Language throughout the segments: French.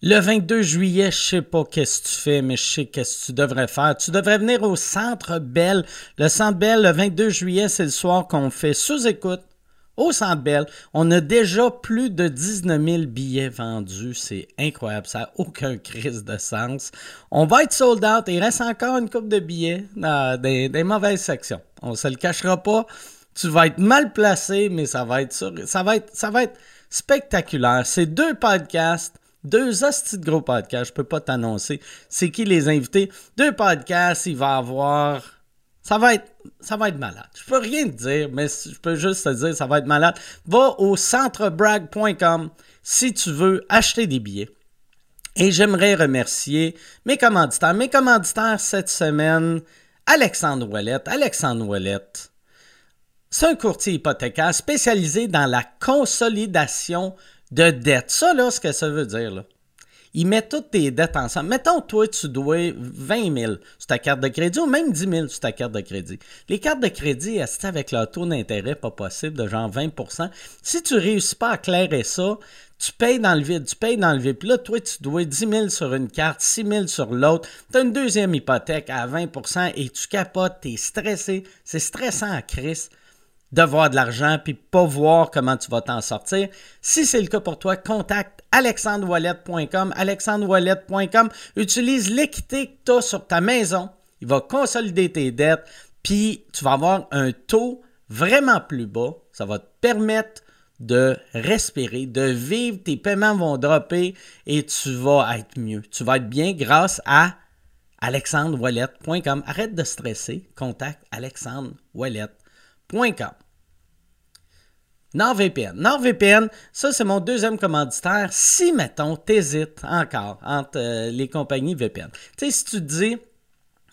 Le 22 juillet, je sais pas qu'est-ce que tu fais, mais je sais qu'est-ce que tu devrais faire. Tu devrais venir au Centre Bell. Le Centre Bell, le 22 juillet, c'est le soir qu'on fait sous-écoute au Centre Bell. On a déjà plus de 19 000 billets vendus. C'est incroyable. Ça n'a aucun crise de sens. On va être sold out. Il reste encore une coupe de billets dans des, mauvaises sections. On se le cachera pas. Tu vas être mal placé, mais ça va être, ça va ça va être spectaculaire. C'est deux podcasts deux hosties de gros podcasts, je peux pas t'annoncer. C'est qui les invités? Deux podcasts, il va avoir. Ça va être, ça va être malade. Je peux rien te dire, mais je peux juste te dire, ça va être malade. Va au centrebrag.com si tu veux acheter des billets. Et j'aimerais remercier mes commanditaires. Mes commanditaires cette semaine, Alexandre Ouellette. Alexandre Ouellette, c'est un courtier hypothécaire spécialisé dans la consolidation de dette. Ça, là, ce que ça veut dire, là. Il met toutes tes dettes ensemble. Mettons, toi, tu dois 20 000 sur ta carte de crédit ou même 10 000 sur ta carte de crédit. Les cartes de crédit, c'est avec leur taux d'intérêt pas possible de genre 20% Si tu réussis pas à clairer ça, tu payes dans le vide, tu payes dans le vide. Puis là, toi, tu dois 10 000 sur une carte, 6 000 sur l'autre. Tu as une deuxième hypothèque à 20% et tu capotes, tu es stressé. C'est stressant à crise devoir de l'argent puis pas voir comment tu vas t'en sortir. Si c'est le cas pour toi, contacte alexandrewallet.com. alexandrewallet.com. Utilise l'équité que tu as sur ta maison. Il va consolider tes dettes puis tu vas avoir un taux vraiment plus bas. Ça va te permettre de respirer, de vivre, tes paiements vont dropper et tu vas être mieux. Tu vas être bien grâce à alexandrewallet.com. Arrête de stresser, contacte alexandrewallet.com. NordVPN. NordVPN, ça c'est mon deuxième commanditaire. Si, mettons, t'hésites encore entre euh, les compagnies VPN. Tu sais, si tu te dis,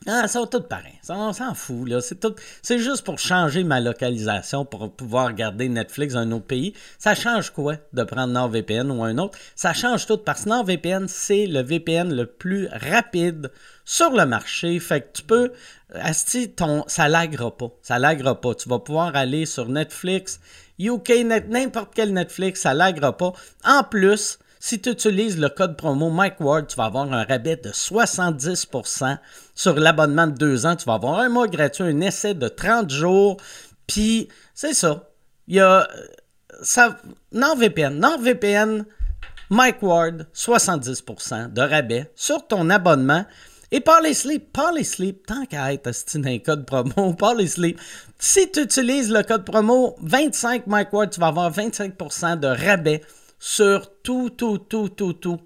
ah, ça va tout pareil. On s'en fout, là. C'est, tout, c'est juste pour changer ma localisation pour pouvoir regarder Netflix dans un autre pays. Ça change quoi de prendre NordVPN ou un autre? Ça change tout parce que NordVPN, c'est le VPN le plus rapide sur le marché. Fait que tu peux, Asti, ton, ça lagrera pas. Ça lagrera pas. Tu vas pouvoir aller sur Netflix, UK, n'importe quel Netflix, ça lagrera pas. En plus, si tu utilises le code promo Mike Ward, tu vas avoir un rabais de 70% sur l'abonnement de deux ans. Tu vas avoir un mois gratuit, un essai de 30 jours. Puis, c'est ça. Il y a. Ça, NordVPN. NordVPN, Mike Ward, 70% de rabais sur ton abonnement. Et Parley Sleep, Parley Sleep, tant qu'à être un code promo, Parley Sleep, si tu utilises le code promo 25 Mike Ward, tu vas avoir 25% de rabais sur tout, tout, tout, tout, tout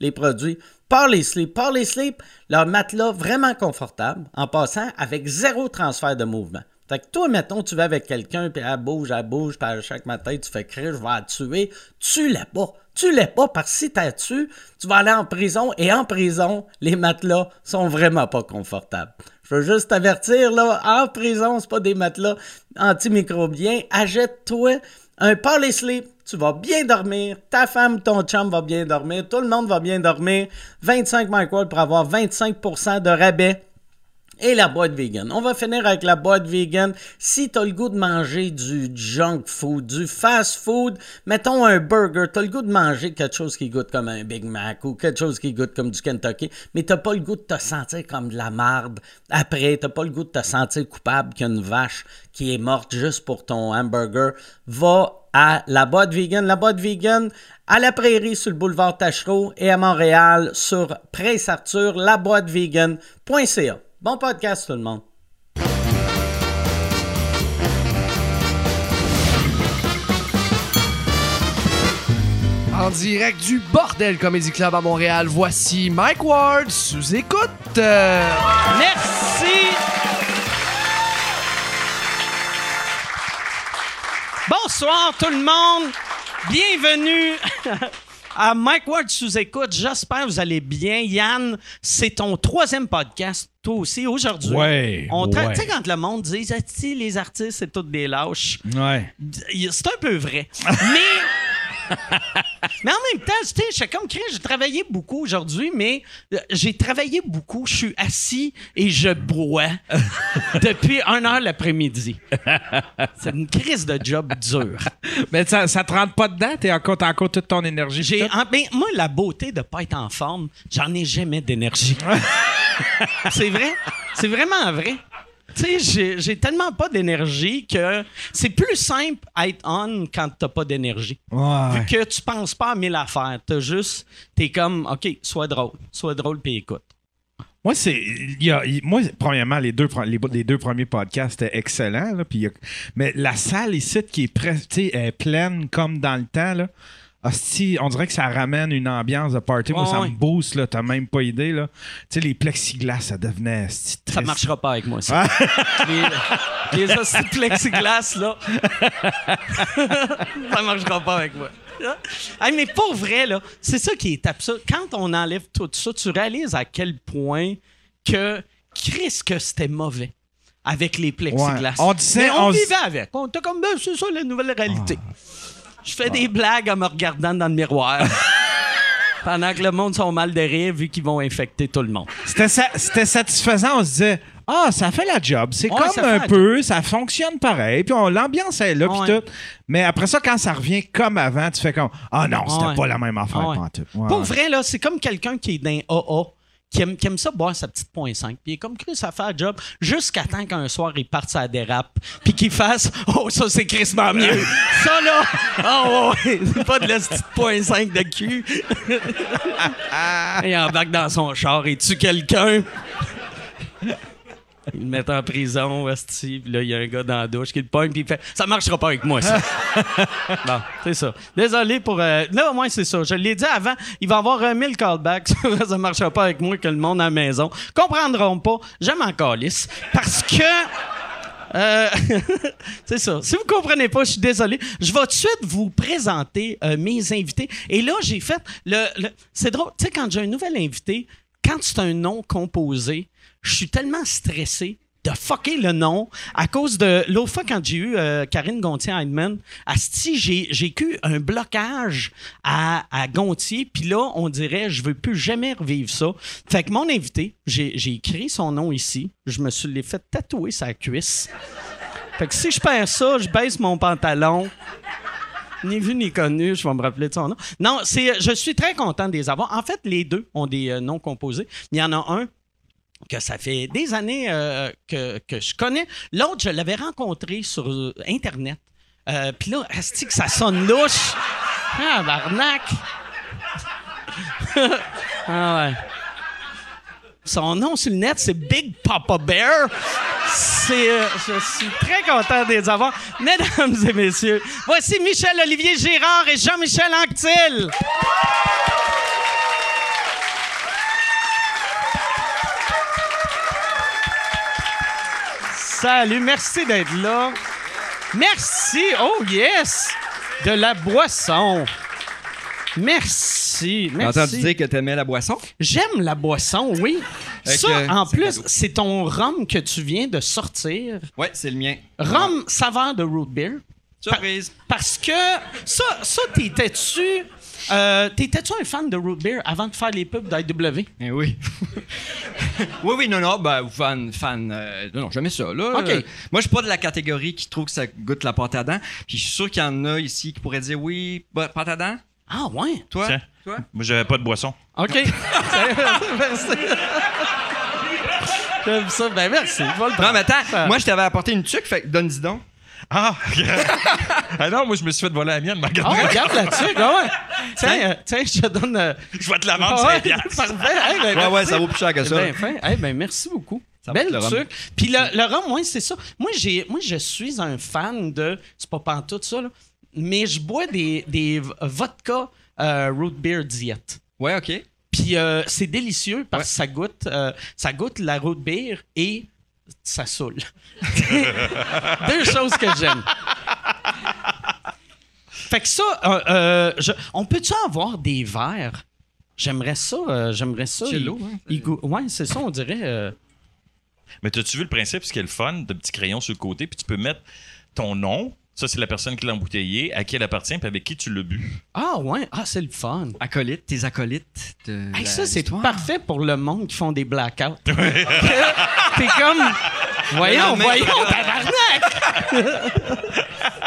les produits. Parley Sleep. Parley Sleep, leur matelas vraiment confortable, en passant avec zéro transfert de mouvement. Fait que toi, mettons, tu vas avec quelqu'un, puis elle bouge, elle bouge, puis chaque matin, tu fais crier, je vais la tuer. Tu l'as pas. Tu l'as pas parce que si tu tué, tu vas aller en prison. Et en prison, les matelas sont vraiment pas confortables. Je veux juste t'avertir, là, en prison, c'est pas des matelas antimicrobiens. Achète-toi un Parley Sleep tu vas bien dormir, ta femme, ton chum va bien dormir, tout le monde va bien dormir. 25 microwatts pour avoir 25% de rabais. Et la boîte vegan. On va finir avec la boîte vegan. Si tu as le goût de manger du junk food, du fast food, mettons un burger, tu as le goût de manger quelque chose qui goûte comme un Big Mac ou quelque chose qui goûte comme du Kentucky, mais tu pas le goût de te sentir comme de la marde après, tu pas le goût de te sentir coupable qu'une vache qui est morte juste pour ton hamburger, va à la boîte vegan. La boîte vegan à la prairie sur le boulevard Tachereau et à Montréal sur Prince Arthur, laboîtevegan.ca. Bon podcast tout le monde. En direct du Bordel Comedy Club à Montréal, voici Mike Ward sous écoute. Merci. Bonsoir tout le monde. Bienvenue à Mike Ward sous écoute. J'espère que vous allez bien. Yann, c'est ton troisième podcast, toi aussi, aujourd'hui. Ouais. On ouais. Tu sais, quand le monde dit les artistes, c'est toutes des lâches. Ouais. C'est un peu vrai. Mais. Mais en même temps, tu sais, je suis comme Chris, j'ai travaillé beaucoup aujourd'hui, mais euh, j'ai travaillé beaucoup. Je suis assis et je bois depuis 1 heure l'après-midi. C'est une crise de job dure. Mais ça, ça te rentre pas dedans? T'es encore, t'as encore toute ton énergie. J'ai, ben, moi, la beauté de pas être en forme, j'en ai jamais d'énergie. c'est vrai? C'est vraiment vrai. Tu sais, j'ai, tellement pas d'énergie que c'est plus simple à être on quand t'as pas d'énergie. Ouais. Vu que tu penses pas à mille affaires. T'as juste, t'es comme, OK, sois drôle. Sois drôle puis écoute. Moi, c'est. moi, premièrement, les deux, les, les deux premiers podcasts étaient excellents. Là, y a- mais la salle ici, qui est elle est pleine comme dans le temps, là. Hostie, on dirait que ça ramène une ambiance de party. Moi, Ouais, ça ouais. me booste, là. T'as même pas idée, là. Tu sais, les plexiglas, ça devenait. hostie, Ça marchera pas avec moi, ça. les, les hosties plexiglas, là. ça marchera pas avec moi. Mais pour vrai, là, c'est ça qui est absurde. Quand on enlève tout ça, tu réalises à quel point que Chris que c'était mauvais avec les plexiglas. Ouais. On disait- Mais on, vivait avec. On était comme, ben, c'est ça la nouvelle réalité. Je fais des blagues en me regardant dans le miroir. Pendant que le monde sont mal de rire vu qu'ils vont infecter tout le monde. C'était sa- c'était satisfaisant. On se disait, ah, ça fait la job. C'est Ouais, comme fait un la peu, ça fonctionne pareil. Puis on- l'ambiance est là, puis Ouais. tout. Mais après ça, quand ça revient comme avant, tu fais comme, ah non, c'était Ouais. pas la même affaire. Ouais. pantoute. Ouais, Pour vrai, là, c'est comme quelqu'un qui est d'un AA, qui aime, ça boire sa petite point 5. Puis il est comme Chris, fait un job jusqu'à temps qu'un soir, il parte sa dérape. Puis qu'il fasse Oh, ça, c'est Christmas mieux. ça, là, oh, ouais, c'est pas de la petite point 5 de cul. il embarque dans son char et tue quelqu'un? Ils le mettent en prison, puis là, il y a un gars dans la douche qui le pogne, puis il fait Ça marchera pas avec moi, ça. bon, c'est ça. Désolé pour. euh, Là, au moins, c'est ça. Je l'ai dit avant, il va y avoir un 1000 callbacks. ça marchera pas avec moi que le monde à la maison. Comprendront pas. J'aime en calice. Parce que. euh, c'est ça. Si vous comprenez pas, je suis désolé. Je vais tout de suite vous présenter euh, mes invités. Et là, j'ai fait le. le- C'est drôle. Tu sais, quand j'ai un nouvel invité, quand c'est un nom composé, je suis tellement stressé de fucker le nom à cause de l'autre fois quand j'ai eu euh, Karine Gontier-Heinemann, asti, j'ai j'ai eu un blocage à, Gontier, puis là, on dirait, je veux plus jamais revivre ça. Fait que mon invité, j'ai j'ai écrit son nom ici, je me suis l'ai fait tatouer sa cuisse. Fait que si je perds ça, je baisse mon pantalon. Ni vu ni connu, je vais me rappeler de son nom. Non, c'est, je suis très content de les avoir. En fait, les deux ont des euh, noms composés. Il y en a un que ça fait des années euh, que, que je connais. L'autre, je l'avais rencontré sur euh, Internet. Euh, Puis là, est que ça sonne louche? Ah, barnac! ah ouais. Son nom sur le net, c'est Big Papa Bear. C'est, je suis très content de les avoir. Mesdames et messieurs, voici Michel-Olivier Girard et Jean-Michel Anctil. Salut, merci d'être là. Merci, oh yes, de la boisson. Merci, J'ai entendu merci. dire que t'aimais la boisson? J'aime la boisson, oui. Fait Ça, que en plus, c'est ton rhum que tu viens de sortir. Ouais, c'est le mien. Rhum saveur de root beer. Surprise. Parce que ça, ça t'étais-tu... euh, T'étais-tu un fan de root beer avant de faire les pubs d'IW? Eh oui. oui, oui, non, non, ben, fan, fan, euh, non, non, jamais ça, là. OK. Euh, moi, je suis pas de la catégorie qui trouve que ça goûte la pâte à dents. Puis je suis sûr qu'il y en a ici qui pourraient dire oui, pâte à dents. Ah ouais? Toi? Tiens. Toi? Moi, j'avais pas de boisson. OK. merci. J'aime ça. Ben merci. Je vais le Non, mais attends, moi, je t'avais apporté une tuque, fait que donne-y donc. Ah! ah non, moi, je me suis fait voler la mienne. mais Ah, regarde, regarde là-dessus. Ah ouais. Tiens, euh, tiens, je te donne... euh, je vais te la vendre, ah ouais, c'est piastres. Parfait. Hey, ben, Ouais, merci. ouais, ça vaut plus cher que ça. fin. Eh ben, merci beaucoup. Ça va Belle le rhum. Puis le, le rhum, moi, c'est ça. Moi, j'ai, moi, je suis un fan de. C'est pas pantoute ça, là. Mais je bois des, des vodka euh, root beer diète. Ouais, OK. Puis euh, c'est délicieux parce que ça goûte, euh, ça goûte la root beer et ça saoule. Deux choses que j'aime. Fait que ça, euh, euh, je- on peut-tu avoir des verres? J'aimerais ça, euh, j'aimerais ça. Cello, il- hein, il goût- ouais, c'est ça, on dirait. euh, Mais t'as-tu vu le principe, ce qui est le fun, de petits crayons sur le côté, puis tu peux mettre ton nom, Ça, c'est la personne qui l'a embouteillé, à qui elle appartient, puis avec qui tu l'as bu. Ah, ouais. Ah, c'est le fun. Acolytes, tes acolytes de Hey, la- ça, c'est l'histoire. parfait pour le monde qui font des blackouts. T'es comme. Voyons, voyons, tabarnak!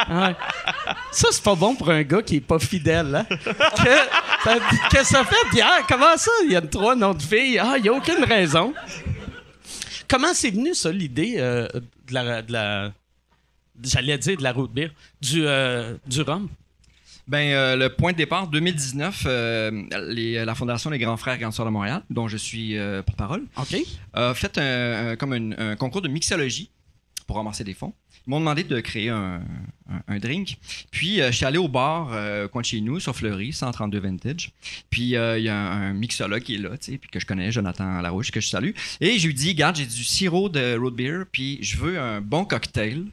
Ouais. Ça, c'est pas bon pour un gars qui est pas fidèle, hein? Que, ça- que ça fait bien? Comment ça? Il y a trois noms de filles. Ah, il n'y a aucune raison. Comment c'est venu, ça, l'idée euh, de la. de la- J'allais dire de la route beer. Du, euh, du rhum? Ben, euh, le point de départ 2019, euh, les- la Fondation des Grands Frères Grands Sœurs de Montréal, dont je suis euh, porte-parole, OK? a fait un, un- comme un, un concours de mixologie pour ramasser des fonds. Ils m'ont demandé de créer un, un- un drink. Puis, euh, je suis allé au bar euh, au coin de chez nous, sur Fleury, 132 Vintage. Puis, euh, il y a un, un mixologue qui est là, tu sais, puis que je connais, Jonathan Larouche, que je salue. Et je lui dis, garde, j'ai du sirop de root beer, puis je veux un bon cocktail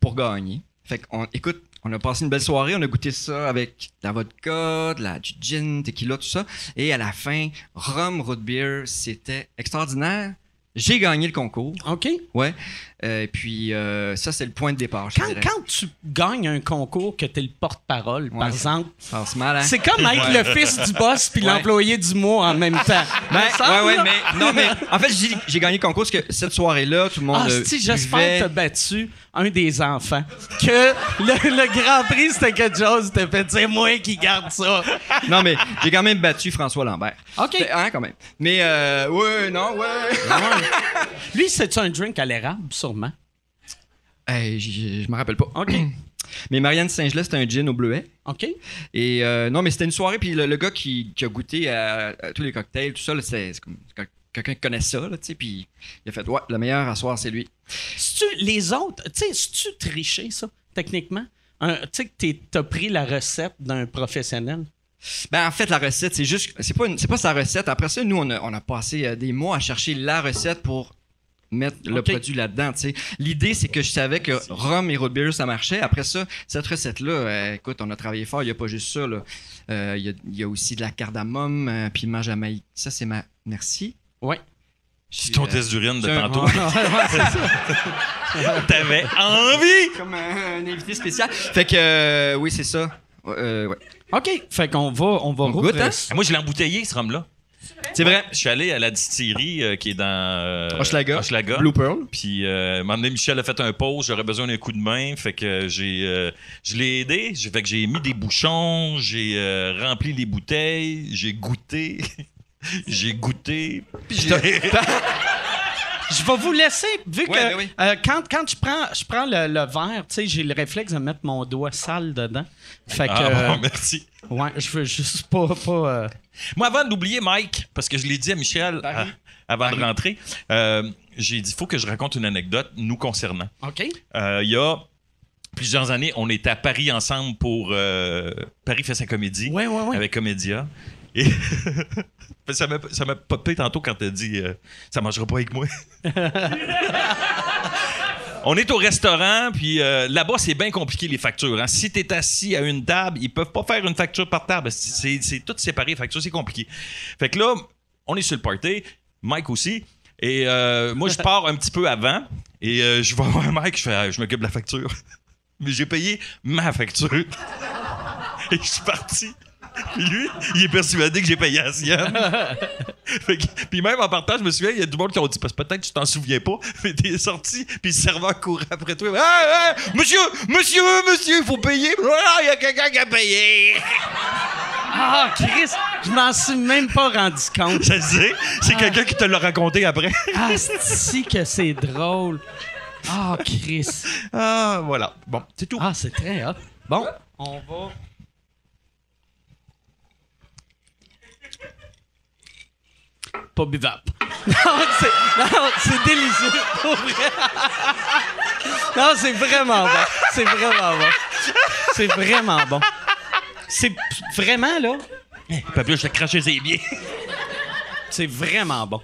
pour gagner. Fait qu'on, écoute, on a passé une belle soirée, on a goûté ça avec de la vodka, de la, du gin, tequila, tout ça. Et à la fin, rhum, root beer, c'était extraordinaire. J'ai gagné le concours, OK? ouais. Euh, et puis, euh, ça, c'est le point de départ, je Quand, dirais. quand tu gagnes un concours, que tu es le porte-parole, par exemple, Ça passe mal, hein? c'est comme être le fils du boss puis Ouais. l'employé du mois en même temps. Ben, semble, ouais, ouais, mais, non, mais en fait, j'ai, j'ai gagné le concours parce que cette soirée-là, tout le monde. Ah, euh, si, j'espère que t'as battu un des enfants. Que le, le Grand Prix, c'était quelque chose, t'as fait, c'est moi qui garde ça. Non, mais j'ai quand même battu François Lambert. OK. Hein, quand même. Mais, euh, ouais, non, ouais. Lui, c'est un drink à l'érable, sûrement. Hey, je me rappelle pas. OK. Mais Marianne Saint-Gelais, c'était un gin au bleuet. OK. Et euh, non, mais c'était une soirée, puis le, le gars qui, qui a goûté à, à tous les cocktails, tout ça, c'est comme quelqu'un qui connaît ça, là, tu sais, puis il a fait, ouais, le meilleur à soir, c'est lui. Si tu, les autres, tu sais, si tu triché, ça, techniquement? Tu sais, que t'as pris la recette d'un professionnel? Ben, en fait, la recette, c'est juste, c'est pas, une- pas sa recette. Après ça, nous, on a, on a passé euh, des mois à chercher la recette pour mettre le produit là-dedans. L'idée, c'est que je savais que rhum et root beer, ça marchait. Après ça, cette recette-là, euh, écoute, on a travaillé fort. Il n'y a pas juste ça. Euh, Il y, a, il y a aussi de la cardamome, euh, piment jamaïque. Ça, c'est ma... Merci. Ouais. C'est ton test d'urine de tantôt. Ouais, ouais. T'avais envie! Comme un, un invité spécial. Fait que, euh, oui, c'est ça. Euh. OK. Fait qu'on va, on va On goûte, hein? Moi, je l'ai embouteillé, ce rhum-là. C'est vrai. Je suis allé à la distillerie euh, qui est dans euh, Hochelaga. Hochelaga. Blue Pearl. Puis, euh, Michel a fait un pause, j'aurais besoin d'un coup de main. Fait que j'ai, euh, je l'ai aidé. J'ai fait que j'ai mis des bouchons, j'ai euh, rempli les bouteilles, j'ai goûté. j'ai goûté. Puis j'ai- Je vais vous laisser, vu que ben oui. euh, quand, quand je prends, je prends le, le verre, tu sais, j'ai le réflexe de mettre mon doigt sale dedans. Fait que, Ah, euh, bon, merci. Ouais, je veux juste pas. pas euh, Moi, avant d'oublier Mike, parce que je l'ai dit à Michel à- avant de rentrer, euh, j'ai dit faut que je raconte une anecdote nous concernant. OK? Euh, il y a plusieurs années, on était à Paris ensemble pour euh, Paris fait sa comédie Ouais, ouais, ouais. avec Comédia. Et ça m'a ça m'a popé tantôt quand t'as dit euh, ça mangera pas avec moi. On est au restaurant, puis euh, là-bas, c'est bien compliqué les factures. hein. Si tu es assis à une table, ils peuvent pas faire une facture par table. C'est tout séparé, les factures, c'est compliqué. Fait que là, on est sur le party, Mike aussi. Et euh, moi, je pars un petit peu avant, et euh, je voir Mike, je Ah, je m'occupe de la facture. Mais j'ai payé ma facture. Et je suis parti. Puis lui, il est persuadé que j'ai payé la sienne. Puis même en partant, je me souviens, il y a du monde qui ont dit, parce que peut-être que tu t'en souviens pas, mais t'es sorti, puis le serveur courait après toi. Ah, ah, monsieur, monsieur, monsieur, il faut payer. Ah, il y a quelqu'un qui a payé. Ah, Chris, je m'en suis même pas rendu compte. Je sais, c'est quelqu'un qui te l'a raconté après. Ah, si que c'est drôle? Ah, Chris. Ah, voilà. Bon, c'est tout. Ah, c'est très hot. Bon, on va. Pas buvable. Non, c'est, non, c'est délicieux. Pour vrai. Non, c'est vraiment bon. C'est vraiment bon. C'est vraiment bon. C'est vraiment, là, Pablo, je t'ai craché ses biens. c'est vraiment bon.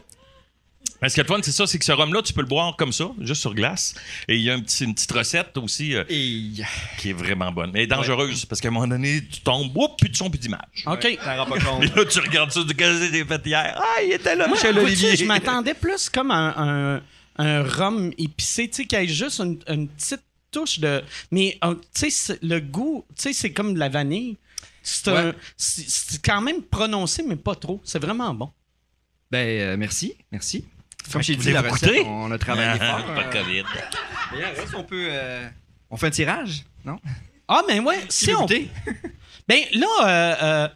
Mais ce qui est le fun, c'est ça, c'est que ce rhum-là, tu peux le boire comme ça, juste sur glace. Et il y a un petit- une petite recette aussi euh, Et... qui est vraiment bonne. Mais dangereuse, parce qu'à un moment donné, tu tombes, oups, plus de son, plus d'image. OK. Pas compte. Et là, tu regardes ça du que j'ai fait hier? Ah, il était là, Moi, Michel Olivier. Je m'attendais plus comme un, un, un rhum épicé, tu sais, qu'il y ait juste une, une petite touche de. Mais, euh, tu sais, le goût, tu sais, c'est comme de la vanille. C'est un- Ouais. c'est- c'est quand même prononcé, mais pas trop. C'est vraiment bon. Ben, euh, merci, merci. Comme j'ai dit, la recette, on a travaillé fort. Pas de COVID. D'ailleurs, est-ce qu'on peut... euh, On fait un tirage, non? Ah, mais ouais, si on. goûter? Ben là, euh, euh,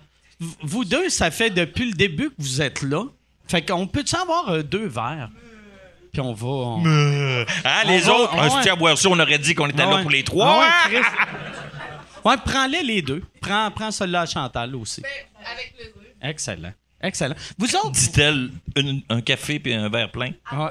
vous deux, ça fait depuis le début que vous êtes là. Fait qu'on peut-tu avoir euh, deux verres? Puis on va. on- Ah, On les va- autres, on un va- soutien à boire ça, on aurait dit qu'on était Ah là ouais. pour les trois. Ah ouais, Chris. Ouais, prends-les les deux. Prends, prends celui-là à Chantal aussi. Avec plaisir. Excellent. Excellent. Vous autres, Dit-elle un café puis un verre plein? Ouais.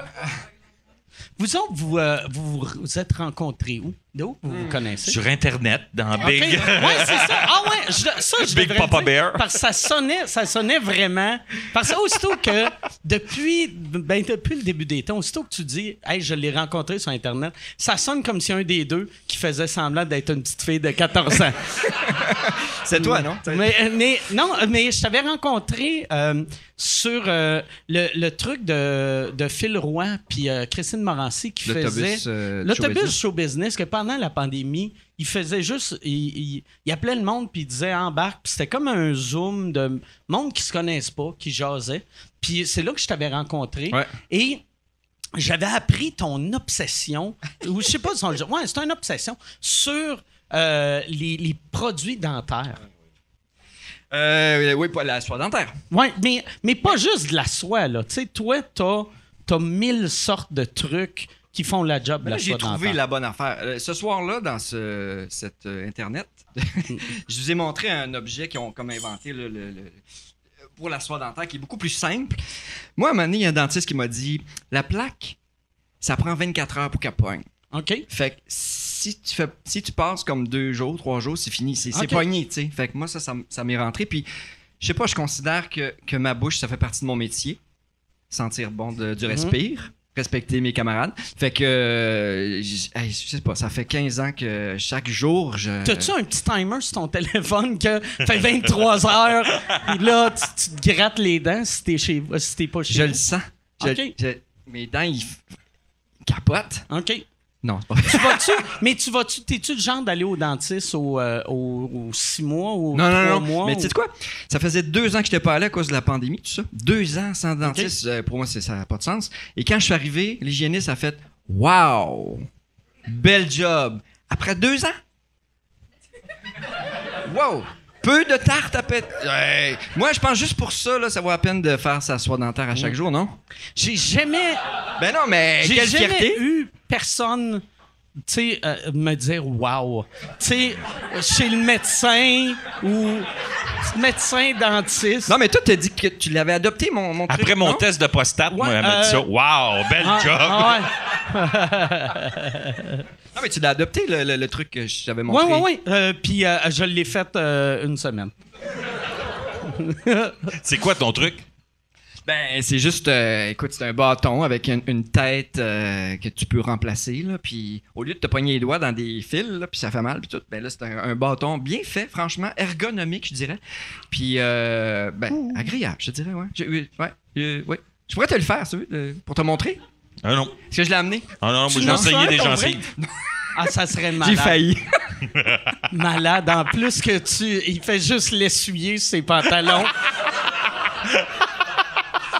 Vous autres, vous, euh, vous vous êtes rencontrés où? D'où vous vous connaissez? Sur Internet, dans Ok. Big. Ouais, c'est ça. Ah ouais, je- ça, je Big Papa dire, Bear. Parce que ça sonnait, ça sonnait vraiment. Parce que aussitôt que, depuis, ben, depuis le début des temps, aussitôt que tu dis, hey, je l'ai rencontré sur Internet, ça sonne comme si un des deux qui faisait semblant d'être une petite fille de 14 ans. C'est toi, non? Mais, mais- non, mais je t'avais rencontré euh, sur euh, le, le truc de, de Phil Roy puis euh, Christine Morancy qui faisait L'autobus, show l'autobus business. show business que pendant la pandémie, il faisait juste il, il- il appelait le monde puis il disait embarque puis c'était comme un zoom de monde qui se connaissent pas, qui jasait. Puis c'est là que je t'avais rencontré Ouais. et j'avais appris ton obsession, ou je sais pas son genre. Ouais, c'est une obsession sur euh, les, les produits dentaires. Euh, oui, pas la soie dentaire. Ouais, mais, mais pas juste de la soie, là. Tu sais, toi, t'as, t'as mille sortes de trucs qui font la job Ben Là, la j'ai trouvé la bonne affaire. Euh, ce soir-là, dans ce, cette euh, Internet, je vous ai montré un objet qu'ils ont comme inventé le- le- le- pour la soie dentaire qui est beaucoup plus simple. Moi, à un moment donné, il y a un dentiste qui m'a dit La plaque, ça prend 24 heures pour qu'elle poigne. OK? Fait que si tu, fais, si tu passes comme deux jours, trois jours, c'est fini. C'est c'est Ok. poigné, tu sais. Fait que moi, ça, ça, m- ça m'est rentré. Puis, je sais pas, je considère que, que ma bouche, ça fait partie de mon métier. Sentir bon de- du respire. Respecter mes camarades. Fait que, euh, hey, je sais pas, ça fait 15 ans que chaque jour, je. T'as-tu un petit timer sur ton téléphone que fait 23 heures, puis là, tu, tu te grattes les dents si t'es, chez, si t'es pas chez? Je le sens. Je- Ok. je- mes dents, ils capotent. OK. Non, c'est pas Tu vas-tu, mais tu vas-tu, t'es-tu le genre d'aller au dentiste aux euh, au, au six mois ou Non, trois non, non. mois? Mais ou- tu sais quoi? Ça faisait deux ans que je n'étais pas allé à cause de la pandémie, tout ça. Deux ans sans dentiste, euh, pour moi, ça n'a pas de sens. Et quand je suis arrivé, l'hygiéniste a fait Wow! Bel job! Après deux ans? Wow! Peu de tarte à pète. Hey! Moi, je pense juste pour ça, là, ça vaut la peine de faire sa soie dentaire à chaque jour, non? J'ai jamais, Ben non, mais J'ai quelle jamais fierté! eu personne, tu sais, euh, me dire wow. Tu sais, chez le médecin ou médecin dentiste. Non, mais toi, t'as dit que tu l'avais adopté, mon, mon truc, Après mon non? test de prostate, moi, Ouais, elle m'a dit ça. Wow, bel Ah, job! ah Non, mais tu l'as adopté, le, le- le truc que je t'avais ouais, montré. ouais, ouais. Euh, Puis euh, je l'ai fait euh, une semaine. C'est quoi ton truc? Ben, c'est juste, euh, écoute, c'est un bâton avec une, une tête euh, que tu peux remplacer, là, puis au lieu de te pogner les doigts dans des fils, là, puis ça fait mal, puis tout, ben là, c'est un, un bâton bien fait, franchement, ergonomique, je dirais, puis, euh, ben, agréable, je dirais, ouais. Je, euh, ouais, euh, ouais. Je pourrais te le faire, tu veux, pour te montrer. Ah non. Est-ce que je l'ai amené? Ah non, moi, j'ai enseigné des gencives. Ah, ça serait malade. J'ai failli. Malade. En plus que tu. Il fait juste l'essuyer sur ses pantalons.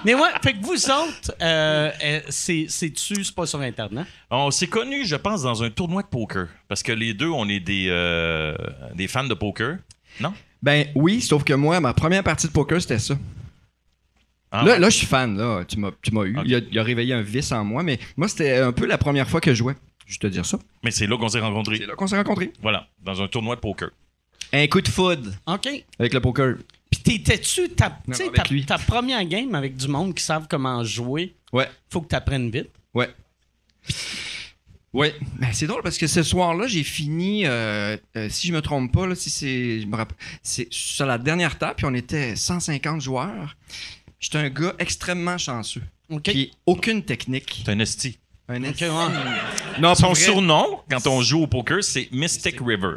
Mais ouais, fait que vous autres, euh, euh, c'est, c'est-tu, c'est pas sur Internet? On s'est connus, je pense, dans un tournoi de poker. Parce que les deux, on est des, euh, des fans de poker. Non? Ben oui, sauf que moi, ma première partie de poker, c'était ça. Ah, là, ouais. là, je suis fan, là. Tu m'as, tu m'as eu. Ok. Il, a, il a réveillé un vice en moi, mais moi, c'était un peu la première fois que je jouais. Je te dire ça. Mais c'est là qu'on s'est rencontrés. C'est là qu'on s'est rencontrés. Voilà, dans un tournoi de poker. Un coup de foudre OK. avec le poker. T'étais-tu ta, ta, première game avec du monde qui savent comment jouer? Ouais. Faut que tu apprennes vite. Ouais. Ouais, mais c'est drôle parce que ce soir-là, j'ai fini, euh, euh, si je me trompe pas, là, si c'est, je me rappelle, c'est sur la dernière table, puis on était 150 joueurs. J'étais un gars extrêmement chanceux, OK. puis aucune technique. C'est un esti. Un esti- ouais. Non, Son vrai. surnom, quand on joue au poker, c'est Mystic River.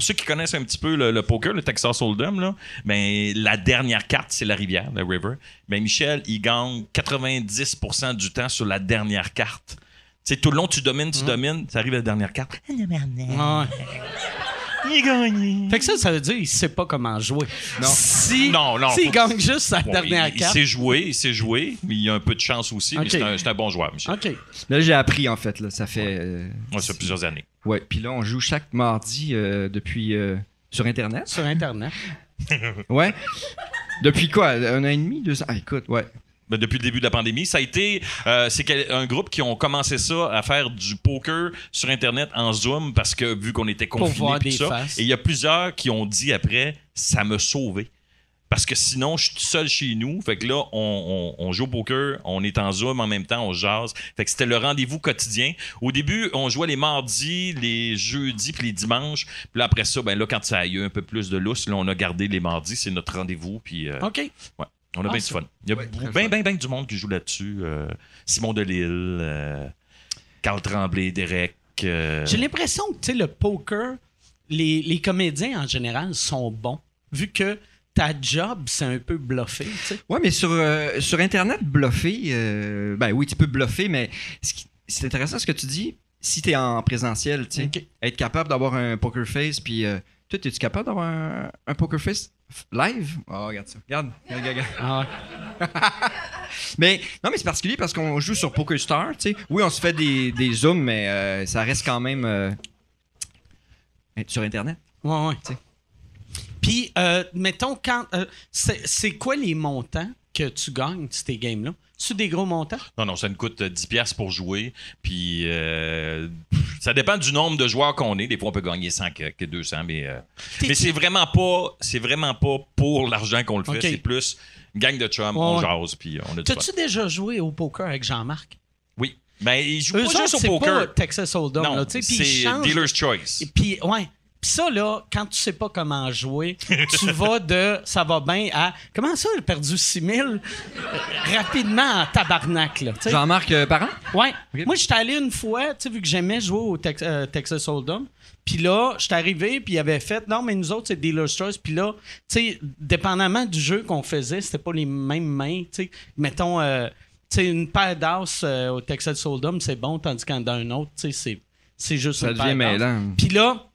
Pour ceux qui connaissent un petit peu le, le poker, le Texas Hold'em, là, ben, la dernière carte, c'est la rivière, la river. Ben, Michel, il gagne 90% du temps sur la dernière carte. Tu sais, tout le long, tu domines, tu domines, ça arrive à la dernière carte. Ouais. Il gagné. Fait que ça, ça veut dire qu'il sait pas comment jouer. Non. Si, Non, non, S'il gagne juste sa Bon, dernière il, il carte. sait jouer, il sait jouer, mais il a un peu de chance aussi. Mais c'est un, bon joueur, monsieur. OK. Là, j'ai appris, en fait. Là, ça fait. euh, Moi, ça fait plusieurs années. ouais. Puis là, on joue chaque mardi euh, depuis. euh, sur Internet. Sur Internet. Ouais. depuis quoi? Un an et demi? Deux ans? Ah, écoute, ouais. Ben, depuis le début de la pandémie, ça a été euh, c'est un groupe qui ont commencé ça à faire du poker sur internet en Zoom parce que vu qu'on était confinés tout ça, et il y a plusieurs qui ont dit après ça m'a sauvé. Parce que sinon, je suis tout seul chez nous. Fait que là, on, on- on joue au poker, on est en Zoom en même temps, on jase. Fait que c'était le rendez-vous quotidien. Au début, on jouait les mardis, les jeudis puis les dimanches. Puis là, après ça, ben là, quand ça a eu un peu plus de lousse, là, on a gardé les mardis. C'est notre rendez-vous. Puis euh, OK. Ouais. On a Ah, bien du fun. Il y a Ouais, bien, bien, bien du monde qui joue là-dessus. Euh, Simon Delille, euh, Carl Tremblay, Derek. euh, J'ai l'impression que, tu sais, le poker, les, les comédiens en général sont bons, vu que ta job, c'est un peu bluffé, tu sais. Ouais, mais sur, euh, sur Internet, bluffer, euh, ben oui, tu peux bluffer, mais c'est intéressant ce que tu dis. Si tu es en présentiel, tu sais, Ok. être capable d'avoir un poker face, puis euh, toi, es-tu capable d'avoir un, un poker face? Live? Oh, regarde ça. Regarde, regarde, regarde. Ah, Mais non, mais c'est particulier parce qu'on joue sur Poker Star, tu sais. Oui, on se fait des, des zooms, mais euh, ça reste quand même euh, sur Internet. ouais, ouais. Tu sais. Puis, euh, mettons, quand. euh, c'est quoi les montants que tu gagnes, ces games-là? C'est des gros montants? Non, non, ça nous coûte euh, 10$ piastres pour jouer. Puis euh, ça dépend du nombre de joueurs qu'on est. Des fois, on peut gagner 100 que, que 200, mais, euh, T'es- mais c'est vraiment pas c'est vraiment pas pour l'argent qu'on le fait. C'est plus une gang de chums, Ouais, on jase, puis on a. T'as-tu déjà joué au poker avec Jean-Marc? Oui. Ben, il joue Eux pas juste au c'est poker. pas Texas Hold'em, là, tu sais. C'est Dealer's Choice. Puis, ouais. Puis ça, là, quand tu sais pas comment jouer, tu vas de ça va bien à comment ça, j'ai perdu 6 000 Euh, rapidement en tabarnak. Jean-Marc euh, Parent? Ouais. Ok. Moi, j'étais allé une fois, tu sais, vu que j'aimais jouer au Tex- euh, Texas Hold'em. Puis là, j'étais arrivé, puis il avait fait, non, mais nous autres, c'est Dealer's Choice. Puis là, tu sais, dépendamment du jeu qu'on faisait, c'était pas les mêmes mains, tu sais. Mettons, euh, tu sais, une paire d'as euh, au Texas Hold'em, c'est bon, tandis qu'en dans un autre, tu sais, c'est, juste Ça une paire d'as. Puis là,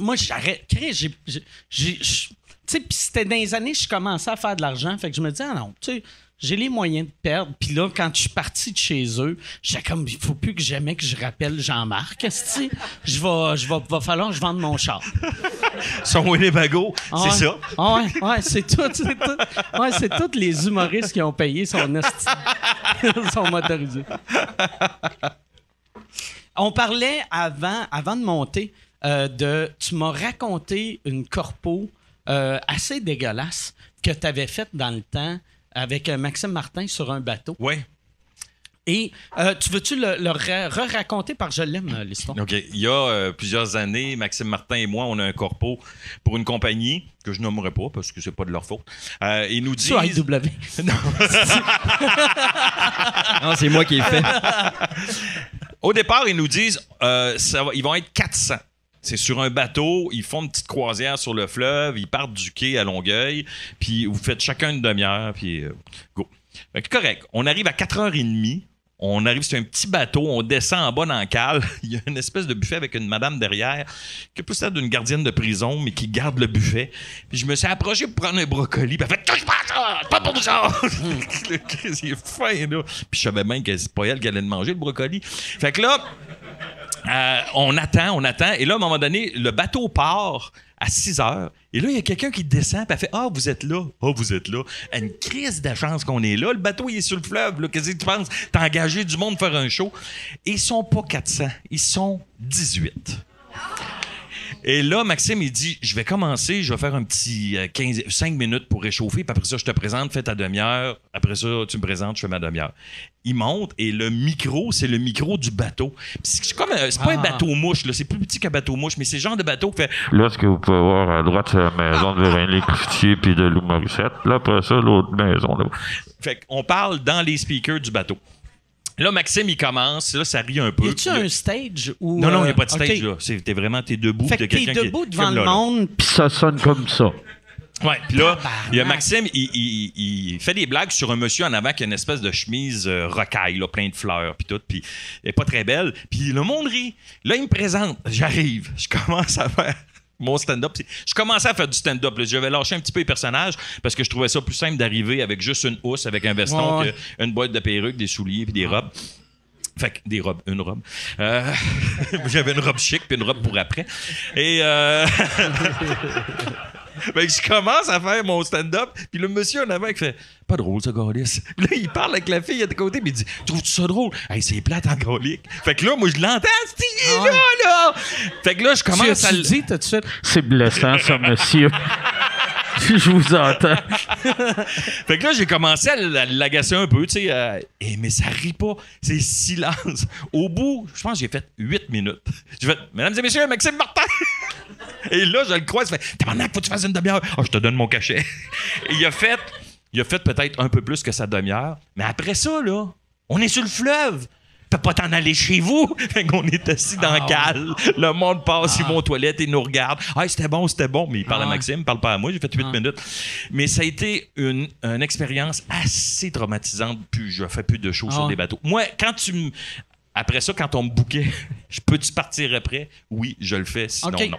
moi, j'arrête. J'ai. j'ai- j'ai- Tu sais, puis c'était dans les années que je commençais à faire de l'argent. Fait que je me disais, ah non, tu sais, j'ai les moyens de perdre. Puis là, quand je suis parti de chez eux, j'étais comme, il faut plus que jamais que je rappelle Jean-Marc. Je vais, je vais, va falloir que je vende mon char. Son Winnebago, Ah c'est ouais. ça. Ah ouais, ouais, c'est tout, c'est tout. Ouais, c'est tous les humoristes qui ont payé son esti. son motorisé. On parlait avant, avant de monter euh, de. Tu m'as raconté une corpo euh, assez dégueulasse que tu avais faite dans le temps avec euh, Maxime Martin sur un bateau. Oui. Et euh, tu veux-tu le, le ra- re-raconter par je l'aime, l'histoire? OK. Il y a euh, plusieurs années, Maxime Martin et moi, on a un corpo pour une compagnie que je nommerai pas parce que c'est pas de leur faute. Euh, ils nous disent. Sur IW. Non, c'est moi qui ai fait. Au départ, ils nous disent euh, ça va- ils vont être 400. C'est sur un bateau, ils font une petite croisière sur le fleuve, ils partent du quai à Longueuil, puis vous faites chacun une demi-heure, puis euh, go. Fait que correct. On arrive à 4h30. On arrive sur un petit bateau, on descend en bas dans le cale. Il y a une espèce de buffet avec une madame derrière, qui est plus d'une gardienne de prison, mais qui garde le buffet. Puis je me suis approché pour prendre un brocoli, puis elle fait pas ça! Pas pour il est fin, là. Puis je savais bien que c'est pas elle qui allait manger, le brocoli. Fait que là, euh, on attend, on attend. Et là, à un moment donné, le bateau part à 6 heures. Et là, il y a quelqu'un qui descend et fait Ah, vous êtes là. Ah, vous êtes là. Une crise de chance qu'on est là. Le bateau, il est sur le fleuve. Qu'est-ce que tu penses? T'as engagé du monde pour faire un show. Et ils sont pas 400. Ils sont 18. Et là, Maxime, il dit Je vais commencer, je vais faire un petit euh, 15, 5 minutes pour réchauffer, puis après ça, je te présente, fais ta demi-heure. Après ça, tu me présentes, je fais ma demi-heure. Il monte et le micro, c'est le micro du bateau. C'est comme un- c'est pas un Ah. bateau mouche, là, c'est plus petit qu'un bateau mouche, mais c'est le genre de bateau qui fait Là, ce que vous pouvez voir à droite, c'est la maison de Véronique Cloutier puis de Lou Morissette. Là, après ça, l'autre maison, là. Fait qu'on parle dans les speakers du bateau. Là, Maxime, il commence, là, ça rit un peu. Y a-tu un stage où. Non, non, il n'y a euh, pas de stage, ok. là. C'est- T'es vraiment, t'es debout. Fait t'as que t'es quelqu'un qui devant comme le là. monde. Puis ça sonne comme ça. Ouais, puis là, il y a Maxime, il, il- il fait des blagues sur un monsieur en avant qui a une espèce de chemise euh, rocaille, là, plein de fleurs, puis tout, puis elle est pas très belle. Puis le monde rit. Là, il me présente. J'arrive. Je commence à faire mon stand-up. Je commençais à faire du stand-up. là. Je vais lâcher un petit peu les personnages parce que je trouvais ça plus simple d'arriver avec juste une housse, avec un veston, Ouais, qu'une boîte de perruques, des souliers, puis des robes. Fait que des robes, une robe. Euh, J'avais une robe chic puis une robe pour après. Et euh, fait que je commence à faire mon stand-up, puis le monsieur en avant qui fait pas drôle ça gaulliste. Là il parle avec la fille à côté, puis il dit trouves-tu ça drôle? Hey, c'est plate en gaulique. Fait que là moi je l'entends, c'est il est là là. Fait que là je Tu commence à le- dit tout de suite? C'est blessant, ça, monsieur. Je vous entends. Fait que là, j'ai commencé à l'agacer un peu, tu sais. euh, et mais ça rit pas. C'est silence. Au bout, je pense que j'ai fait 8 minutes. J'ai fait, mesdames et messieurs, Maxime Martin! Et là, je le croise, il fait, tabarnak, faut que tu fasses une demi-heure. Oh, je te donne mon cachet. Et il a fait, il a fait peut-être un peu plus que sa demi-heure. Mais après ça, là, on est sur le fleuve. Tu peux pas t'en aller chez vous. Fait qu'on est assis dans le cale. Le monde passe, ils vont aux toilettes et nous regarde. Ah, c'était bon, c'était bon. Mais il parle à Maxime, il parle pas à moi. J'ai fait 8 minutes. Mais ça a été une, une expérience assez traumatisante. Puis je fais plus de shows sur Ah. des bateaux. Moi, quand tu me. Après ça, quand on me bouquait, je peux-tu partir après? Oui, je le fais. Sinon, non.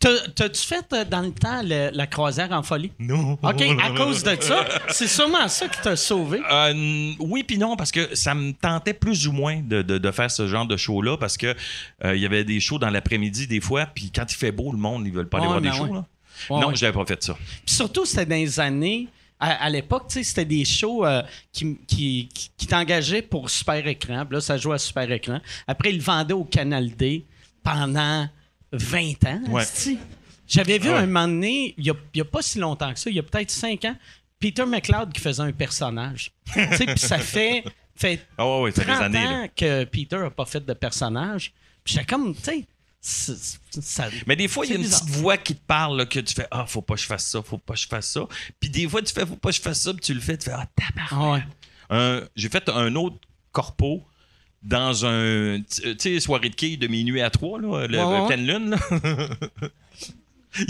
T'as-tu fait euh, dans le temps le- la croisière en folie? Non. OK, à cause de ça, c'est sûrement ça qui t'a sauvé. Euh, oui puis non parce que ça me tentait plus ou moins de, de- de faire ce genre de show là parce que euh, il y avait des shows dans l'après-midi des fois puis quand il fait beau le monde ils veulent pas aller Ouais, voir des ben shows là. Ouais, non ouais. j'avais pas fait ça Puis surtout, c'était dans les années. À, à l'époque, tu sais, c'était des shows euh, qui, qui, qui, qui t'engageaient pour Super Écran. Puis là, ça jouait à Super Écran. Après, ils le vendaient au Canal D pendant 20 ans. Ouais. J'avais vu Ah ouais. un moment donné, il n'y a, pas si longtemps que ça, il y a peut-être 5 ans, Peter McLeod qui faisait un personnage. tu sais, puis ça fait, fait ah ouais, ouais ça fait des 30 années ans là. que Peter n'a pas fait de personnage. Puis j'étais comme, tu sais, ça- Mais des fois, il y a une bizarre. petite voix qui te parle, là, que tu fais Ah, faut pas que je fasse ça, faut pas que je fasse ça. Puis des fois, tu fais Faut pas que je fasse ça, puis tu le fais, tu fais Ah, tabarnak. Ah ouais. J'ai fait un autre corpo dans un. Tu sais, soirée de quilles de minuit à trois, là, le, Ouais, pleine lune. Là.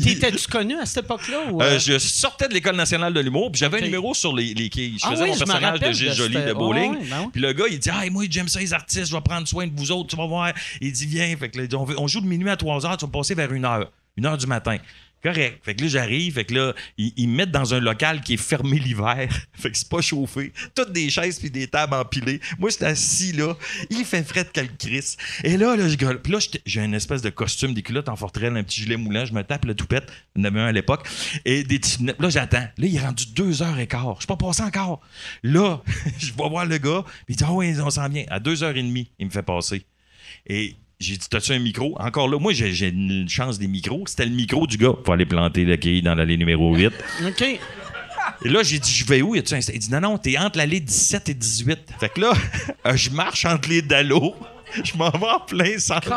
T'étais-tu connu à cette époque-là? Ou, Euh, euh? je sortais de l'École nationale de l'humour, puis j'avais un numéro sur les, les quilles. Je Ah faisais oui, mon je personnage de Gilles de Joly de bowling. Ben. Puis le gars, il dit Ah, moi, j'aime ça, les artistes, je vais prendre soin de vous autres, tu vas voir. Il dit Viens. Fait que là, on, on joue de minuit à 3 heures, tu vas passer vers 1 heure. 1 heure du matin. Correct. Fait que là, j'arrive. Fait que là, ils, ils me mettent dans un local qui est fermé l'hiver. Fait que c'est pas chauffé. Toutes des chaises puis des tables empilées. Moi, j'étais assis là. Il fait frais de calcris. Et là, là, je gueule. Puis là, j'ai une espèce de costume, des culottes en forterelle, un petit gilet moulant. Je me tape le toupette. Il y en avait un à l'époque. Et des. Là, j'attends. Là, il est rendu deux heures et quart. Je suis pas passé encore. Là, je vais voir le gars. Puis il dit Ah oui, on s'en vient. À deux heures et demie, il me fait passer. Et j'ai dit, t'as-tu un micro? Encore là, moi, j'ai une chance des micros. C'était le micro du gars. Faut aller planter le quai dans l'allée numéro 8. OK. Et là, j'ai dit, je vais où? Il dit, non, non, t'es entre l'allée 17 et 18. Fait que là, euh, je marche entre les dallos. Je m'en vais en plein centre.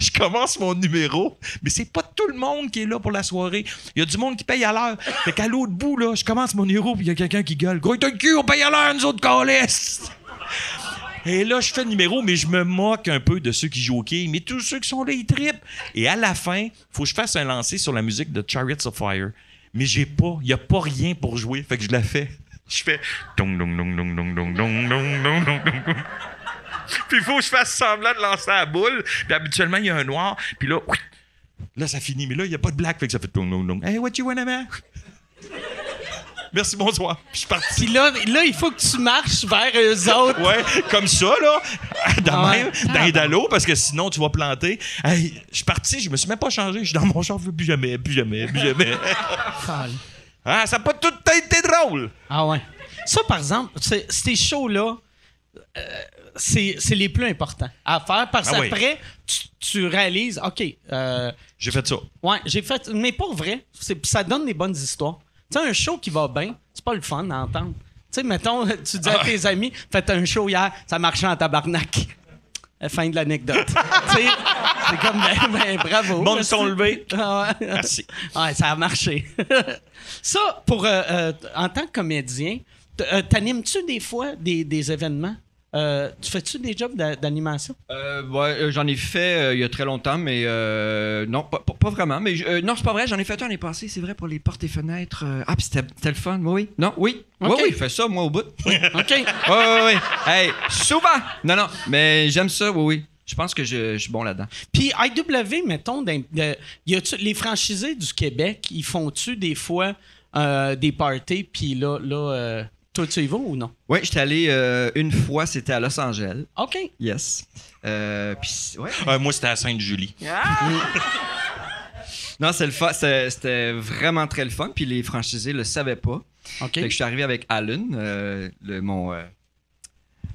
Je commence mon numéro, mais c'est pas tout le monde qui est là pour la soirée. Il y a du monde qui paye à l'heure. Fait qu'à l'autre bout, là, je commence mon numéro, puis il y a quelqu'un qui gueule. Gros, t'as le cul, on paye à l'heure, nous autres, calices! Et là, je fais le numéro, mais je me moque un peu de ceux qui jouent au quai. Mais tous ceux qui sont là, ils trippent. Et à la fin, faut que je fasse un lancer sur la musique de Chariots of Fire. Mais j'ai pas, il n'y a pas rien pour jouer. Fait que je la fais. Je fais. Puis il faut que je fasse semblant de lancer la boule. Puis habituellement, il y a un noir. Puis là, là, ça finit. Mais là, il n'y a pas de black Fait que ça fait. Hey, what you wanna man? Merci, bonsoir. Puis je suis parti. Puis là, là, il faut que tu marches vers eux autres. Ouais, comme ça, là, dans, Ouais. même, dans les dallos, parce que sinon, tu vas planter. Hey, je suis parti, je me suis même pas changé. Je suis dans mon char, plus jamais, plus jamais, plus jamais. ah, ça n'a pas tout été drôle. Ah ouais. Ça, par exemple, ces shows-là, euh, c'est les plus importants à faire parce Ah qu'après, tu, tu réalises, OK, euh, J'ai fait ça. ouais, j'ai fait. Mais pas vrai. Ça donne des bonnes histoires. Tu sais, un show qui va bien, c'est pas le fun à entendre. Tu sais, mettons, tu dis à tes amis, faites un show hier, ça marchait en tabarnak. Euh, Fin de l'anecdote. c'est comme, ben, ben, bravo. Bon, ils merci. sont levés. Ah ouais. Merci. Ouais, ça a marché. ça, pour euh, euh, en tant que comédien, euh, t'animes-tu des fois des, des événements? Euh, tu fais-tu des jobs d'a- d'animation? Euh, ouais, euh, j'en ai fait euh, il y a très longtemps, mais euh, non, pas, pas- pas vraiment. Mais euh, non, c'est pas vrai, j'en ai fait un l'année passée, c'est vrai, pour les portes et fenêtres. ah, puis c'était le fun, oui, oui. Non, oui. Ok. Oui, oui, fais ça, moi, au bout. Oui, OK. oui, oui, oui. Hey, souvent! Non, non, mais j'aime ça, oui, oui. Je pense que je, je suis bon là-dedans. Puis IW, mettons, de- y a-tu- les franchisés du Québec, ils font-tu des fois des parties, puis là, là toi, tu y vas ou non? Oui, j'étais allé euh, une fois, c'était à Los Angeles. OK. Yes. Euh, ouais. Euh, moi, c'était à Sainte-Julie. Non, c'est le fun. C'était c'était vraiment très le fun. Puis les franchisés le savaient pas. OK. Fait que je suis arrivé avec Alan, euh, le, mon. euh,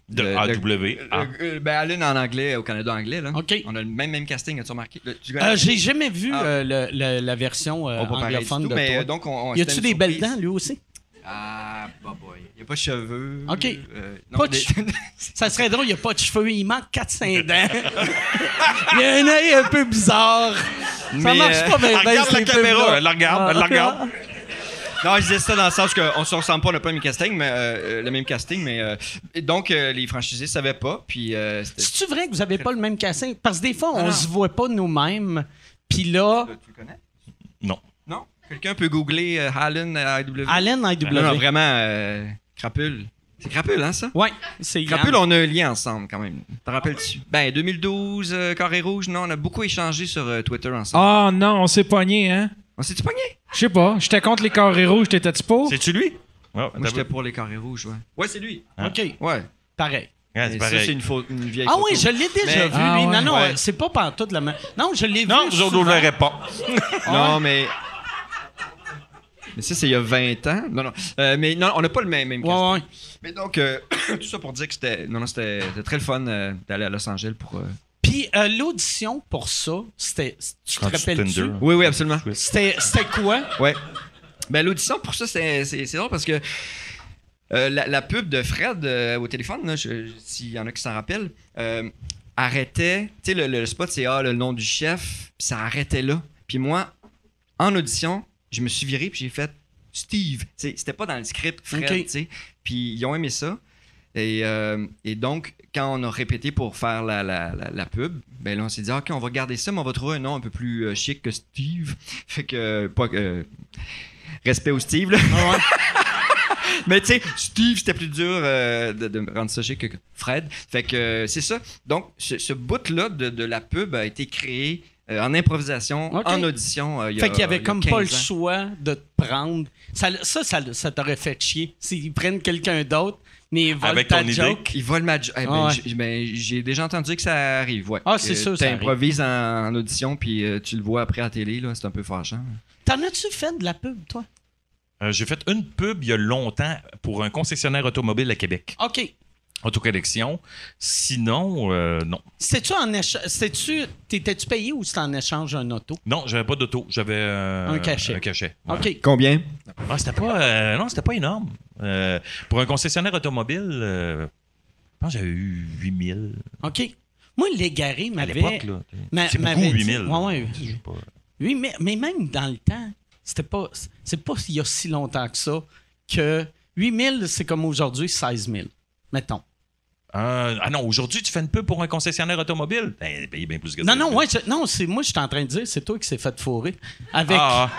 De le- AW. le- Ah. euh, ben, Alan en anglais, au Canada anglais. Là. OK. On a le même, même casting, as-tu remarqué? Le- tu connais? Euh, J'ai jamais vu Ah. euh, le- le- la version euh, pas pareil du anglophone tout, de mais, toi. euh, donc, on, on- y c'était a-tu une des belles surprise. dents, lui aussi? Ah, bah boy. Il n'y a pas de cheveux. OK. Euh, non, Pas de des- cheveux. Ça serait drôle, il n'y a pas de cheveux, il manque 4-5 dents. il y a un œil un peu bizarre. Ça Mais, marche euh, pas bien. Elle regarde la caméra, elle la regarde, elle la regarde. Non, je disais ça dans le sens qu'on se ressemble pas, on n'a pas le même casting, mais, euh, le même casting, mais euh, donc euh, les franchisés savaient pas, puis euh. C'est-tu vrai que vous avez pas le même casting? Parce que des fois, on Ah. se voit pas nous-mêmes. Puis là, Tu le connais? Non. Non? Quelqu'un peut googler euh, Allen IW? Allen Non, IW. non, vraiment, euh, Crapule. C'est Crapule, hein, ça? Ouais, c'est Crapule, grand. on a un lien ensemble, quand même. T'en rappelles-tu? Ben, 2012, euh, Carré Rouge, non, on a beaucoup échangé sur euh, Twitter ensemble. Ah non, on s'est pogné, hein? On s'est-tu pogné? Je sais pas. J'étais contre les carrés rouges, t'étais-tu pas? C'est-tu lui? Ouais, Moi, j'étais pour les Carrés Rouges, ouais. Ouais, c'est lui. OK, Ouais. pareil. Ouais, Et c'est ça, pareil. c'est une, une vieille Ah photo. oui, je l'ai déjà Mais- vu, Ah lui. ouais. Non, non, Ouais. c'est pas pantoute la même. Non, je l'ai Non, vu. vous autres, vous souvent. le verrez pas. Non, mais. Mais ça, c'est il y a 20 ans. Non, non. Euh, mais non, on n'a pas le même, même casting. Ouais, ouais. Mais donc, euh, tout ça pour dire que c'était. Non, non, c'était c'était très le fun euh, d'aller à Los Angeles pour. euh, Puis euh, l'audition pour ça, c'était. Tu te rappelles-tu? Tinder. Oui, oui, absolument. C'était c'était quoi? Ouais. Ben, l'audition pour ça, c'est c'est- c'est drôle parce que euh, la, la pub de Fred euh, au téléphone, là, je- je- s'il y en a qui s'en rappellent, euh, arrêtait. Tu sais, le, le spot, c'est ah, le nom du chef, puis ça arrêtait là. Puis moi, en audition, je me suis viré, puis j'ai fait Steve. C'était pas dans le script, Fred. Puis ils ont aimé ça. Et, euh, et donc, quand on a répété pour faire la, la, la, la pub, ben là, on s'est dit, OK, on va garder ça, mais on va trouver un nom un peu plus euh, chic que Steve. Fait que, euh, pas euh, respect au Steve, là. mais tu sais, Steve, c'était plus dur de, de rendre ça chic que Fred. Fait que c'est ça. Donc, ce, ce bout-là de, de la pub a été créé en improvisation, en audition. euh, il y a- Fait qu'il y avait il y a comme 15 pas le choix de te prendre. Ça, ça, ça, ça t'aurait fait chier. S'ils prennent quelqu'un d'autre, mais ils volent Avec ta ton idée. joke. Ils volent ma jo- eh ben, Ah ouais. j'ai- ben, J'ai déjà entendu que ça arrive, ouais. Ah, c'est sûr, ça arrive. T'improvises en, en audition, puis euh, tu le vois après à la télé, là, c'est un peu fâchant. T'en as-tu fait de la pub, toi? Euh, J'ai fait une pub il y a longtemps pour un concessionnaire automobile à Québec. OK. Autocollection. Sinon, euh, non. C'était-tu en échange. T'étais-tu payé ou c'était en échange un auto? Non, j'avais pas d'auto. J'avais euh, Un cachet. Un cachet. ouais. OK. Combien? Ah, c'était pas, euh, non, c'était pas énorme. Euh, pour un concessionnaire automobile, euh, je pense que j'avais eu 8000 OK. Moi, l'égaré à m'avait. l'époque. là. m'a- C'est beaucoup, m'avait dit- 8000. Ouais, ouais. Je sais pas. Oui, mais, mais même dans le temps, c'était pas. C'est pas il y a si longtemps que ça que 8000, c'est comme aujourd'hui 16 000. Mettons. Euh, ah non, aujourd'hui, tu fais une pub pour un concessionnaire automobile? Ben, paye bien plus que ça. Non, non, ouais, je- non, c'est moi, je suis en train de dire, c'est toi qui s'est fait fourrer. Avec. Ah,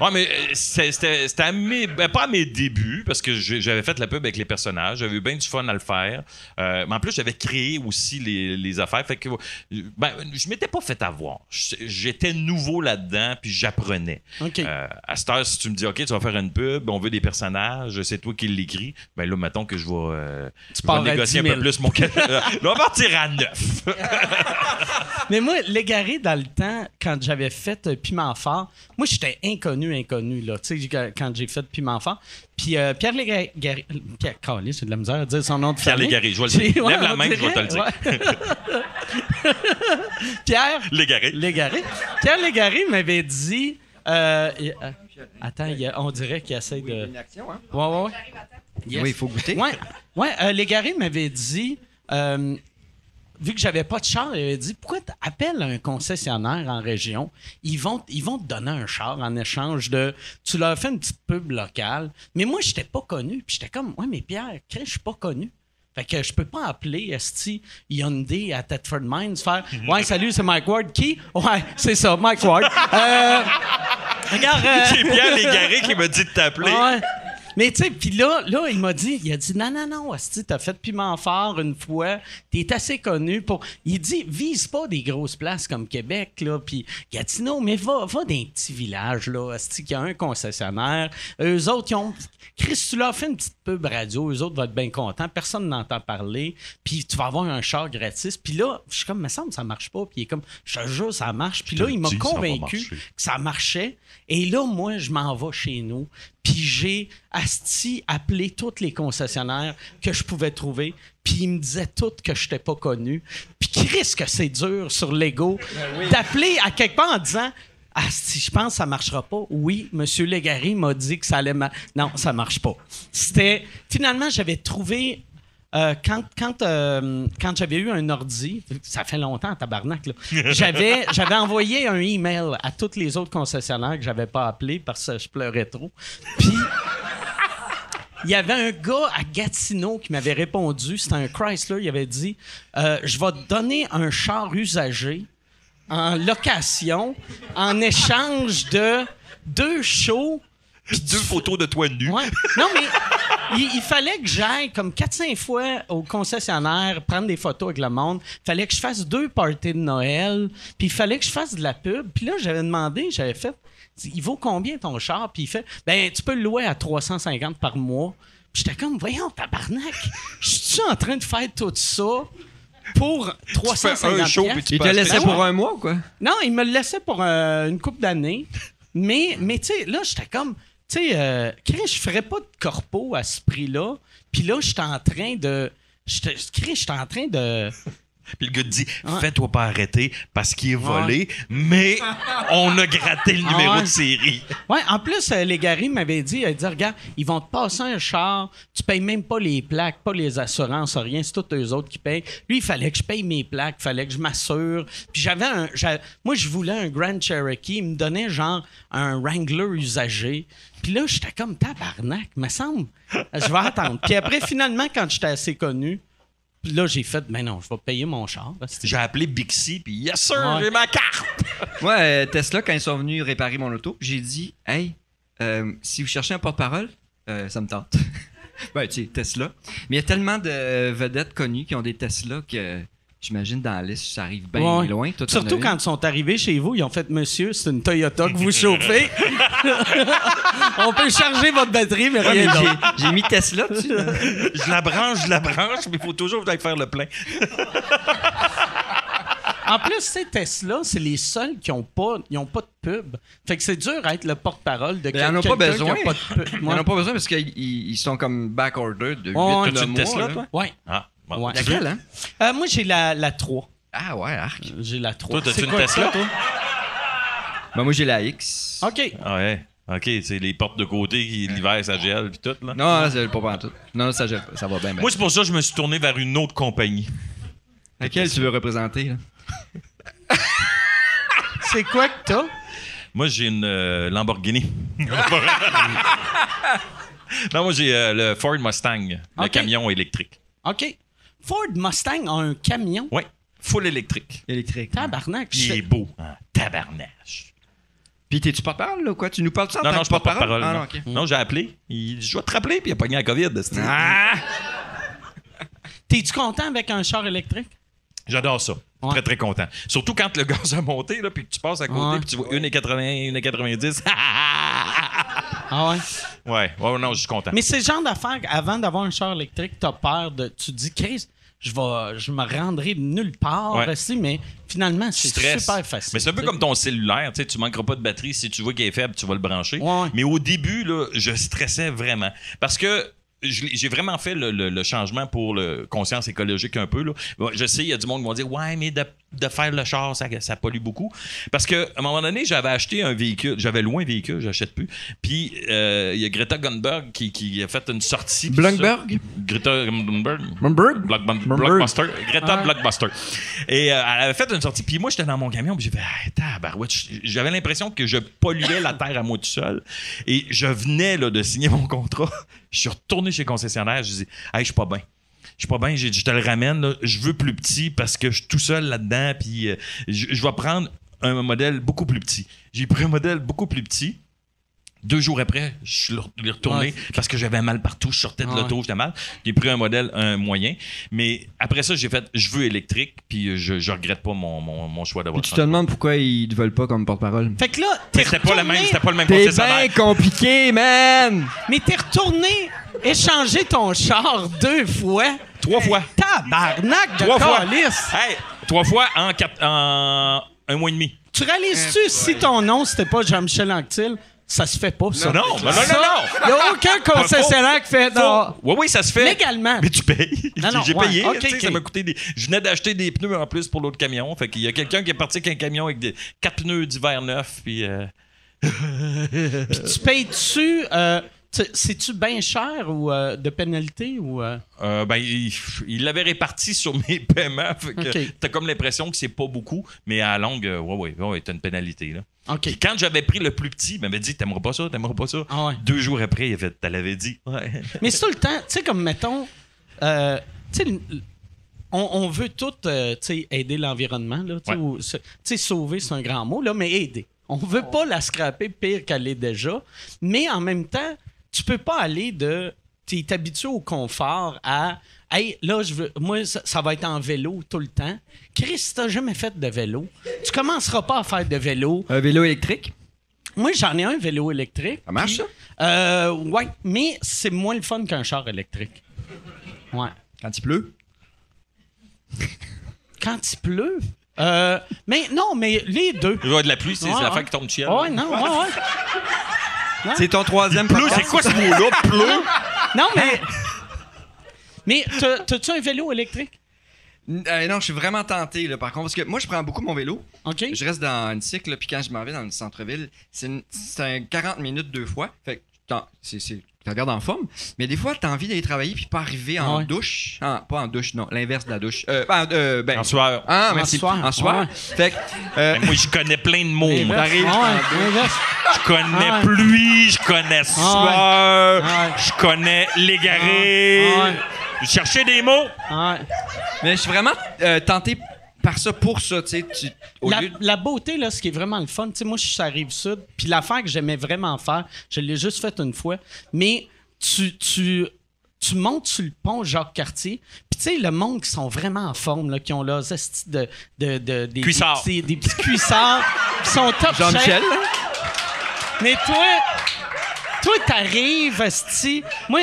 ah. ouais, mais euh, c'était à mes, ben, pas à mes débuts, parce que j'avais fait la pub avec les personnages, j'avais eu bien du fun à le faire. Euh, mais en plus, j'avais créé aussi les, les affaires. Fait que, ben, je m'étais pas fait avoir. J'étais nouveau là-dedans, puis j'apprenais. OK. Euh, à cette heure, si tu me dis, OK, tu vas faire une pub, on veut des personnages, c'est toi qui l'écris, ben là, mettons que je vais, je vais négocier 10 un 000. Peu plus mon. Là, on va partir à neuf. Mais moi, l'égaré dans le temps, quand j'avais fait euh, Piment Fort, moi, j'étais inconnu, inconnu, là, tu sais, quand- j'ai fait Piment Fort. Puis euh, Pierre Légaré... Pierre Caliste, j'ai de la misère à dire son nom de Pierre famille. Légaré, je vais le dire. ouais, Lève la on main, je vais te le dirait, ouais. Pierre Légaré. Légaré. Pierre Légaré m'avait dit... euh, euh, attends, il y a- on dirait qu'il essaie de... Une action, hein? Ouais, ouais, ouais. Yes. Oui, il faut goûter. Ouais, ouais euh, Légaré m'avait dit, euh, vu que j'avais pas de char, il avait dit pourquoi t'appelles un concessionnaire en région? Ils vont, ils vont te donner un char en échange de. Tu leur fais une petite pub locale. Mais moi, j'étais pas connu. Puis j'étais comme, ouais, mais Pierre, je suis pas connu. Fait que je peux pas appeler Esti Hyundai à Thetford Mines faire Ouais, salut, c'est Mike Ward. Qui? Ouais, c'est ça, Mike Ward. Euh, regarde. euh, C'est Pierre Légaré qui m'a dit de t'appeler. Ouais. Mais tu sais, puis là, là, il m'a dit, il a dit, non, non, non, Asti, t'as fait piment fort une fois, t'es assez connu pour. Il dit, vise pas des grosses places comme Québec, là, puis Gatineau, mais va, va dans un petit village, là, Asti, qui a un concessionnaire. Eux autres, ils ont. Chris, tu leur fais une petite pub radio, eux autres vont être bien contents, personne n'entend parler, puis tu vas avoir un char gratis. Puis là, je suis comme, me semble, ça marche pas, puis il est comme, je te jure, ça marche. Puis là, il m'a ça convaincu que ça marchait. Et là, moi, je m'en vais chez nous. Puis j'ai asti appelé tous les concessionnaires que je pouvais trouver. Puis ils me disaient tous que je n'étais pas connu. Puis Chris, que c'est dur sur l'ego d'appeler à quelque part en disant Asti, je pense que ça marchera pas. Oui, M. Légaré m'a dit que ça allait ma- Non, ça marche pas. C'était. Finalement, j'avais trouvé euh, quand quand, euh, quand j'avais eu un ordi, ça fait longtemps, tabarnak, là, j'avais, j'avais envoyé un email à tous les autres concessionnaires que j'avais pas appelés parce que je pleurais trop. Puis, il y avait un gars à Gatineau qui m'avait répondu, c'était un Chrysler, il avait dit euh, Je vais te donner un char usagé en location en échange de deux shows Deux photos de toi nu. Ouais. Non, mais il, il fallait que j'aille comme 4-5 fois au concessionnaire prendre des photos avec le monde. Il fallait que je fasse deux parties de Noël. Puis il fallait que je fasse de la pub. Puis là, j'avais demandé, j'avais fait il vaut combien ton char? Puis il fait ben, tu peux le louer à 350 par mois. Puis j'étais comme, voyons, tabarnak, je suis en train de faire tout ça pour 350 un show, piastres? puis tu Il te laissait pour un mois, quoi? Non, il me le laissait pour euh, une couple d'années. Mais, mais tu sais, là, j'étais comme, tu sais, euh, Chris, je ferais pas de corpo à ce prix-là. Puis là, j'étais en train de. Chris, j'étais en train de. Puis le gars te dit. Fais-toi pas arrêter parce qu'il est volé, mais on a gratté le numéro Ouais. de série. Ouais, en plus, euh, les garis m'avaient dit, ils dit, regarde, ils vont te passer un char, tu payes même pas les plaques, pas les assurances, rien, c'est tous eux autres qui payent. Lui, il fallait que je paye mes plaques, il fallait que je m'assure. Puis j'avais un, moi, je voulais un Grand Cherokee, il me donnait genre un Wrangler usagé. Puis là, j'étais comme tabarnak, me semble, je vais attendre. Puis après, finalement, quand j'étais assez connu, là, j'ai fait, ben non, je vais payer mon char. J'ai appelé Bixi, puis yes sir, Ouais. j'ai ma carte. Moi, euh, Tesla, quand ils sont venus réparer mon auto, j'ai dit Hey, euh, si vous cherchez un porte-parole, euh, ça me tente. ben, tu sais, Tesla. Mais il y a tellement de vedettes connues qui ont des Tesla que j'imagine dans la liste, ça arrive bien Ouais. loin. Toi, Surtout quand ils sont arrivés chez vous, ils ont fait Monsieur, c'est une Toyota que vous chauffez. On peut charger votre batterie, mais rien j'ai- mis Tesla dessus. Je la branche, je la branche, mais il faut toujours que faire le plein. En plus, c'est Tesla, c'est les seuls qui n'ont pas, ils ont pas de pub. Fait que c'est dur à être le porte-parole de Ben, ils en ont quelqu'un pas qui a besoin. pas de pub. Ils n'en ont pas besoin parce qu'ils ils- ils sont comme back-order de 8 Ouais, le T'as-tu une mois, Tesla, là. toi? Ouais. Ah, bon. Ouais. Laquelle, hein? Euh, moi, j'ai la, la 3. Ah ouais, arc. J'ai la 3. Toi, t'as-tu une quoi, Tesla, toi? Ben, moi, j'ai la X. OK. Ah ouais. OK, c'est les portes de côté qui, l'hiver, ça gèle, puis tout, là. Non, là, ça gèle pas pantoute. Non, ça gèle pas. Ça va bien, bien. Moi, c'est pour ça que je me suis tourné vers une autre compagnie. Laquelle tu veux représenter, là? C'est quoi que t'as? Moi, j'ai une euh, Lamborghini. non, moi, j'ai euh, le Ford Mustang, le camion électrique. OK. Ford Mustang a un camion. Oui, full électrique. Électrique. Tabarnak. Puis il est beau. hein, tabarnage. Puis t'es-tu porte-parole, là, ou quoi? Tu nous parles de ça Non, non, je suis pas porte-parole? Ah, non. j'ai appelé. Il dit, je vais te rappeler, puis il a pogné la COVID. Ah! T'es-tu content avec un char électrique? J'adore ça. Ouais. Très, très content. Surtout quand le gaz a monté, là, puis que tu passes à côté, Ouais. puis tu vois 1,80, 1,90. Ah ouais. ouais, ouais, non, je suis content. Mais c'est le genre d'affaire avant d'avoir un char électrique, t'as peur de. Tu te dis, Chris, je vais, je me rendrai nulle part, Ouais. ici, mais finalement, c'est super facile. Mais c'est un peu comme ton cellulaire, tu sais, tu manqueras pas de batterie. Si tu vois qu'il est faible, tu vas le brancher. Ouais. Mais au début, là, je stressais vraiment. Parce que j'ai vraiment fait le, le- le changement pour le conscience écologique un peu. Là. Je sais, il y a du monde qui vont dire Ouais, mais de, faire le char, ça, ça pollue beaucoup. Parce qu'à un moment donné, j'avais acheté un véhicule, j'avais loin un véhicule, j'achète plus. Puis euh, il y a Greta Thunberg qui, qui a fait une sortie. ça. Greta Bloomberg? Blockbuster. Greta Ouais. Blockbuster. Et euh, elle avait fait une sortie. Puis moi, j'étais dans mon camion. Puis j'ai fait, ah, tabarouette. J'avais l'impression que je polluais la terre à moi tout seul. Et je venais là, de signer mon contrat. Je suis retourné chez le concessionnaire. Je dis, hey, je suis pas bien. Je suis pas bien, je te le ramène. Je veux plus petit parce que je suis tout seul là-dedans. Puis euh, je vais prendre un modèle beaucoup plus petit. J'ai pris un modèle beaucoup plus petit. Deux jours après, je suis re- retourné Ouais. parce que j'avais mal partout. Je sortais de Ouais. l'auto, j'étais mal. J'ai pris un modèle un moyen. Mais après ça, j'ai fait je veux électrique. Puis je, je regrette pas mon, mon, mon choix d'avoir tu te demandes pourquoi ils te veulent pas comme porte-parole. Fait que là, t'es C'était pas, le retourné, même, c'était pas le même T'es bien compliqué, man! mais t'es retourné échanger ton char deux fois. Trois fois. Tabarnak de Trois fois. Hey, trois fois en, quatre- en un mois et demi. Tu réalises-tu si ton nom c'était pas Jean-Michel Anctil, ça se fait pas ça. Non, non, non, non, Ça, non. Y a aucun concessionnaire qui fait non. Oui, oui, ça se fait. Légalement. Mais tu payes. Non, non, J'ai payé. Ça m'a coûté des. Je venais d'acheter des pneus en plus pour l'autre camion. Fait qu'il y a quelqu'un qui est parti avec un camion avec des quatre pneus d'hiver neufs. Puis. euh, Tu payes-tu euh, c'est-tu bien cher ou euh, de pénalité ou euh? euh, ben, il l'avait réparti sur mes paiements. T'as comme l'impression que c'est pas beaucoup, mais à la longue, ouais, ouais, ouais, t'as une pénalité. Là. Puis quand j'avais pris le plus petit, il m'avait dit T'aimeras pas ça, t'aimeras pas ça. Ah ouais. Deux jours après, il l'avais dit. Ouais. Mais c'est tout le temps, tu sais, comme mettons, tu sais, on, on veut tout, aider l'environnement, là, tu sais, Ouais. ou se- tu sais, sauver, c'est un grand mot, là, mais aider. On veut pas la scraper pire qu'elle est déjà, mais en même temps, tu peux pas aller de, tu es habitué au confort à, hey, là, je veux, moi, ça, ça va être en vélo tout le temps. Chris, si t'as jamais fait de vélo, tu commenceras pas à faire de vélo. Un vélo électrique? Moi, j'en ai un vélo électrique. Ça marche, puis, ça? Euh, ouais, mais c'est moins le fun qu'un char électrique. Ouais. Quand il pleut? Quand il pleut? Euh, mais non, mais les deux. Il y avoir de la pluie, c'est Ouais, c'est la ouais. fin qui tombe du ciel. Ouais, non, ouais, ouais. C'est ton troisième Pleu, podcast? c'est quoi ce mot-là? Pleu? Non, mais. Mais t'as- t'as-tu un vélo électrique? Euh, non, je suis vraiment tenté, là, par contre, parce que moi, je prends beaucoup mon vélo. OK. Je reste dans une cycle, puis quand je m'en vais dans le centre-ville, c'est une- c'est un 40 minutes deux fois. Fait que t'en- c'est, c'est, tu regardes en forme. Mais des fois, t'as envie d'aller travailler puis pas arriver en Ouais. douche. En- pas en douche, non, l'inverse de la douche. Euh, euh, ben, En soir. Ah, En merci. soir. En soir. Ouais. Fait que, euh, moi, je connais plein de mots. T'arrives Ouais, Je connais Ah ouais. pluie, je connais soir, Ah ouais. je connais l'égaré. Ah ouais. Je cherchais des mots? ouais. Mais je suis vraiment euh, tenté par ça, pour ça, tu sais. La, lieu de- la beauté, là, ce qui est vraiment le fun, tu sais, moi, je suis sur la rive sud, puis l'affaire que j'aimais vraiment faire, je l'ai juste faite une fois, mais tu, tu, tu montes sur le pont Jacques-Cartier, puis tu sais, le monde qui sont vraiment en forme, là, qui ont leurs estis de, de, de- des, Cuissards. Des, petits- des petits cuissards, qui sont top Jean-Michel? Mais toi, toi, t'arrives, esti. Moi,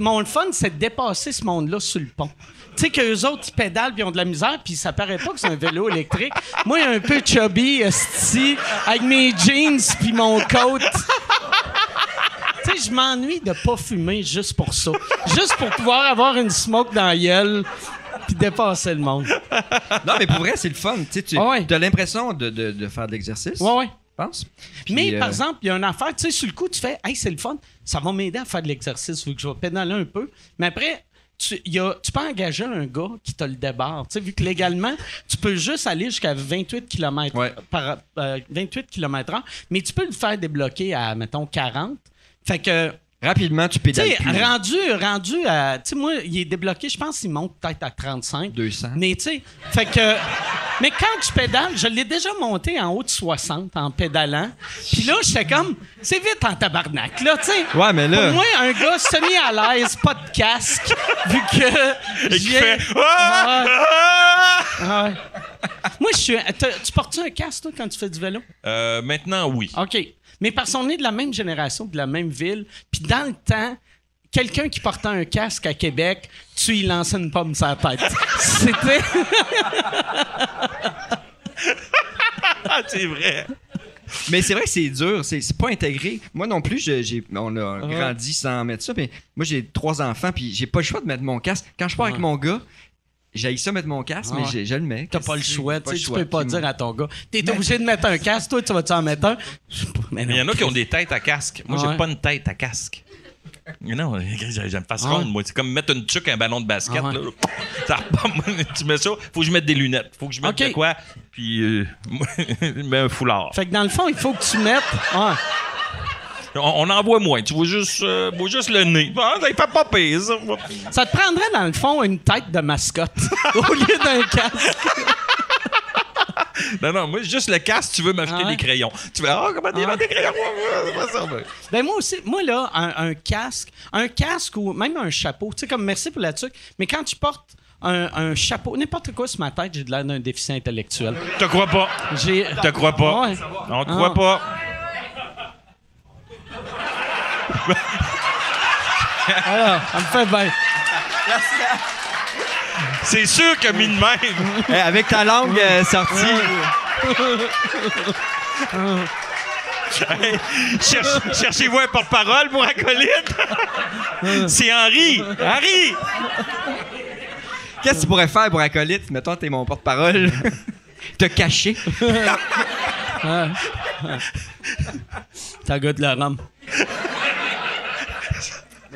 mon fun, c'est de dépasser ce monde-là sur le pont. Tu sais qu'eux autres, ils pédalent puis ils ont de la misère, puis ça paraît pas que c'est un vélo électrique. Moi, un peu chubby, esti, avec mes jeans puis mon coat. Tu sais, je m'ennuie de pas fumer juste pour ça. Juste pour pouvoir avoir une smoke dans la gueule puis dépasser le monde. Non, mais pour vrai, c'est le fun. Tu sais, tu ouais. as l'impression de, de, de faire de l'exercice, Ouais, ouais. je pense. Puis, Mais euh, par exemple, il y a une affaire, tu sais, sur le coup, tu fais, hey, c'est le fun, ça va m'aider à faire de l'exercice, vu que je vais pédaler un peu. Mais après, tu, y a, tu peux engager un gars qui te le débarre. Tu sais, vu que légalement, tu peux juste aller jusqu'à 28 km Ouais. par euh, 28 km/h, mais tu peux le faire débloquer à, mettons, 40. Fait que Rapidement, tu pédales plus. rendu, rendu à. Tu sais, moi, il est débloqué, je pense qu'il monte peut-être à 35. 200. Mais tu sais, fait que. Mais quand je pédale, je l'ai déjà monté en haut de 60 en pédalant. Puis là, j'étais comme, c'est vite en tabarnak, là, tu sais. Ouais, mais là- Pour moi, un gars semi à l'aise, pas de casque, vu que. Et qui fait Ah! Ah! Ah. Moi, je suis. Tu portes-tu un casque, toi, quand tu fais du vélo? Euh, maintenant, oui. OK. Mais parce qu'on est de la même génération, de la même ville, puis dans le temps, quelqu'un qui portait un casque à Québec, tu y lançais une pomme sur la tête. C'était. Ah, c'est vrai. Mais c'est vrai que c'est dur, c'est c'est pas intégré. Moi non plus, je- j'ai, on a grandi sans mettre ça, mais moi j'ai trois enfants, puis j'ai pas le choix de mettre mon casque. Quand je pars avec mon gars, j'ai ça mettre mon casque, mais Ouais. j'ai- je le mets. T'as pas le choix, tu sais, tu peux pas dire à ton gars, t'es obligé de mettre un casque, toi, tu vas-tu en mettre un? Mais il y en a qui ont des têtes à casque. Moi, Ouais. j'ai pas une tête à casque. Non, j'aime pas Ah ronde, moi. C'est comme mettre une tuque à un ballon de basket. Ah ouais. là. Ça repart. tu mets ça, faut que je mette des lunettes. Faut que je mette de quoi. Puis, euh, mets un foulard. Fait que dans le fond, il faut que tu mettes. Ouais. On, on en voit moins. Tu vois juste, euh, vois juste le nez. Ah, ça, il fait pas pire, ça. Ça te prendrait, dans le fond, une tête de mascotte au lieu d'un casque. Non, non, moi, juste le casque, tu veux m'acheter Ah ouais? des crayons. Tu fais, ah, comment des Ah des crayons? C'est pas ça, ben. Ben moi aussi, moi là, un, un casque, un casque ou même un chapeau, tu sais, comme merci pour la tuque, mais quand tu portes un, un chapeau, n'importe quoi sur ma tête, j'ai de l'air d'un déficient intellectuel. Te crois pas. J'ai. Te crois pas. Ouais. On te croit Ah. pas. Ah, ça me fait bien. C'est sûr que mis de même. Eh, avec ta langue euh, sortie. Hey, cherche- Cherchez-vous un porte-parole pour acolyte? C'est Henri. Henri! Qu'est-ce que tu pourrais faire pour acolyte? Mettons, t'es mon porte-parole. Te cacher. Ça goûte le rhum.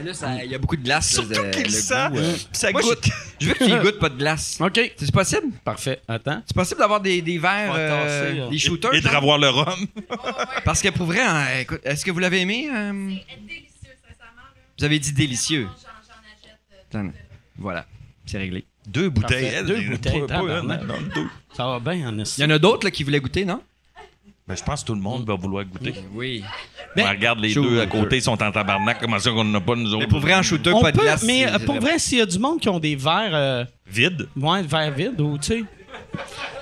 Mais là, ça- il y a beaucoup de glace. Surtout là, qu'il le sent. goût, euh. Ça Moi, je- goûte. Je veux que tu y goûtes pas de glace. OK. C'est possible? Parfait. Attends. C'est possible d'avoir des, des verres, euh, tasser, là. des shooters? Et de genre? revoir le rhum. Parce que pour vrai, hein, écoute, est-ce que vous l'avez aimé? euh? délicieux, sincèrement. là. Vous avez dit délicieux. J'en j'en achète. euh, Attends, Voilà, c'est réglé. Deux bouteilles. Parfait. Deux bouteilles, tabarnak. Ça va bien, en Il y en a d'autres là, qui voulaient goûter, non? Ben, je pense que tout le monde va vouloir goûter. Oui. Ben, On regarde les deux à côté, ils sont en tabarnak. Comment ça qu'on n'en a pas, nous autres? Mais pour vrai, en shooter, On pas de glace. mais euh, pour vrai, s'il y a du monde qui ont des verres, euh, Vide. ouais, verres vides ou, tu sais.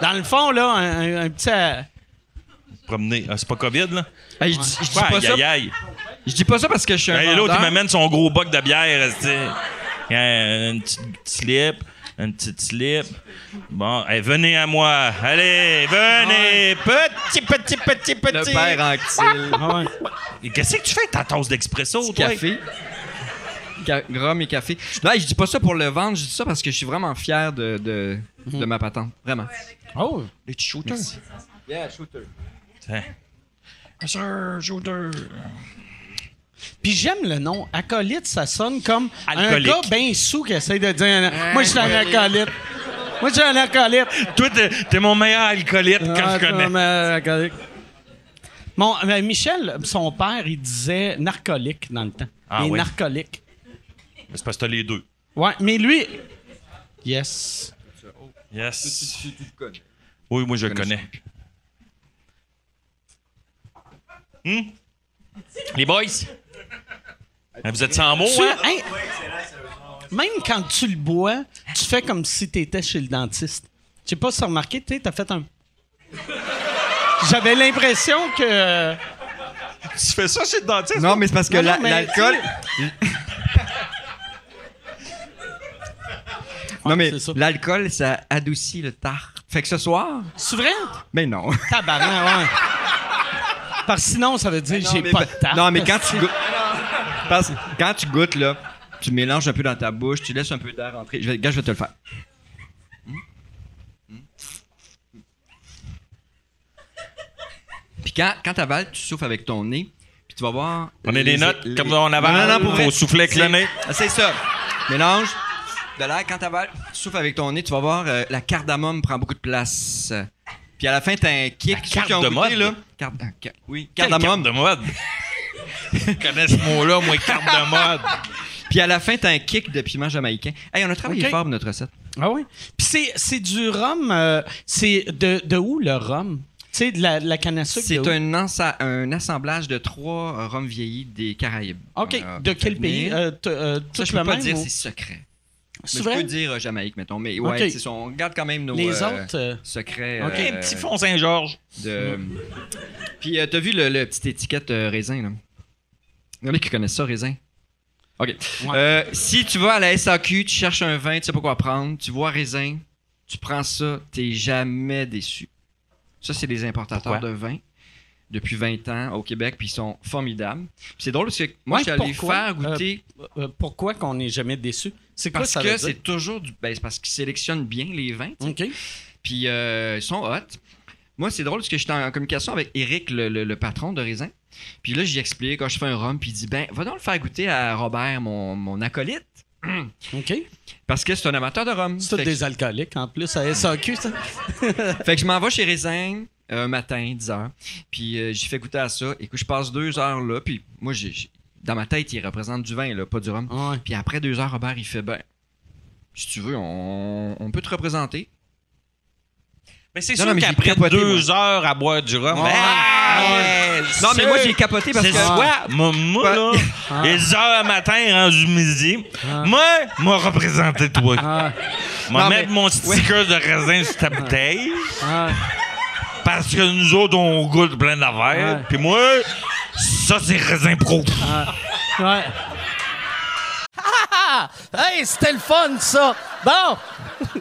Dans le fond, là, un, un- un petit. euh, Promener. Ah, c'est pas COVID, là? Hey, je, dis- je dis Ouais, pas aïe, ça. aïe, aïe. Je dis pas ça parce que je suis un Hey, L'autre, il m'amène son gros boc de bière. tu sais. Un petit slip. Un petit slip. Bon, hey, venez à moi. Allez, venez. Petit, petit, petit, petit. Le père en ouais. Qu'est-ce que tu fais avec ta tasse d'expresso, toi? Café. Ca- Rhum et café. Non, je dis pas ça pour le vendre, je dis ça parce que je suis vraiment fier de, de, de ma patente. Vraiment. Oh, Les petits shooters. Yeah, shooter. Tiens. Sir, shooter. Puis j'aime le nom. Acolyte, ça sonne comme Alcoolique. un gars bien sous qui essaie de dire Moi, je suis un acolyte. Moi, je suis un acolyte. Toi, t'es, t'es mon meilleur alcoolite que Ah, je connais. Mon, euh, Michel, son père, il disait narcolique dans le temps. Ah oui. narcoliques. C'est parce que t'as les deux. Ouais, mais lui. Yes. Yes. Oui, moi, je le connais. Hmm? Les boys? Hein, Vous êtes sans mots, Tu- hein? hey, même quand tu le bois, tu fais comme si tu étais chez le dentiste. Je sais pas si tu as remarqué, tu as fait un. J'avais l'impression que. Tu fais ça chez le dentiste? Non, mais c'est parce que Non, non, la- mais l'alcool. non, mais c'est ça. l'alcool, ça adoucit le tarte. Fait que ce soir. C'est vrai? Mais non. Tabarnak, ouais. Parce que sinon, ça veut dire Non, j'ai pas de tarte. Non, mais quand tu goûtes. Parce que quand tu goûtes, là, tu mélanges un peu dans ta bouche, tu laisses un peu d'air rentrer. Je vais, gars, je vais te le faire. Puis quand, quand t'avales, tu souffles avec ton nez, puis tu vas voir. Prenez des notes, les- comme on avale. Non, non, non, pour Faut souffler avec le nez. Ah, C'est ça. Mélange de l'air. Quand t'avales, tu souffles avec ton nez, tu vas voir, euh, la cardamome prend beaucoup de place. Puis à la fin, t'as un kick. Ceux carte qui ont de goûté, mode? là. Carte- ah, oui, cardamome. carte de mode? Je connais ce mot-là, moi, carte de mode. Puis à la fin, t'as un kick de piment jamaïcain. Hey, on a travaillé fort pour notre recette. Ah oui? Puis c'est, c'est du rhum. euh, c'est de, de où le rhum? Tu sais, de la, de la canne à sucre. C'est un, un assemblage de trois rhums vieillis des Caraïbes. OK. De quel pays? Euh, euh, Ça, je peux pas même dire, ou- c'est secret. Mais je peux dire euh, Jamaïque, mettons. Mais ouais, ça, on garde quand même nos Les autres? euh, secrets. Ok. euh, petit fond Saint-Georges. de... Puis t'as vu le, le petite étiquette raisin, là? Il y en a qui connaissent ça, raisin. OK. Ouais. Euh, si tu vas à la SAQ, tu cherches un vin, tu sais pas quoi prendre, tu vois raisin, tu prends ça, t'es jamais déçu. Ça, c'est des importateurs Pourquoi? de vin depuis 20 ans au Québec, puis ils sont formidables. Puis c'est drôle parce que moi, Ouais, je suis allé faire goûter euh, pourquoi qu'on n'est jamais déçu? C'est quoi parce ça que c'est toujours du. Ben, c'est parce qu'ils sélectionnent bien les vins. OK. Puis euh, ils sont hot. Moi, c'est drôle parce que j'étais en communication avec Eric, le, le- le patron de Raisin. Puis là, j'y explique quand je fais un rhum, puis il dit Ben, va donc le faire goûter à Robert, mon, mon acolyte. OK. Parce que c'est un amateur de rhum. C'est des alcooliques en plus à SAQ, ça. fait que je m'en vais chez Raisin euh, un matin, 10 heures. Puis euh, j'y fais goûter à ça. Écoute, je passe deux heures là. Puis moi, j'ai, j'ai- dans ma tête, il représente du vin, là, pas du rhum. Ouais. Puis après deux heures, Robert, il fait Ben, si tu veux, on, on peut te représenter. Mais c'est Non, sûr non, mais j'ai qu'après deux heures à boire du rhum, Ouais. ah, Non, mais c'est- moi, j'ai capoté parce C'est que. quoi? Moi, moi, là, Ah. les heures matin, rendu midi, moi, m'a représenté toi. Ah, M'a Non, mettre mais- mon sticker de raisin sur ta bouteille, ah, parce que nous autres, on goûte plein d'affaires. Ouais. Puis moi, ça, c'est raisin pro. ouais. Ah! Hey, c'était le fun, ça! Bon!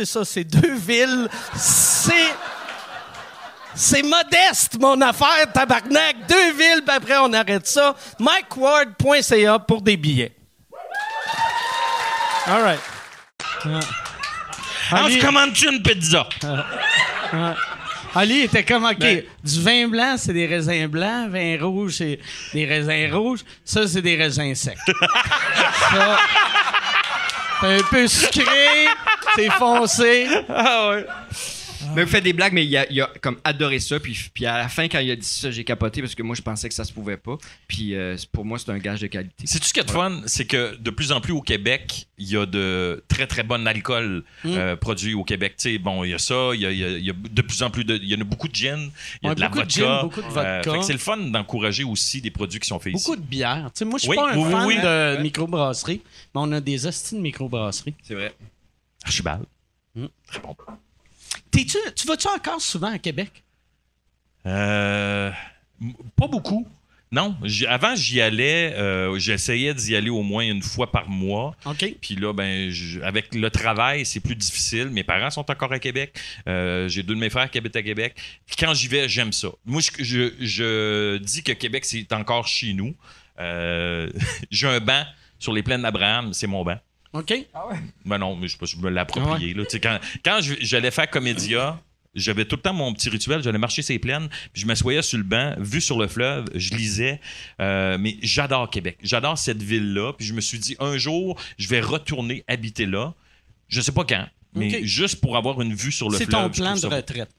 ça, c'est deux villes. C'est. C'est modeste, mon affaire, tabarnak. Deux villes, puis après, on arrête ça. MikeWard.ca pour des billets. All right. On Ali, se commande-tu une pizza? Ali était comme, OK, Ben- du vin blanc, c'est des raisins blancs. Vin rouge, c'est des raisins rouges. Ça, c'est des raisins secs. ça, c'est un peu sucré, c'est foncé. Mais vous faites des blagues, mais il a, il a comme adoré ça. Puis, puis à la fin, quand il a dit ça, j'ai capoté parce que moi, je pensais que ça se pouvait pas. Puis euh, c'est- pour moi, c'est un gage de qualité. C'est-tu ce qui est de fun? C'est que de plus en plus au Québec, il y a de très très bon alcool euh, produit au Québec. Tu sais, bon, il y a ça, il y a, il y a- de plus en plus de. Il y en a beaucoup de gin, il y a Ouais, de la de vodka. gin, beaucoup de vodka. que c'est le fun d'encourager aussi des produits qui sont faits Beaucoup ici. de bière. Tu sais, moi, je suis Oui, pas un oui, fan oui, de microbrasserie, mais on a des hosties de microbrasserie. C'est vrai. Archibald. T'es-tu, tu vas-tu encore souvent à Québec? Euh, pas beaucoup. Non, avant j'y allais, euh, j'essayais d'y aller au moins une fois par mois. OK. Puis là, ben, avec le travail, c'est plus difficile. Mes parents sont encore à Québec. Euh, J'ai deux de mes frères qui habitent à Québec. Puis quand j'y vais, j'aime ça. Moi, je, je- je dis que Québec, c'est encore chez nous. Euh, J'ai un banc sur les plaines d'Abraham, c'est mon banc. OK. Ben non, mais je, sais pas, je me là. Tu sais, Quand, quand je- j'allais faire Comédia, j'avais tout le temps mon petit rituel. J'allais marcher ces plaines, puis je m'assoyais sur le banc, vu sur le fleuve, je lisais. Euh, mais j'adore Québec. J'adore cette ville-là. Puis je me suis dit, un jour, je vais retourner habiter là. Je sais pas quand, mais juste pour avoir une vue sur le C'est fleuve. ton je plan de retraite.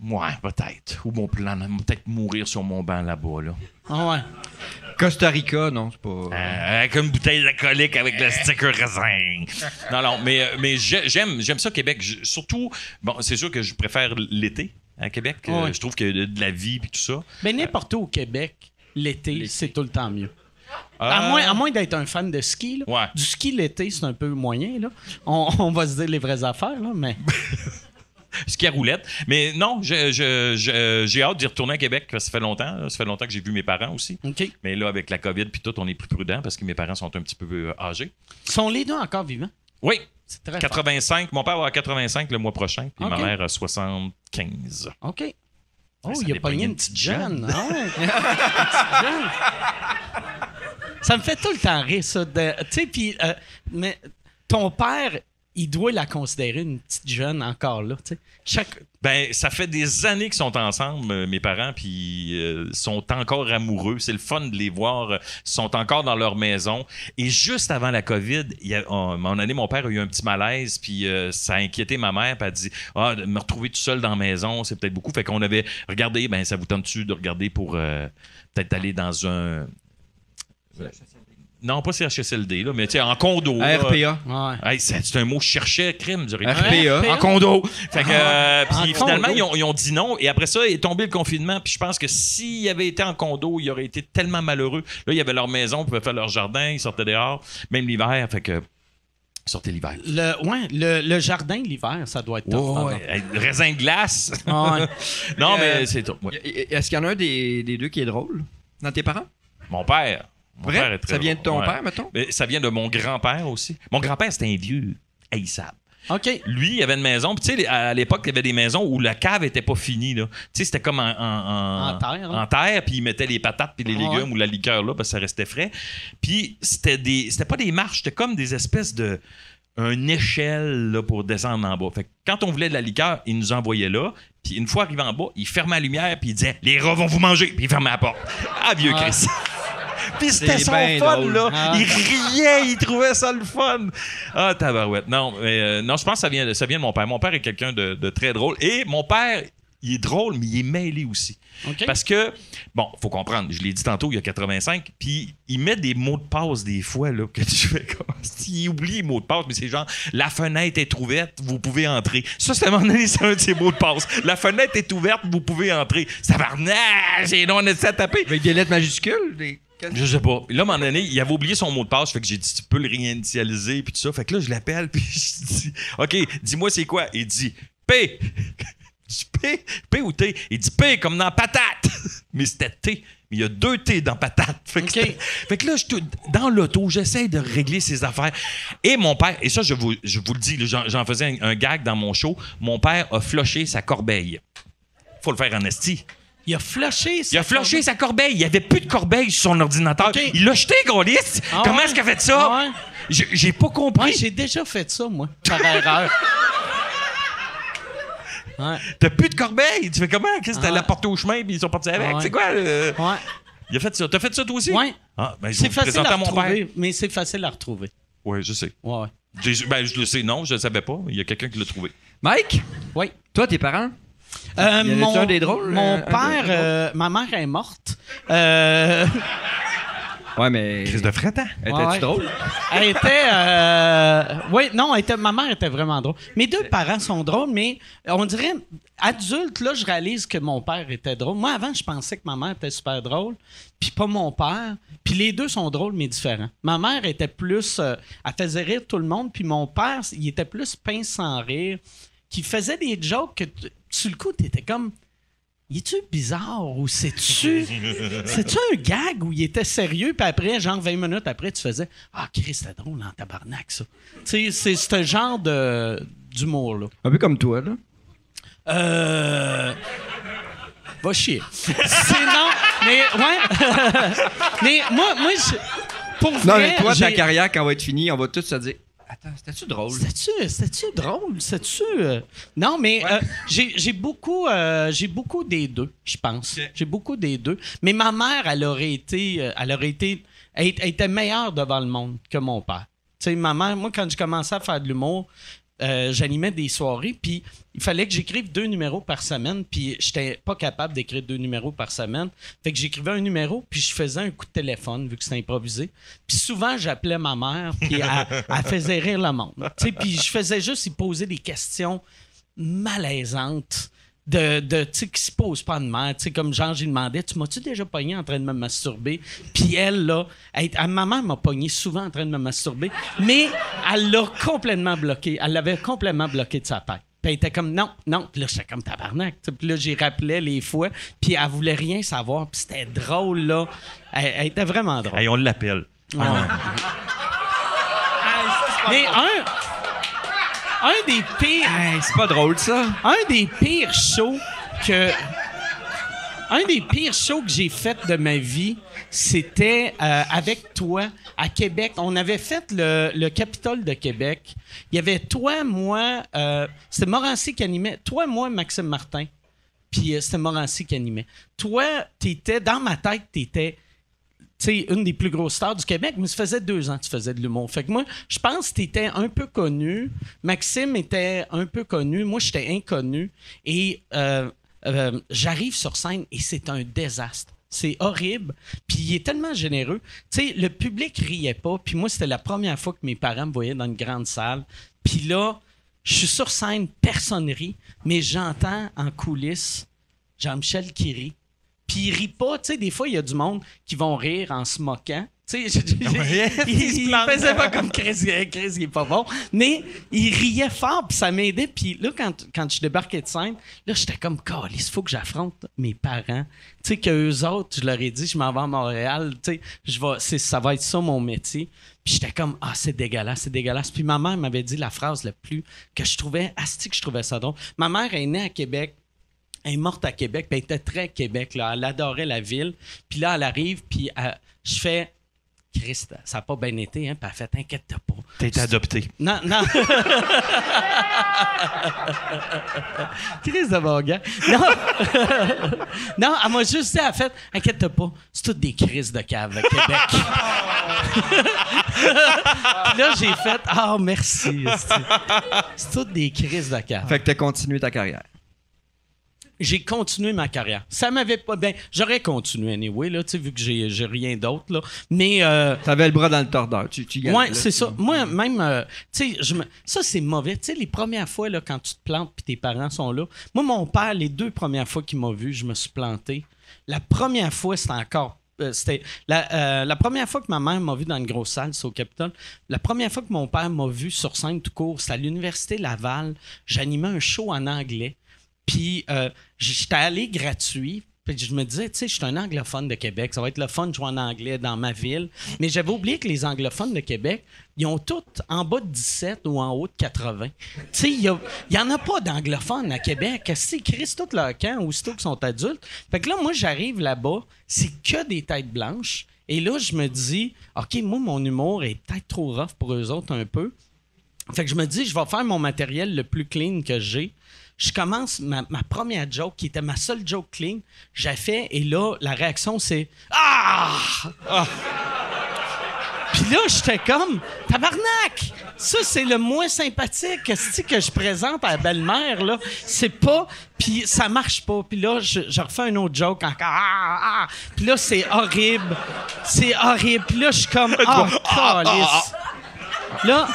Ouais, peut-être. Ou mon plan, peut-être mourir sur mon banc là-bas. Là. Ah ouais. Costa Rica, non, c'est pas. Euh, avec une bouteille d'alcoolique avec le sticker raisin. Non, non, mais, euh, mais j'ai- j'aime, j'aime ça, Québec. Je- surtout, bon, c'est sûr que je préfère l'été à Québec. Euh, je trouve qu'il y a de, de la vie et tout ça. Ben, n'importe où au Québec, l'été, c'est tout le temps mieux. Euh, À moins, à moins d'être un fan de ski. là. Ouais. Du ski l'été, c'est un peu moyen. Là. On, on va se dire les vraies affaires, là, mais. ski à roulette. Mais non, je- je- je- j'ai hâte d'y retourner à Québec. Ça fait longtemps. Ça fait longtemps que j'ai vu mes parents aussi. Mais là, avec la COVID puis tout, on est plus prudent parce que mes parents sont un petit peu euh, âgés. Sont les deux encore vivants? Oui, C'est très fort. 85. Mon père va avoir 85 le mois prochain, puis ma mère a 75. OK. Oh, Ça il a pogné une petite jeune. Ah ouais. Une petite jeune. Ça me fait tout le temps rire, ça. Tu sais, puis. euh, mais ton père, il doit la considérer une petite jeune encore là. Chaque. Ben, ça fait des années qu'ils sont ensemble, euh, mes parents, puis euh, sont encore amoureux. C'est le fun de les voir. euh, sont encore dans leur maison. Et juste avant la COVID, il y a, oh, à un moment donné, mon père a eu un petit malaise, puis euh, ça a inquiété ma mère, puis elle a dit Ah, de me retrouver tout seul dans la maison, c'est peut-être beaucoup. Fait qu'on avait regardé, ben, ça vous tente-tu de regarder pour euh, peut-être aller dans un. Non, pas CHSLD, là, mais tu sais, en condo. là. RPA. Ouais. Hey, c'est c'est un mot que je cherchais, crime, du RPA. En condo. Fait que, euh, En puis finalement, ils ont, ils ont dit non. Et après ça, il est tombé le confinement. Puis je pense que s'il avait été en condo, il aurait été tellement malheureux. Là, il y avait leur maison, ils pouvaient faire leur jardin, ils sortaient dehors, même l'hiver. Fait que, ils sortaient l'hiver. Le, ouais, le, le jardin l'hiver, ça doit être. Ouais, hey, raisin de glace. Ouais. non, Euh, mais c'est tout. ouais. Y- y- Est-ce qu'il y en a un des, des deux qui est drôle? Dans tes parents? Mon père. Mon Vrai? père est très Ça vient de ton ouais. père, mettons? Mais ça vient de mon grand-père aussi. Mon grand-père, c'était un vieux haïssable. OK. Lui, il avait une maison. Puis, tu sais, à l'époque, il y avait des maisons où la cave était pas finie. là. Tu sais, c'était comme en, en, En terre? En terre, puis il mettait les patates puis les légumes ou la liqueur là, parce que ça restait frais. Puis, c'était des, c'était pas des marches, c'était comme des espèces de. une échelle là, pour descendre en bas. Fait que quand on voulait de la liqueur, il nous envoyait là. Puis une fois arrivé en bas, il fermait la lumière puis il disait Les rats vont vous manger. Puis il fermait la porte. Ah, vieux Ah. Chris. Puis c'était C'est son ben fun, drôle. là. Ah. Il riait, il trouvait ça le fun. Ah, tabarouette. Non, mais euh, non, je pense que ça vient, de- ça vient de mon père. Mon père est quelqu'un de, de très drôle. Et mon père, il est drôle, mais il est mêlé aussi. Parce que, bon, faut comprendre, je l'ai dit tantôt, il y a 85, puis il met des mots de passe des fois, là, que tu fais comme. Il oublie les mots de passe, mais c'est genre, la fenêtre est ouverte, vous pouvez entrer. Ça, c'est à un moment donné, c'est un de ses mots de passe. La fenêtre est ouverte, vous pouvez entrer. Ça va j'ai non, on essaie de taper. Avec des lettres majuscules? Des... Je sais pas. Puis là, à un moment donné, il avait oublié son mot de passe. Fait que j'ai dit, tu peux le réinitialiser, puis tout ça. Fait que là, je l'appelle, puis je dis, OK, dis-moi c'est quoi? Il dit, P. Je dis, P? P ou T? Il dit P comme dans patate. Mais c'était T. Mais il y a deux T dans patate. Fait que, fait là, je dans l'auto, j'essaie de régler ses affaires. Et mon père, et ça, je vous, je vous le dis, j'en, j'en faisais un, un gag dans mon show. Mon père a floché sa corbeille. Faut le faire en esti. Il a flashé. Il a flushé sa corbeille. Il n'y avait plus de corbeille sur son ordinateur. Il l'a jeté, Gaulis. Ah Comment ouais? est-ce qu'il a fait ça? Ah ouais? J'ai- pas compris. Ouais, j'ai déjà fait ça, moi, par erreur. Ouais. T'as plus de corbeille. Tu fais comment? Qu'est-ce que t'as Ah. la portée au chemin puis ils sont partis avec? Ah ouais. C'est quoi? Ouais. Il a fait ça. T'as fait ça toi aussi? Ah, ben, C'est facile à à mon père. retrouver, mais c'est facile à retrouver. Oui, je sais. Ouais, Ben, je le sais, non, je le savais pas. Il y a quelqu'un qui l'a trouvé. Mike? Oui. Toi, tes parents? Euh, Y mon, un des drôles, Mon euh, un père, drôles? euh, ma mère est morte. Euh, Ouais, mais. Crise de frettant. Étais-tu Ouais. drôle? elle était. euh, oui, non, elle était, ma mère était vraiment drôle. Mes deux parents sont drôles, mais on dirait, adulte, là, je réalise que mon père était drôle. Moi, avant, je pensais que ma mère était super drôle, puis pas mon père. Puis les deux sont drôles, mais différents. Ma mère était plus. euh, elle faisait rire tout le monde, puis mon père, il était plus pince sans rire, qui faisait des jokes que, tu- sur le coup, t'étais comme. Il est-tu bizarre ou c'est-tu. C'est-tu un gag où il était sérieux, puis après, genre 20 minutes après, tu faisais Ah, Chris, c'était drôle en tabarnak, ça. Tu sais, c'est ce genre de, d'humour-là. Un peu comme toi, là. Euh. Va chier. c'est non, mais ouais. mais moi, moi, je- pour Non, vrai, mais toi, ta j'ai- carrière, quand elle va être finie, on va tous se dire Attends, c'était-tu drôle? C'était-tu, drôle? C'était-tu. euh, Non, mais euh, j'ai, beaucoup, euh, j'ai beaucoup des deux, je pense. J'ai beaucoup des deux. Mais ma mère, elle aurait été. Elle aurait été. Elle, elle était meilleure devant le monde que mon père. Tu sais, ma mère, moi, quand j'ai commencé à faire de l'humour, euh, j'animais des soirées, puis il fallait que j'écrive deux numéros par semaine, puis j'étais pas capable d'écrire deux numéros par semaine. Fait que j'écrivais un numéro, puis je faisais un coup de téléphone, vu que c'était improvisé. Puis souvent, j'appelais ma mère, puis elle, elle faisait rire le monde. Puis je faisais juste y poser des questions malaisantes de, de tu sais, qui se posent pas de mal. Tu sais, comme genre, j'ai demandé, tu m'as-tu déjà pogné en train de me masturber? Puis elle, là, elle, elle- ma mère m'a pogné souvent en train de me masturber, mais elle l'a complètement bloqué. Elle l'avait complètement bloqué de sa tête. Puis elle était comme, non, non. Puis là, j'étais comme tabarnak. Puis là, j'y rappelais les fois, puis elle voulait rien savoir. Puis c'était drôle, là. Elle, elle était vraiment drôle. Hey, on l'appelle. Ouais. Mais un, un des pires Hey, c'est pas drôle, ça. un des pires shows que un des pires shows que j'ai fait de ma vie, c'était euh, avec toi à Québec. On avait fait le, le Capitole de Québec. Il y avait toi, moi, euh, c'était Morancy qui animait. Toi, moi, Maxime Martin. Puis euh, c'était Morancy qui animait. Toi, t'étais, dans ma tête, t'étais sais, une des plus grosses stars du Québec, mais ça faisait deux ans que tu faisais de l'humour. Fait que moi, je pense que tu étais un peu connu. Maxime était un peu connu. Moi, j'étais inconnu. Et euh, euh, j'arrive sur scène et c'est un désastre. C'est horrible. Puis il est tellement généreux. Tu le public riait pas. Puis moi, c'était la première fois que mes parents me voyaient dans une grande salle. Puis là, je suis sur scène, personne rit, mais j'entends en coulisses Jean-Michel qui rit. Puis il rit pas. Tu sais, des fois, il y a du monde qui vont rire en se moquant. Tu sais, je- il, il faisait pas comme Chris, Chris, il est pas bon. Mais il riait fort, puis ça m'aidait. Puis là, quand, quand je débarquais de scène, là, j'étais comme, il faut que j'affronte mes parents. Tu sais, qu'eux autres, je leur ai dit, je m'en vais à Montréal. Tu sais, je vais, c'est- ça va être ça mon métier. Puis j'étais comme, ah, c'est dégueulasse, c'est dégueulasse. Puis ma mère m'avait dit la phrase la plus que je trouvais, asti que je trouvais ça drôle. Ma mère est née à Québec. Elle est morte à Québec, puis elle était très Québec, là. Elle adorait la ville. Puis là, elle arrive, puis elle- je fais. Christ, ça n'a pas bien été, hein? Puis elle fait, t'inquiète pas. T'as été adopté. Non, non. Crise de bon gars. Non. non, elle m'a juste dit, elle a fait, inquiète pas, c'est toutes des crises de cave à Québec. Puis là, j'ai fait, ah, merci. esti. C'est toutes des crises de cave. Fait que t'as continué ta carrière. J'ai continué ma carrière. Ça m'avait pas bien. J'aurais continué anyway, là, tu sais, vu que j'ai j'ai rien d'autre, là. Mais. euh, T'avais le bras dans le tordeur. Tu, tu Ouais, c'est ça. Moi, même, euh, tu sais, me- ça, c'est mauvais. Tu sais, les premières fois, là, quand tu te plantes puis tes parents sont là. Moi, mon père, les deux premières fois qu'il m'a vu, je me suis planté. La première fois, c'était encore. euh, c'était la, euh, la première fois que ma mère m'a vu dans une grosse salle, c'est au Capitole. La première fois que mon père m'a vu sur scène tout court, c'est à l'Université Laval. J'animais un show en anglais. Puis euh, j'étais allé gratuit. Puis je me disais, tu sais, je suis un anglophone de Québec. Ça va être le fun de jouer en anglais dans ma ville. Mais j'avais oublié que les anglophones de Québec, ils ont tous en bas de 17 ou en haut de 80. Tu sais, il n'y en a pas d'anglophones à Québec. C'est Chris tout leur camp, aussitôt qu'ils sont adultes? Fait que là, moi, j'arrive là-bas, c'est que des têtes blanches. Et là, je me dis, OK, moi, mon humour est peut-être trop rough pour eux autres un peu. Fait que je me dis, je vais faire mon matériel le plus clean que j'ai. Je commence ma, ma première joke, qui était ma seule joke clean. J'ai fait, et là, la réaction, c'est Ah! Ah! Puis là, j'étais comme, tabarnak! Ça, c'est le moins sympathique que je présente à la belle-mère, là. C'est pas... Puis ça marche pas. Puis là, je, je refais un autre joke encore. Ah, ah. Puis là, c'est horrible. C'est horrible. Puis là, je suis comme, ah, calice. Là...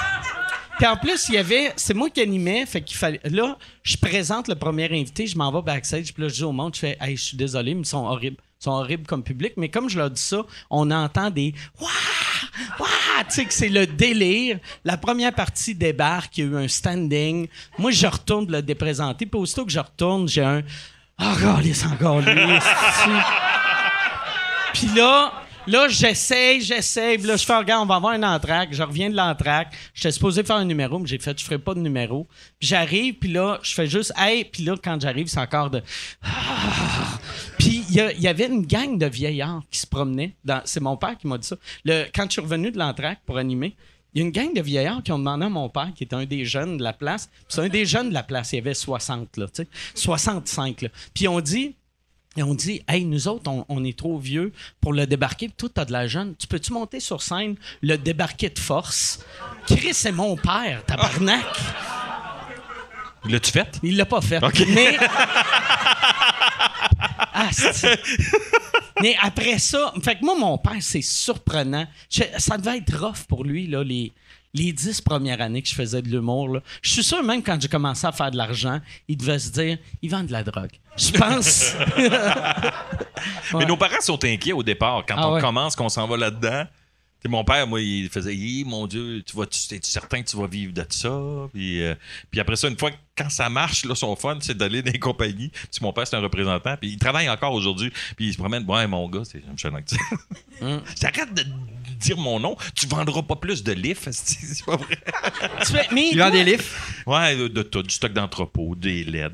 Puis en plus, il y avait. C'est moi qui animais, fait qu'il fallait. Là, je présente le premier invité, je m'en vais backstage, puis là, je dis au monde, je fais, hey, je suis désolé, mais ils sont horribles. Ils sont horribles comme public, mais comme je leur dis ça, on entend des Wouah! Wouah! Tu sais que c'est le délire. La première partie débarque, il y a eu un standing. Moi, je retourne le déprésenter, puis aussitôt que je retourne, j'ai un oh, encore lui. Puis là, là, j'essaye, j'essaye. Là, je fais, regarde, on va avoir un entraque. Je reviens de l'entraque. J'étais supposé faire un numéro, mais j'ai fait, je ferai pas de numéro. Puis j'arrive, puis là, je fais juste, hey. Puis là, quand j'arrive, c'est encore de. Ah. Puis il y, avait une gang de vieillards qui se promenaient. dans- C'est mon père qui m'a dit ça. Le, quand je suis revenu de l'entraque pour animer, il y a une gang de vieillards qui ont demandé à mon père, qui était un des jeunes de la place. C'est un des jeunes de la place. Il y avait 60, là, tu sais. 65, là. Puis on dit. Et on dit, hey, nous autres, on, on est trop vieux pour le débarquer. Puis toi, t'as de la jeune. Tu peux-tu monter sur scène, le débarquer de force? Chris, c'est mon père, tabarnak. L'as-tu fait? Il l'a pas fait. Mais. Ah, Mais après ça, fait que moi, mon père, c'est surprenant. Je- ça devait être rough pour lui, là, les, les dix premières années que je faisais de l'humour. Je suis sûr, même quand j'ai commencé à faire de l'argent, il devait se dire, il vend de la drogue. Je pense. Mais nos parents sont inquiets au départ. Quand Ah on ouais. commence, qu'on s'en va là-dedans. Tu mon père, moi, il faisait mon Dieu, tu vas, tu, es certain que tu vas vivre de ça? Puis, euh, puis après ça, une fois, quand ça marche, là, son fun, c'est d'aller dans les compagnies. Puis mon père, c'est un représentant. Puis il travaille encore aujourd'hui. Puis il se promène, ouais, mon gars, c'est Jean-Michel Anctil. Mm. J'arrête de dire mon nom, tu vendras pas plus de livres. esti, C'est pas vrai? Tu fais- mais Il il vend doit, des livres. Ouais, de, de tout, du stock d'entrepôt, des LED.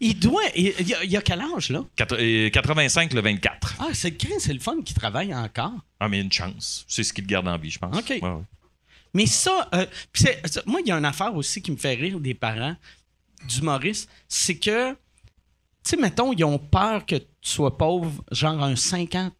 il doit, il, il y a, il y a quel âge, là? Quatre- euh, 85, le 24. Ah, c'est le c'est le fun qui travaille encore. Ah, mais une chance. C'est ce qui te garde en vie, je pense. OK. Ouais, ouais. Mais ça, euh, pis c'est- c'est- moi, il y a une affaire aussi qui me fait rire des parents d'humoristes, c'est que, tu sais, mettons, ils ont peur que tu sois pauvre, genre un 5 ans,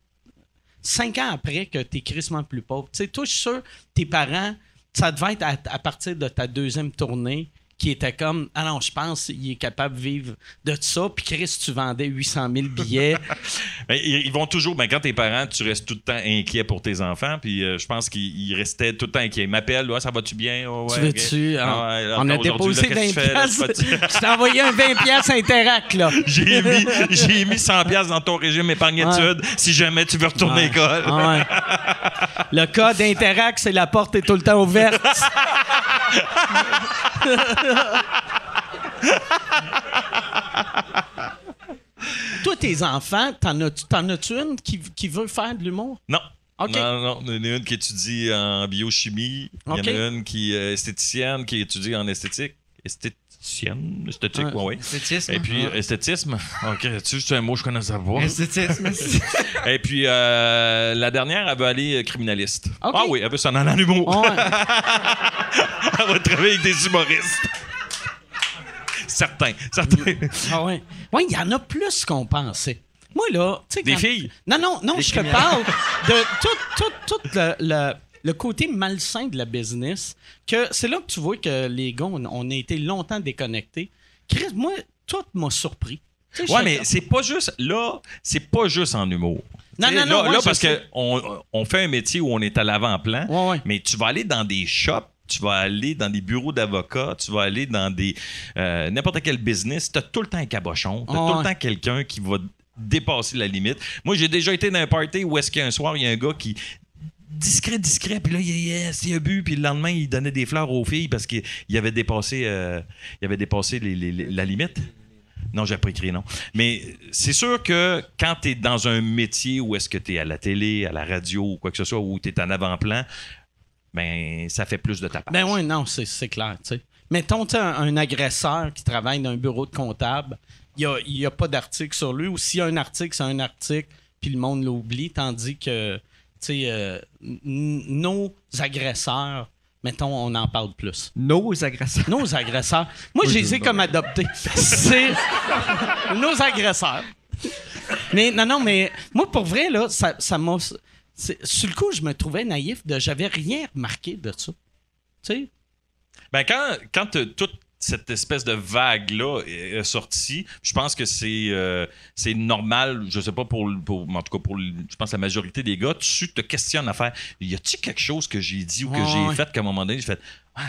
5 ans après que tu es crissement plus pauvre. Tu sais, toi, je tes parents, ça devait être à partir de ta deuxième tournée qui était comme, ah non, je pense qu'il est capable de vivre de ça, puis Chris, tu vendais 800 000 billets. Ils, vont toujours, ben, quand t'es parent, tu restes tout le temps inquiet pour tes enfants. Puis euh, je pense qu'ils ils restaient tout le temps inquiets. Ils m'appellent, ouais, ça va-tu bien? Ouais, tu veux-tu? on, Ah ouais, on a déposé là, 20 qu'est-ce que tu fais, là? piastres. C'est pas- Je t'ai envoyé un 20 piastres Interact, là. J'ai mis, j'ai mis 100 pièces dans ton régime épargne-études si jamais tu veux retourner à l'école. Ouais. Le code Interact, c'est la porte est tout le temps ouverte. Toi, tes enfants, t'en as-tu, as-tu une qui, qui veut faire de l'humour? Non. OK. Non, non, il y en a une qui étudie en biochimie. Il y en a une qui est esthéticienne qui étudie en esthétique. Esthéticienne? Esthétique, Ouais. oui, oui. Esthétisme. Et puis, Ouais. esthétisme. OK, tu sais, c'est un mot que je connais à voir. Esthétisme. Et puis, euh, la dernière, elle veut aller euh, criminaliste. Ah oui, elle veut s'en aller en humour. Ouais. elle va travailler avec des humoristes. certains, certains. Ah ouais. Ouais, il y en a plus qu'on pensait. Moi, là, tu sais. Des quand- filles? Non, non, non, je te parle de tout, tout, tout le, le- le côté malsain de la business. Que c'est là que tu vois que les gars, on, on a été longtemps déconnectés. Chris, moi, tout m'a surpris. Tu sais, Ouais, mais c'est pas juste. Là, c'est pas juste en humour. Non, Tu sais, non, non, Là, ouais, là, je parce qu'on on fait un métier où on est à l'avant-plan, Ouais, ouais. mais tu vas aller dans des shops. Tu vas aller dans des bureaux d'avocats, tu vas aller dans des euh, n'importe quel business. Tu as tout le temps un cabochon, tu as tout le temps quelqu'un qui va dépasser la limite. Moi, j'ai déjà été dans un party où est-ce qu'un soir, il y a un gars qui discret, discret, puis là, il, il, il a bu, puis le lendemain, il donnait des fleurs aux filles parce qu'il il avait dépassé, euh, il avait dépassé les- la limite. Non, j'ai pas écrit non. Mais c'est sûr que quand tu es dans un métier où est-ce que tu es à la télé, à la radio ou quoi que ce soit, où tu es en avant-plan, ben ça fait plus de ta part. Ben oui, non, c'est, clair, tu sais. Mettons, un, un agresseur qui travaille dans un bureau de comptable, il n'y a, pas d'article sur lui, ou s'il y a un article, c'est un article, puis le monde l'oublie, tandis que, euh, nos agresseurs, mettons, on en parle plus. Nos agresseurs. Nos agresseurs. Moi, je les ai comme adoptés. C'est nos agresseurs. Mais non, non, mais moi, pour vrai, là, ça, ça m'a. Sur le coup, je me trouvais naïf de. J'avais rien remarqué de ça. Tu sais? Ben quand, quand t'as toute cette espèce de vague-là est est sortie, je pense que c'est euh, c'est normal, je sais pas pour, en tout cas pour je pense la majorité des gars, tu te questionnes à faire y a-t-il quelque chose que j'ai dit ou que Ouais, j'ai ouais. fait qu'à un moment donné, j'ai fait ah,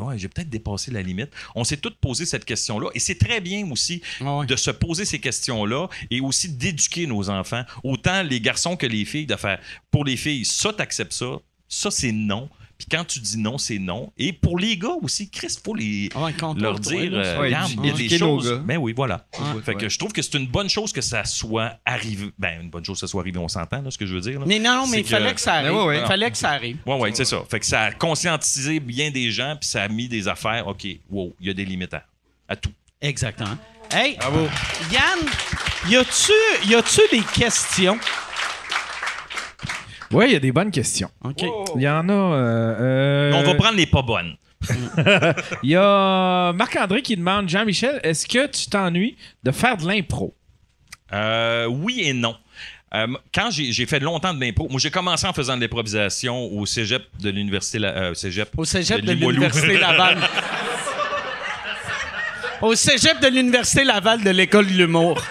ouais, j'ai peut-être dépassé la limite. On s'est tous posé cette question-là. Et c'est très bien aussi ouais. de se poser ces questions-là et aussi d'éduquer nos enfants, autant les garçons que les filles, de faire pour les filles, ça, t'acceptes ça, ça, c'est non. Puis quand tu dis non, c'est non. Et pour les gars aussi, Chris, faut les, Ah leur dire, euh, Ouais, regarde, il y a des choses. gars. Ben oui, voilà. Ouais. Fait que Ouais. je trouve que c'est une bonne chose que ça soit arrivé. Ben, une bonne chose que ça soit arrivé, on s'entend, là, ce que je veux dire. là. Mais non, mais C'est il fallait que, ça arrive. Ben ouais, ouais. Il fallait que ça arrive. Ouais, ouais, c'est ça. Fait que ça a conscientisé bien des gens, puis ça a mis des affaires. OK, wow, il y a des limites à, à tout. Exactement. Hey, Yann, y a-tu, y a-tu des questions? Oui, il y a des bonnes questions. OK. Il y en a. euh, euh, On va prendre les pas bonnes. Il y a Marc-André qui demande Jean-Michel, est-ce que tu t'ennuies de faire de l'impro? Euh, oui et non. Euh, quand j'ai j'ai fait longtemps de l'impro, moi j'ai commencé en faisant de l'improvisation au cégep de l'université La- euh, cégep Au cégep de l'Université Laval. Au cégep de l'Université Laval de l'École de l'humour.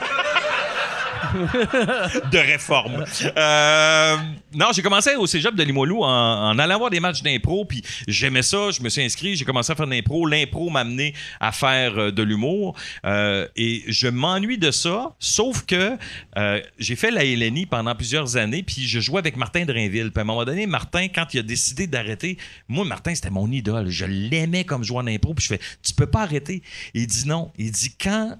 de réforme. Euh, non, j'ai commencé au cégep de Limoilou en, allant voir des matchs d'impro, puis j'aimais ça, je me suis inscrit, j'ai commencé à faire de l'impro. L'impro m'a amené à faire euh, de l'humour, euh, et je m'ennuie de ça, sauf que euh, j'ai fait la LNI pendant plusieurs années, puis je jouais avec Martin Drainville. Puis à un moment donné, Martin, quand il a décidé d'arrêter, moi, Martin, c'était mon idole. Je l'aimais comme joueur d'impro, puis je fais, tu peux pas arrêter. Il dit non. Il dit, quand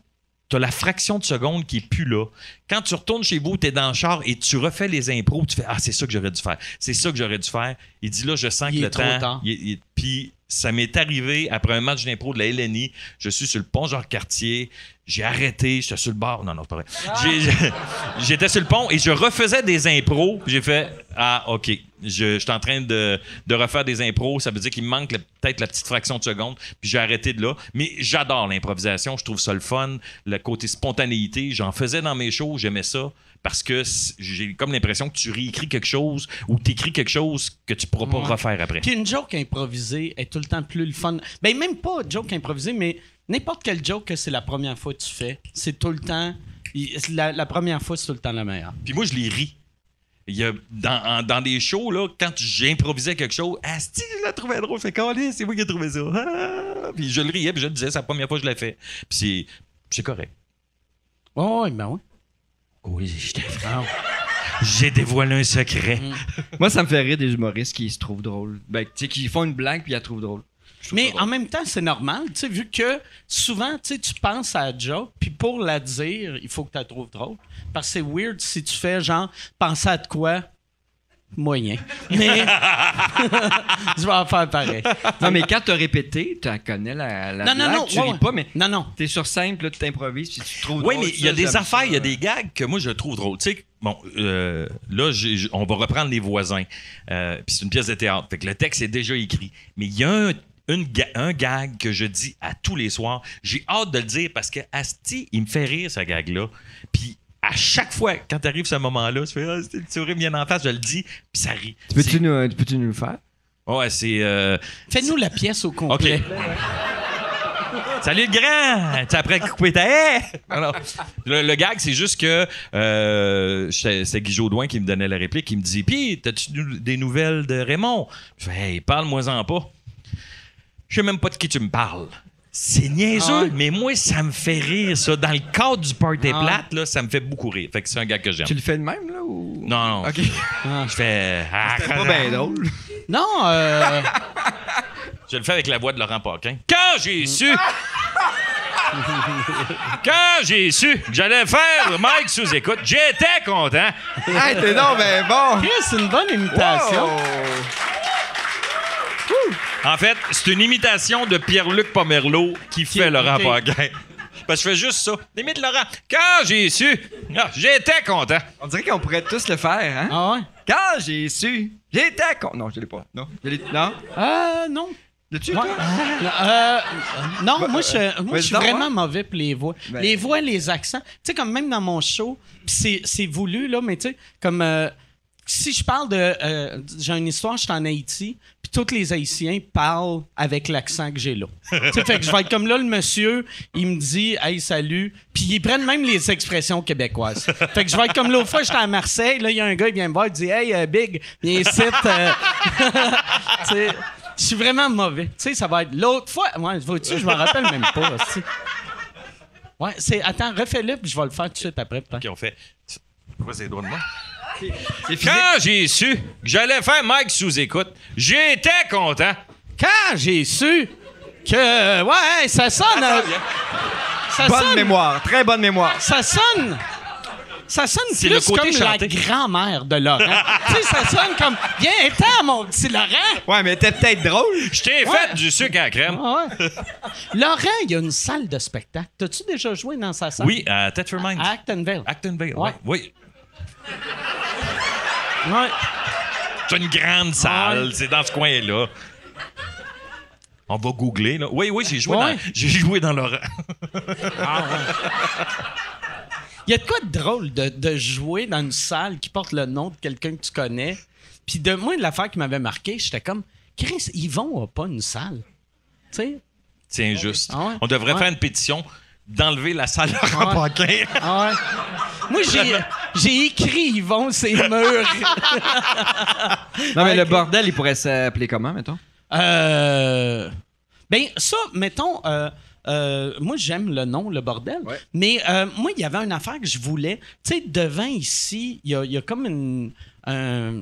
t'as la fraction de seconde qui est plus là. Quand tu retournes chez vous, t'es dans le char et tu refais les impros, tu fais Ah, c'est ça que j'aurais dû faire. C'est ça que j'aurais dû faire. Il dit là, je sens Il que est le trop temps. tard. il est- il est- Puis ça m'est arrivé après un match d'impro de la LNI. Je suis sur le pont Jean-Cartier. J'ai arrêté. J'étais sur le bord. Non, non, c'est pas vrai. J'ai- J'étais sur le pont et je refaisais des impros. J'ai fait Ah, OK. Je, je suis en train de, de refaire des impros. Ça veut dire qu'il me manque peut-être la petite fraction de seconde. Puis j'ai arrêté de là. Mais j'adore l'improvisation. Je trouve ça le fun. Le côté spontanéité. J'en faisais dans mes shows. J'aimais ça. Parce que j'ai comme l'impression que tu réécris quelque chose ou t'écris quelque chose que tu pourras pas Ouais. refaire après. Puis une joke improvisée est tout le temps plus le fun. Ben, même pas joke improvisée, mais n'importe quel joke que c'est la première fois que tu fais, c'est tout le temps. La, la première fois, c'est tout le temps la meilleure. Puis moi, je les ris. Il y a, dans, dans des shows, là, quand j'improvisais quelque chose, Asti, je la trouvais drôle. Fait c'est moi qui ai trouvé ça. Ah! Puis je le riais, puis je le disais, c'est la première fois que je l'ai fait. Puis c'est, c'est correct. Oh, ben oui. Oui, j'étais J'ai dévoilé un secret. Moi, ça me fait rire des humoristes qui se trouvent drôles. Ben, tu sais, qui font une blague puis ils la trouvent drôle. Je trouve Mais drôle. en même temps, c'est normal, tu sais, vu que souvent, tu sais, tu penses à la joke, puis pour la dire, il faut que tu la trouves drôle. Parce que c'est weird si tu fais genre, penser à de quoi moyen. Mais je vais en faire pareil. Non, mais quand t'as répété, tu connais la, la Non, non, blague, non, tu ouais, ris pas, mais Non, non. t'es sur là, tu t'improvises, puis tu trouves Oui, mais il y a ça, des affaires, il y a des gags que moi je trouve drôles. Tu sais, bon, euh, là, j'ai- on va reprendre les voisins. Euh, Puis c'est une pièce de théâtre. Fait que le texte est déjà écrit. Mais il y a un, une ga- un gag que je dis à tous les soirs. J'ai hâte de le dire parce que Asti, il me fait rire, ce gag-là. Puis à chaque fois, quand arrive ce moment-là, tu fais Ah, Asti, le sourire me vient en face, je le dis, puis ça rit. Peux-tu C'est- nous, peux-tu nous le faire? Ouais, c'est. euh, Fais-nous la pièce au OK. complet. Salut le grand! T'es après couper ta haie? Alors, le, le gag, c'est juste que euh, c'est c'est Guy Jodoin qui me donnait la réplique. Il me dit Pis, t'as-tu nou- des nouvelles de Raymond? Je fais Hey, parle-moi-en pas. Je sais même pas de qui tu me parles. C'est niaiseux, Ah ouais. mais moi, ça me fait rire, ça. Dans le cadre du party Ah plate, là, ça me fait beaucoup rire. Fait que c'est un gag que j'aime. Tu le fais de même, là, ou... Non, non. OK. Je fais. Ah, C'était pas bien drôle. Non, euh, Je le fais avec la voix de Laurent Paquin. Quand j'ai su. Quand j'ai su que j'allais faire Mike sous écoute, j'étais content. hey, t'es non, ben bon! C'est une bonne imitation. En fait, c'est une imitation de Pierre-Luc Pomerleau qui fait Laurent ok. Paquin. Parce que je fais juste ça. Limite Laurent. Quand j'ai su, j'étais content. On dirait qu'on pourrait tous le faire, hein? Ah ouais? Quand j'ai su, j'étais con... Non, je l'ai pas. Non, je l'ai... Non? Euh, non. L'as-tu, Ouais. toi? Euh, non, moi, je, moi, vas-y je suis vraiment ouais. mauvais pour les voix. Ben- Les voix, les accents. Tu sais, comme même dans mon show, pis c'est, c'est voulu, là, mais tu sais, comme euh, si je parle de. euh, j'ai une histoire, je suis en Haïti, tous les Haïtiens parlent avec l'accent que j'ai là. tu fait que je vais être comme là, le monsieur, il me dit, hey, salut, puis ils prennent même les expressions québécoises. fait que je vais être comme l'autre fois, j'étais à Marseille, là, il y a un gars, il vient me voir, il dit, hey, euh, Big, viens ici. euh, tu je suis vraiment mauvais. Tu sais, ça va être l'autre fois. Ouais, vois-tu, je me rappelle même pas. aussi. Ouais, c'est. Attends, refais-le, puis je vais le faire tout de suite après. OK, on fait. C'est droit de moi? Quand j'ai su que j'allais faire Mike sous écoute, j'étais content. Quand j'ai su que. Ouais, ça sonne. euh, ça Bonne sonne. mémoire, très bonne mémoire. Ça sonne. Ça sonne C'est plus le côté comme chanté. la grand-mère de Laurent. tu sais, ça sonne comme. Viens, attends, mon petit Laurent. Ouais, mais t'es peut-être drôle. Je t'ai Ouais. fait du sucre à la crème. Ah ouais. Laurent, il y a une salle de spectacle. T'as-tu déjà joué dans sa salle? Oui, à Tetford Mines. À Actonville. Actonville, Ouais. oui. Ouais. C'est une grande salle. C'est dans ce coin-là. On va googler, là. Oui, oui, j'ai joué, Ouais. dans, j'ai joué dans Laurent. Il y a de quoi de drôle de, de jouer dans une salle qui porte le nom de quelqu'un que tu connais? Puis de moi, l'affaire qui m'avait marqué, j'étais comme, Chris, Yvon a pas une salle. Tu sais? C'est injuste. Ah ouais? On devrait Ouais. faire une pétition d'enlever la salle Laurent Ouais. Paquin. Ah ouais. Moi, j'ai, j'ai écrit Yvon ses murs. Non, mais le bordel, il pourrait s'appeler comment, mettons? Euh, ben, ça, mettons, euh, euh, moi, j'aime le nom, le bordel. Ouais. Mais euh, moi, il y avait une affaire que je voulais. Tu sais, devant ici, il y a, il y a comme une. un-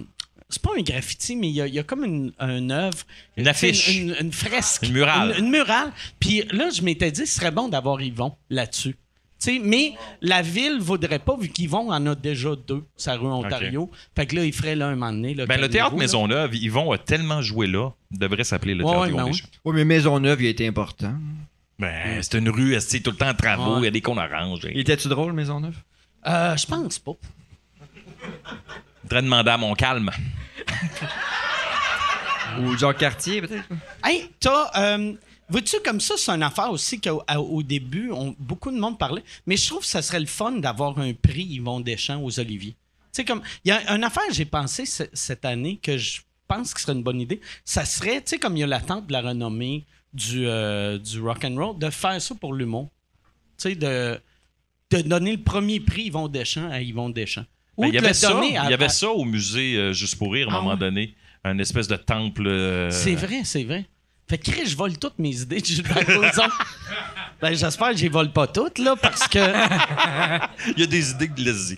c'est pas un graffiti, mais il y a, il y a comme une, une œuvre. Une affiche. Une, une fresque. Une murale. Une, une murale. Puis là, je m'étais dit, ce serait bon d'avoir Yvon là-dessus. Tu sais, mais la ville voudrait pas, vu qu'Yvon en a déjà deux, sa rue Ontario. Fait que là, il ferait là un moment donné. là, Ben, le théâtre. Maisonneuve, Yvon a tellement joué là, il devrait s'appeler le Ouais, théâtre ouais. Oui, mais Maisonneuve, il a été important. Ben, c'est une rue, c'est tout le temps en travaux, il Ouais. y a des cons oranges. Il était-tu drôle, Maisonneuve? Euh, je pense pas. Il devrait demander à mon calme. Ou Jacques Cartier, peut-être? Hey, t'as. Euh, Vois-tu, comme ça, c'est une affaire aussi qu'au début, on- beaucoup de monde parlait. Mais je trouve que ça serait le fun d'avoir un prix Yvon Deschamps aux Oliviers. Tu sais, comme. Il y a une affaire que j'ai pensé ce- cette année que je pense que serait une bonne idée. Ça serait, tu sais, comme il y a l'attente de la renommée du, euh, du rock and roll, de faire ça pour l'humour. Tu sais, de, de donner le premier prix Yvon Deschamps à Yvon Deschamps. Ben, il y avait ça, il y avait ça au musée euh, Juste pour rire à un Ah moment ouais? donné. Un espèce de temple. euh, C'est vrai, c'est vrai. Fait que Chris, je vole toutes mes idées de Gilbert Rozon. ben, j'espère que je les vole pas toutes, là, parce que. Il y a des idées de lazy.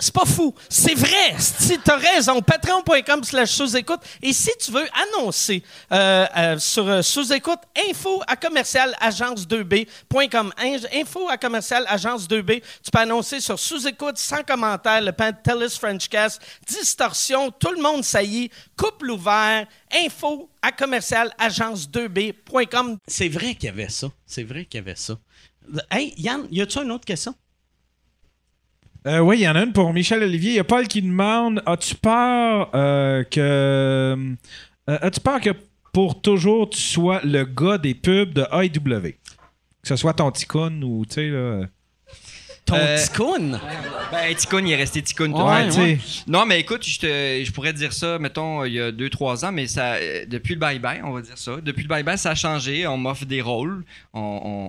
C'est pas fou. C'est vrai. Si t'as raison. Patreon.com slash sous-écoute. Et si tu veux annoncer euh, euh, sur euh, sous-écoute, info à commercial agence2b.com. In- Info à commercial agence2b. Tu peux annoncer sur sous-écoute, sans commentaire, le Pantelis Frenchcast, distorsion, tout le monde saillit, couple ouvert, info à commercial agence2b.com. C'est vrai qu'il y avait ça. C'est vrai qu'il y avait ça. Hey, Yann, y a-tu une autre question? Euh, oui, il y en a une pour Michel Olivier. Il y a Paul qui demande As-tu peur euh, que. euh, As-tu peur que pour toujours tu sois le gars des pubs de AEW Que ce soit ton ticoun ou, tu sais, là. Ton Euh, ticoun? Ben, Ticoun, il est resté Ticoun. toi. Ouais, ouais. Non, mais écoute, je, te- je pourrais te dire ça, mettons, il y a 2-3 ans, mais ça, euh, depuis le bye-bye, on va dire ça. Depuis le bye-bye, ça a changé. On m'offre des rôles. On,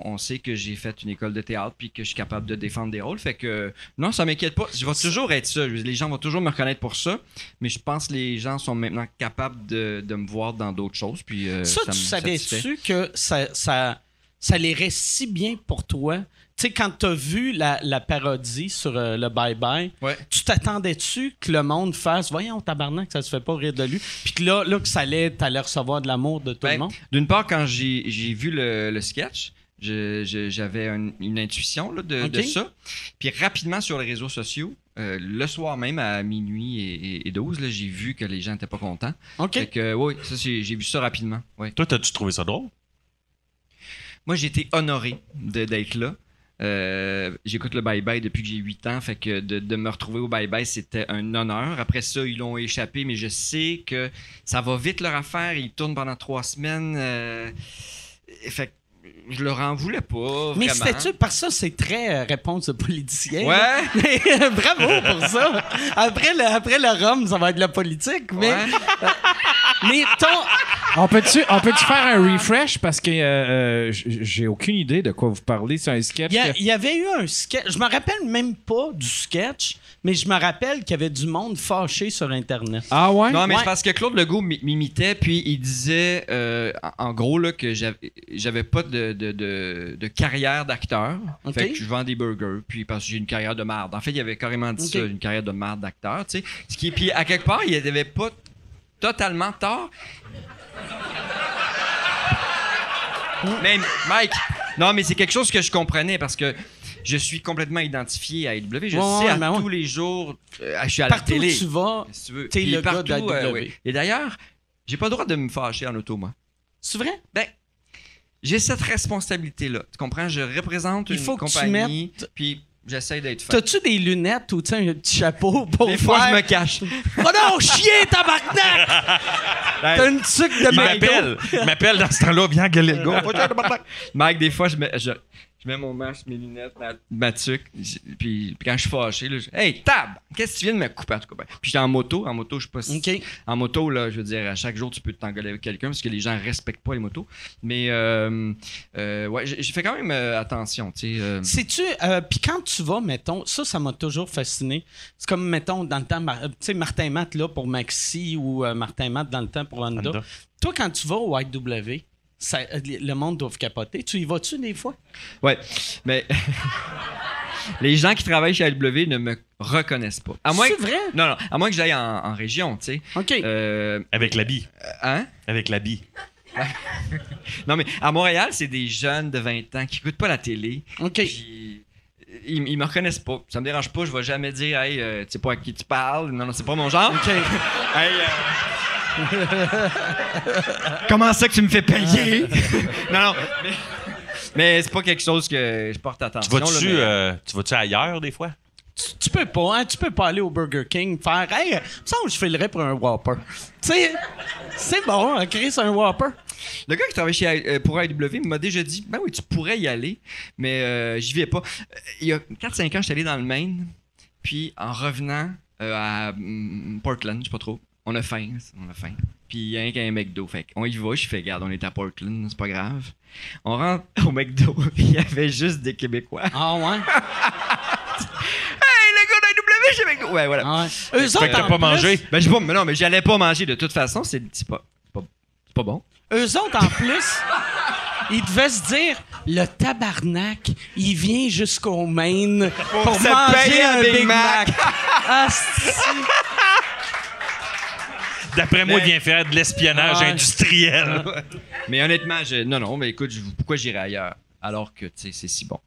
on- on sait que j'ai fait une école de théâtre puis que je suis capable de défendre des rôles. Fait que, non, ça m'inquiète pas. Je vais toujours être ça. Les gens vont toujours me reconnaître pour ça. Mais je pense que les gens sont maintenant capables de, de me voir dans d'autres choses. Puis, euh, ça, tu savais-tu que ça, ça, ça l'irait si bien pour toi? Tu sais, quand t'as vu la, la parodie sur euh, le Bye Bye, Ouais. tu t'attendais-tu que le monde fasse « Voyons, tabarnak, ça se fait pas rire de lui », puis que là, là que ça allait, t'allais recevoir de l'amour de tout Ben, le monde? D'une part, quand j'ai j'ai vu le, le sketch, j'avais un- une intuition là, de, ça. Puis rapidement sur les réseaux sociaux, euh, le soir même à minuit et, et- et 12, là, j'ai vu que les gens n'étaient pas contents. OK. Fait que, oui, ça, j'ai vu ça rapidement. Ouais. Toi, t'as-tu trouvé ça drôle? Moi, j'ai été honoré de- d'être là. Euh, J'écoute le Bye Bye depuis que j'ai 8 ans, fait que de, de me retrouver au Bye Bye, c'était un honneur. Après ça, ils l'ont échappé, mais je sais que ça va vite leur affaire. Ils tournent pendant trois semaines. euh, fait je leur en voulais pas. Mais c'était-tu, que ça, c'est très euh, réponse de politicien. Ouais. Mais, euh, Bravo pour ça. Après le, après le rhum, ça va être la politique, mais, Ouais. mais ton... On peut-tu on peut faire un refresh? Parce que euh, euh, j'ai aucune idée de quoi vous parlez. C'est un sketch. Il y, a- que- il y avait eu un sketch. Je me rappelle même pas du sketch, mais je me rappelle qu'il y avait du monde fâché sur Internet. Ah ouais? Non, mais Ouais. c'est parce que Claude Legault m'imitait, puis il disait, euh, en gros, là, que j'avais j'avais pas de, de, de, de carrière d'acteur. Ok. Fait que je vends des burgers, puis parce que j'ai une carrière de marde. En fait, il avait carrément dit ça, une carrière de marde d'acteur, tu sais. Ce qui, puis à quelque part, il avait pas totalement tort. mais Mike, non, mais c'est quelque chose que je comprenais parce que je suis complètement identifié à AEW. Je Ouais, sais ouais, à ben ouais. tous les jours, euh, je suis à la Partout télé. tu vas, Si tu veux. T'es le gars partout, de la euh, oui. Et d'ailleurs, j'ai pas le droit de me fâcher en auto, moi. c'est vrai? Ben, j'ai cette responsabilité-là. Tu comprends? Je représente Il une faut que tu compagnie, puis j'essaie d'être fin. T'as-tu des lunettes ou tu sais, un petit chapeau pour Des fois, je me cache. Oh non, chien, tabarnak! T'as une tuque de Il m'appelle. Il m'appelle dans ce temps-là, viens gueuler le gars. Mike, des fois, je me, je, Je mets mon masque, mes lunettes, ma, ma tuque. Puis, puis quand je suis fâché, là, je Hey, tab! Qu'est-ce que tu viens de me couper? En tout cas, ben, Puis j'étais en moto. En moto, je sais pas si. En moto, là, je veux dire, à chaque jour, tu peux t'engueuler avec quelqu'un parce que les gens respectent pas les motos. Mais, euh, euh, ouais, j'ai fait quand même euh, attention, tu sais. euh, Sais-tu, euh, puis quand tu vas, mettons, ça, ça m'a toujours fasciné. C'est comme, mettons, dans le temps, tu sais, Martin Matt là pour Maxi ou euh, Martin Matt dans le temps pour Honda. Honda. Toi, quand tu vas au IW, ça, euh, le monde doit capoter. Tu y vas-tu des fois? Ouais, mais les gens qui travaillent chez AW ne me reconnaissent pas. À moins C'est que- vrai? Non, non, à moins que j'aille en, en région, tu sais. OK. Euh, Avec l'habit. hein? Avec l'habit. Non, mais à Montréal, c'est des jeunes de 20 ans qui écoutent pas la télé. OK. Puis, ils, ils me reconnaissent pas. Ça me dérange pas. Je vais jamais dire, hey, euh, tu sais pas à qui tu parles. Non, non, c'est pas mon genre. OK. Hey, euh, Comment ça que tu me fais payer? non, non. Mais, mais c'est pas quelque chose que je porte attention. vas-tu mais- euh, tu vas-tu ailleurs des fois? tu, tu peux pas, hein? Tu peux pas aller au Burger King faire Hey, euh, ça, je filerais pour un Whopper. Tu sais, c'est bon, hein, Chris, un Whopper. Le gars qui travaille chez, euh, pour AEW m'a déjà dit Ben oui, tu pourrais y aller, mais euh, j'y vais pas. Euh, Il y a 4-5 ans, j'étais allé dans le Maine, puis en revenant euh, à mm, Portland, je sais pas trop, on a faim, on a faim. Puis il y a un, un McDo, fait on y va, je fais Regarde, on est à Portland, c'est pas grave. On rentre au McDo, il y avait juste des Québécois. Ah ouais? Hey, le gars McDo! Ouais, voilà. Ah ouais. Eux Fait que t'as pas mangé? Ben, je pas, mais non, mais j'allais pas manger de toute façon, c'est pas, pas, pas bon. Eux autres, en plus, ils devaient se dire le tabarnak, il vient jusqu'au Maine pour, se manger un Big, Mac. Asti. D'après moi, Mais- il vient faire de l'espionnage industriel. Mais honnêtement, je, non, non, mais écoute, je- pourquoi j'irais ailleurs? Alors que, tu sais, c'est si bon?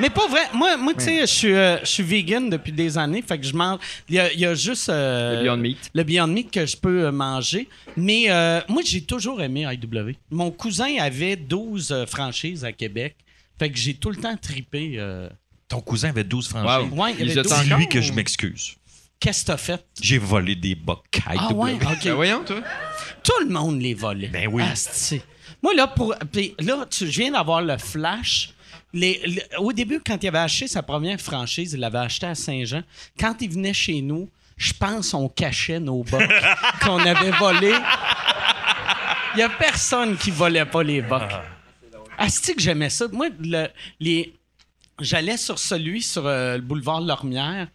Mais pas vrai. Moi, moi tu sais, je suis, euh, je suis vegan depuis des années. Fait que je mange. Il y a, il y a juste. euh, Le Beyond Meat. Le Beyond Meat que je peux euh, manger. Mais euh, moi, j'ai toujours aimé IW. Mon cousin avait 12 euh, franchises à Québec. Fait que j'ai tout le temps tripé. euh, Ton cousin avait 12 franchises. Wow. Ouais, il y Les avait a 12. encore? Dis-lui que je m'excuse. Qu'est-ce que t'as fait? J'ai volé des bocs Ah ouais? OK. Ben voyons, toi. Tout le monde les volait. Ben oui. Asti. Moi, là, pour, puis là tu, je viens d'avoir le flash. Les- les- au début, quand il avait acheté sa première franchise, il l'avait acheté à Saint-Jean. Quand il venait chez nous, je pense qu'on cachait nos bocs qu'on avait volés. Il n'y a personne qui volait pas les bocs. Asti que j'aimais ça. Moi, le- les, j'allais sur celui sur euh, le boulevard Lormière,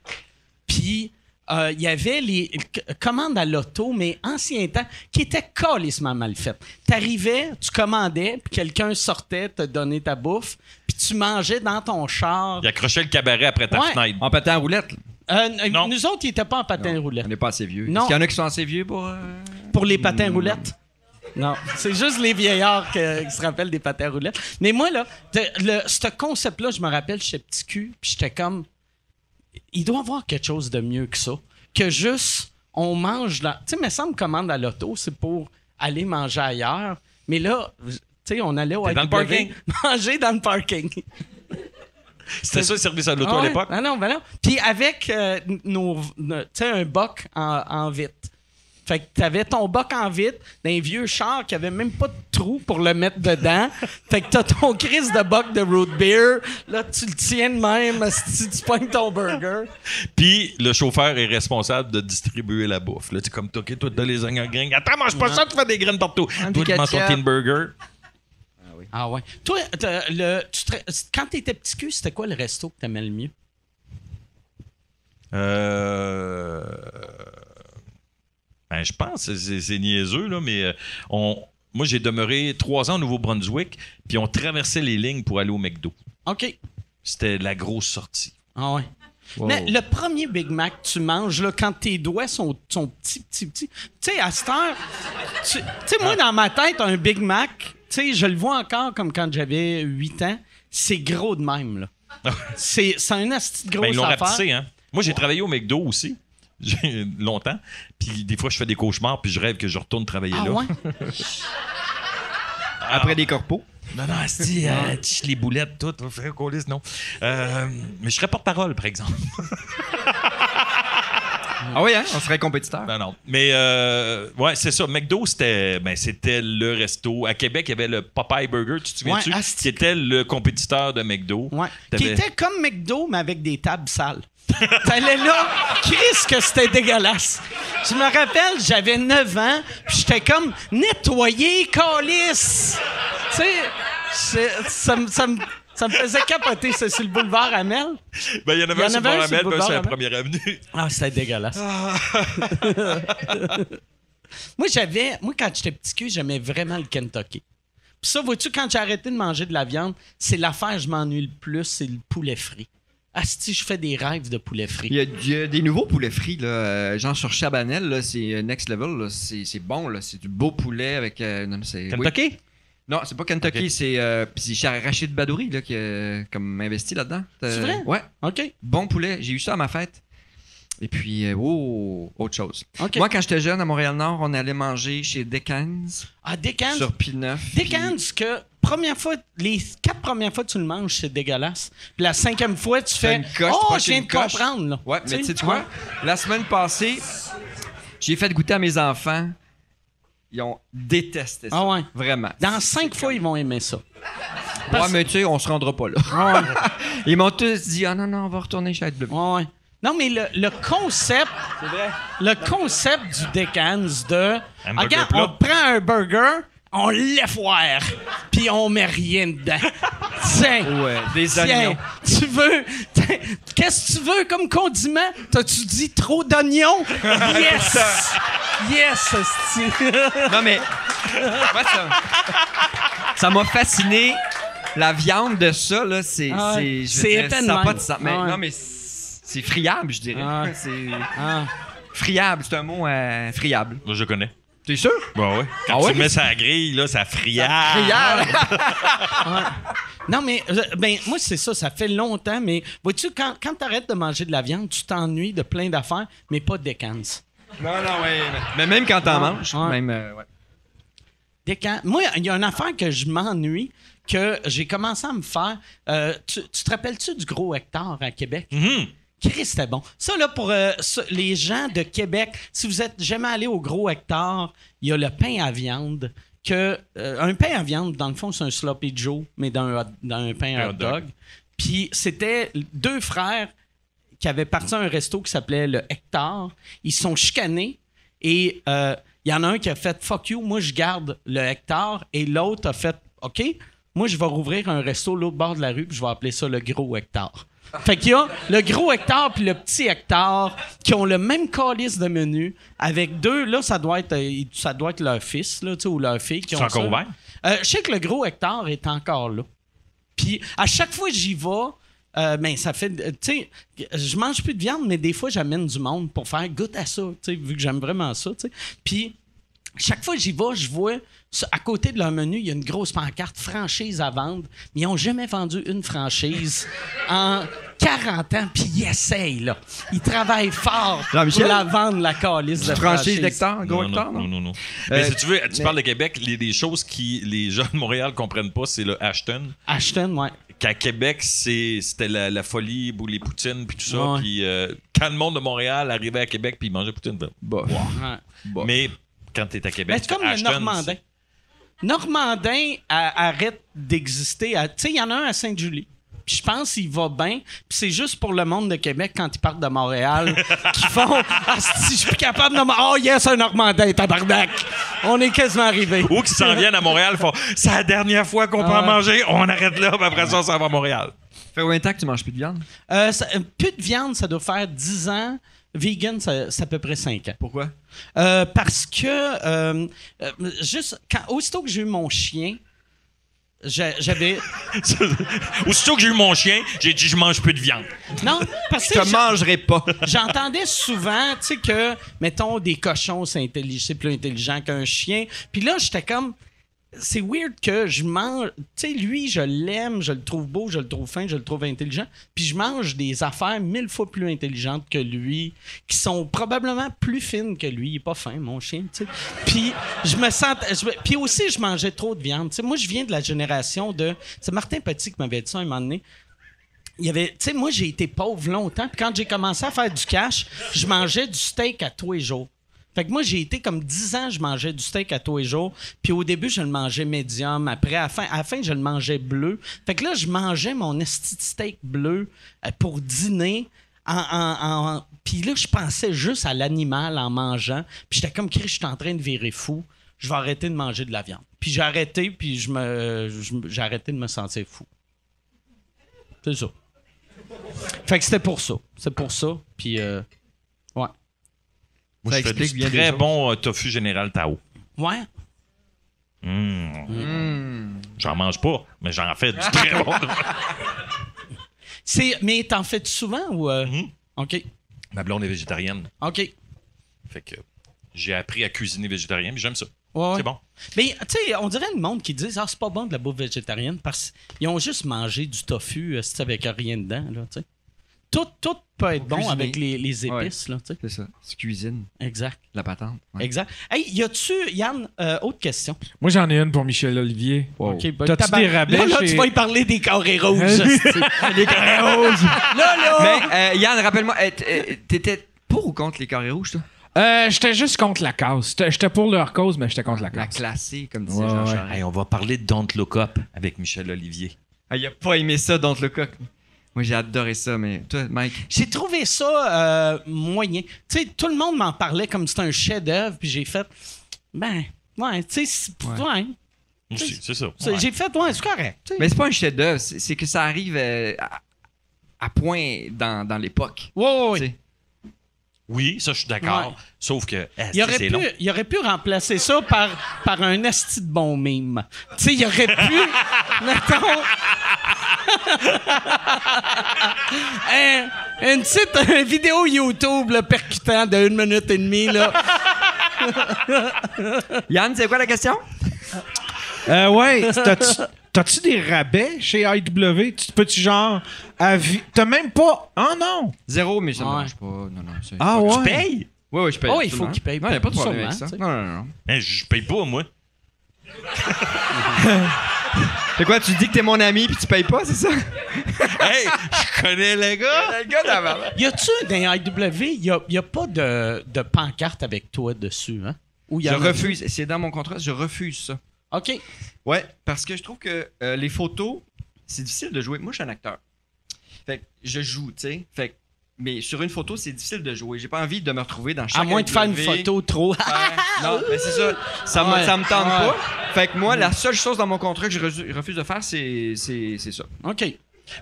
puis euh, il y avait les commandes à l'auto, mais ancien temps, qui étaient calissement mal faites. T'arrivais, tu commandais, puis quelqu'un sortait te donner ta bouffe, puis tu mangeais dans ton char. Il accrochait le cabaret après ta Ouais. fenêtre. En patin à roulette. Euh, Non. Nous autres, ils n'étaient pas en patin roulette. On n'est pas assez vieux. Non. Est-ce qu'il y en a qui sont assez vieux pour. euh, Pour les patins roulettes? Non, c'est juste les vieillards que- qui se rappellent des patins roulettes. Mais moi, là, le, ce concept-là, je me rappelle, j'étais petit cul, puis j'étais comme... Il doit y avoir quelque chose de mieux que ça. Que juste, on mange... dans- Tu sais, me semble commande à l'auto, c'est pour aller manger ailleurs. Mais là, tu sais, on allait au dans le parking. manger dans le parking. C'était ça le service à l'auto Ah à l'époque? Ah non, ben non. Puis avec euh, nos, nos- tu sais, un boc en, en vitre. Fait que t'avais ton boc en vitre d'un vieux char qui avait même pas de trou pour le mettre dedans. fait que t'as ton crise de boc de root beer. Là, tu le tiens de même si tu pognes ton burger. Puis le chauffeur est responsable de distribuer la bouffe. Là, tu comme toi, OK, toi, t'as les ingrédients. Attends, mange pas ça, tu fais des graines partout. Toi, tu manges ton teen burger. Ah ouais. Toi, le, tu te- quand t'étais petit cul, c'était quoi le resto que t'aimais le mieux? Euh... Ben, je pense, c'est- c'est niaiseux, là, mais euh, on... moi, j'ai demeuré trois ans au Nouveau-Brunswick, puis on traversait les lignes pour aller au McDo. OK. C'était la grosse sortie. Ah ouais. Mais le premier Big Mac que tu manges, là, quand tes doigts sont, sont petits, petits, petits. Tu sais, à cette heure, tu sais, moi, dans ma tête, un Big Mac, tu sais, je le vois encore comme quand j'avais 8 ans. C'est gros de même, là. c'est c'est un asti de Ben, grosse ils l'ont affaire. rapetissé, hein? Moi, j'ai travaillé au McDo aussi. Longtemps. Puis des fois, je fais des cauchemars, puis je rêve que je retourne travailler Ah là. ouais? Après des corpos. Non, non, asti, euh, les boulettes, tout. Frère Colis, non. Euh, mais je serais porte-parole, par exemple. Ah oui, hein? On serait compétiteur. Non, non. Mais, euh, ouais, c'est ça. McDo, c'était ben, c'était le resto. À Québec, il y avait le Popeye Burger, tu te souviens-tu? Ouais, qui était le compétiteur de McDo. Ouais. Qui était comme McDo, mais avec des tables sales. T'allais là, Chris, que c'était dégueulasse. Je me rappelle, j'avais 9 ans, puis j'étais comme nettoyer, calice. Tu sais, ça, me- ça, me- faisait capoter, c'est sur le boulevard Amel. Ben, il y en avait un sur le Boulevard sur le Amel, un boulevard sur la Amel. première avenue. Ah, c'était dégueulasse. moi, j'avais. Moi, quand j'étais petit cul, j'aimais vraiment le Kentucky. Puis ça, vois-tu, quand j'ai arrêté de manger de la viande, c'est l'affaire que je m'ennuie le plus, c'est le poulet frit. Asti, je fais des rêves de poulet Il frit. y, a, il y a des nouveaux poulets frits, là. euh, genre sur Chabanel, là, c'est euh, next level, là. C'est, c'est bon, là. C'est du beau poulet avec. euh, non, c'est, oui. Non, c'est pas Kentucky, Ok. c'est. Euh, puis Rachid Badouri, là, qui a comme investi là-dedans. Euh, C'est vrai? Ouais. OK. Bon poulet. J'ai eu ça à ma fête. Et puis, euh, oh, autre chose. OK. Moi, quand j'étais jeune à Montréal-Nord, on allait manger chez Decans ah, Decans. sur P9. Decans, que première fois, les quatre premières fois que tu le manges, c'est dégueulasse. Puis la cinquième fois, tu fais une coche, Oh, je viens de comprendre. Là. Ouais, mais tu sais quoi? La semaine passée, j'ai fait goûter à mes enfants. Ils ont détesté ça. Ah ouais? Vraiment. Dans cinq fois, ils vont aimer ça. Ouais, mais tu sais, on se rendra pas là. Ah ouais. Ils m'ont tous dit Ah non, non, on va retourner chez Bleu. Ouais. Non, mais le, le concept. Le concept du Decans de. Regarde, on prend un burger, on l'effoire, puis on met rien dedans. Tiens. Ouais, des Tiens, oignons. tu veux. Qu'est-ce que tu veux comme condiment? T'as-tu dit trop d'oignons? Yes! yes. Non, mais. moi, ça- ça m'a fasciné. La viande de ça, là, c'est. Ah c'est C'est Ça pas de sens. Mais Ah non, mais c'est friable, je dirais. Ah. C'est. Ah. Friable, c'est un mot euh, friable. Moi, je connais. T'es sûr? Bon, ouais. Quand Ah tu ouais? mets ça à la grille, là, ça. Friable! Non, mais euh, ben, moi, c'est ça, ça fait longtemps, mais vois-tu, quand, quand tu arrêtes de manger de la viande, tu t'ennuies de plein d'affaires, mais pas de Decans. non, non, ouais. Mais, même quand t'en Ah, manges, ouais. même. euh, ouais. Moi, il y a une affaire que je m'ennuie, que j'ai commencé à me faire. Euh, tu, tu te rappelles-tu du gros hectare à Québec? Mhm. Christ, c'était bon. Ça, là, pour euh, ça, les gens de Québec, si vous êtes jamais allé au gros hectare, il y a le pain à viande. Que, euh, un pain à viande, dans le fond, c'est un sloppy Joe, mais dans un, dans un pain à hot dog. Puis c'était deux frères qui avaient parti à un resto qui s'appelait le Hectare. Ils se sont chicanés et euh, il y en a un qui a fait fuck you, moi je garde le Hectare et l'autre a fait OK, moi je vais rouvrir un resto l'autre bord de la rue puis je vais appeler ça le gros Hectare. Fait qu'il y a le gros hectare puis le petit hectare qui ont le même calice de menu avec deux là ça doit être euh, ça doit être leur fils là ou leur fille qui ont encore ouvert? Euh, je sais que le gros hectare est encore là. Puis à chaque fois que j'y vais, euh, ben ça fait. euh, Tu sais, je mange plus de viande, mais des fois j'amène du monde pour faire goûte à ça, tu sais, vu que j'aime vraiment ça, tu sais. Puis chaque fois que j'y vais, je vois à côté de leur menu, il y a une grosse pancarte franchise à vendre, mais ils n'ont jamais vendu une franchise en 40 ans, puis ils essayent, là. Ils travaillent fort pour la vendre, la calice de Franchise franchise. d'hectare, gros Non, hectare, non, non? non, non. Euh, mais si tu veux, tu mais- parles de Québec, les, des choses qui les gens de Montréal comprennent pas, c'est le Ashton. Ashton, ouais. Qu'à Québec, c'est- c'était la, la folie, ou les poutines, puis tout ça. Ouais. Puis euh, quand le monde de Montréal arrivait à Québec, puis il mangeait poutine. ben, Bof. ouais. Bof. Mais quand t'es à Québec, c'est tu comme le Normandin. Normandin arrête d'exister. à- Tu sais, il y en a un à Sainte-Julie. Puis je pense qu'il va bien. Puis c'est juste pour le monde de Québec quand ils partent de Montréal qui font Ah, si je suis plus capable de. Oh yes, un Normandin, tabarnak. On est quasiment arrivé. Ou qui s'en viennent à Montréal, font C'est la dernière fois qu'on peut en manger, on arrête là, puis après ça, on s'en va à Montréal. Fait combien de temps que tu manges plus de viande? Euh, ça- euh, plus de viande, ça doit faire 10 ans. Vegan, ça- c'est à peu près 5 ans. Pourquoi? Euh, parce que, euh, euh, juste, quand, aussitôt que j'ai eu mon chien, j'a- j'avais. Aussitôt que j'ai eu mon chien, j'ai dit Je mange plus de viande. Non, parce Je que te j'a- mangerai pas. j'entendais souvent, tu sais, que, mettons, des cochons, c'est plus intelligent qu'un chien. Puis là, j'étais comme. C'est weird que je mange. Tu sais, lui, je l'aime, je le trouve beau, je le trouve fin, je le trouve intelligent. Puis je mange des affaires mille fois plus intelligentes que lui, qui sont probablement plus fines que lui. Il est pas fin, mon chien, tu sais. Puis je me sens. Puis aussi, je mangeais trop de viande. Tu sais, moi, je viens de la génération de. C'est Martin Petit qui m'avait dit ça un moment donné il y avait, tu sais, moi, j'ai été pauvre longtemps. Puis quand j'ai commencé à faire du cash, je mangeais du steak à tous les jours. Fait que moi, j'ai été comme 10 ans, je mangeais du steak à tous les jours. Puis au début, je le mangeais médium. Après, à la fin, à fin je le mangeais bleu. Fait que là, je mangeais mon esti de steak bleu euh, pour dîner. En, en- Puis là, je pensais juste à l'animal en mangeant. Puis j'étais comme, je suis en train de virer fou. Je vais arrêter de manger de la viande. Puis j'ai arrêté, puis je me, j'ai arrêté de me sentir fou. C'est ça. Fait que c'était pour ça. C'est pour ça. Puis, euh. Moi, Ça je fais explique du bien des très choses. bon euh, tofu général Tao. Ouais. Mmh. J'en mange pas, mais j'en fais du très bon. C'est, mais t'en fais souvent ou. euh? Mhm. OK. Ma blonde est végétarienne. OK. Fait que j'ai appris à cuisiner végétarien, puis j'aime ça. Ouais, ouais. C'est bon. Mais, tu sais, on dirait le monde qui dit Ah, c'est pas bon de la bouffe végétarienne parce qu'ils ont juste mangé du tofu euh, c'est avec rien dedans, là, tu sais. Tout, tout peut être bon avec les, les épices, là, sais. C'est ça. Tu cuisines Exact. la patente. Ouais. Exact. Hey, y a-tu, Yann, euh, autre question? Moi, j'en ai une pour Michel Olivier. Ben, T'as-tu des rabais Là, là, chez- tu vas y parler des carrés rouges. les carrés rouges. là, là! Mais euh, Yann, rappelle-moi, t- euh, t'étais pour ou contre les carrés rouges, toi? Euh, j'étais juste contre la cause. J'étais pour leur cause, mais j'étais contre la La cause. classée, comme disait Ouais, Jean ouais. Hey, on va parler de Don't Look Up avec Michel Olivier. Ah, il a pas aimé ça, Don't Look Up. Moi, j'ai adoré ça, mais toi, Mike? J'ai trouvé ça euh, moyen. Tu sais, tout le monde m'en parlait comme c'était un chef-d'œuvre, puis j'ai fait, ben, ouais, tu sais, c'est- ouais. Aussi, C'est ça. Ouais. J'ai fait, ouais, c'est correct. tu sais. Mais c'est pas un chef-d'œuvre, c'est c'est que ça arrive euh, à, à point dans, dans l'époque. Ouais, ouais, ouais. Oui, ça, je suis d'accord. Ouais. Sauf que esti, Il aurait, c'est pu, long. il aurait pu remplacer ça par, par un esti de bon mime. Tu sais, il aurait pu, mettons... un, une petite une vidéo YouTube là, percutant de une minute et demie. Là. Yann, c'est quoi la question? Euh, ouais, t'as-tu- des rabais chez IW? Tu peux-tu genre. T'as même pas. Oh non! Zéro, mais ça Ouais. pas. Non, non. c'est- Ah Tu ouais? payes? Ouais, ouais, je paye. Oh, il faut qu'il paye Non, y a pas de problème avec ça. Non, non, non. Hein, je paye pas, moi. C'est quoi, tu dis que t'es mon ami puis tu payes pas, c'est ça? hey, je connais le gars. Le gars d'avant. Y a-tu dans IW, y a, y a pas de, de pancarte avec toi dessus, hein? Ou y Je refuse. C'est dans mon contrat, je refuse ça. OK. Ouais, parce que je trouve que euh, les photos, c'est difficile de jouer. Moi, je suis un acteur. Fait que je joue, tu sais. Fait que- mais sur une photo, c'est difficile de jouer. J'ai pas envie de me retrouver dans chaque À moins de faire une photo trop. faire- Non, mais c'est ça. Ça me, Ouais. ça me tente Ouais. pas. Fait que moi, la seule chose dans mon contrat que je refuse de faire, c'est c'est- c'est ça. OK.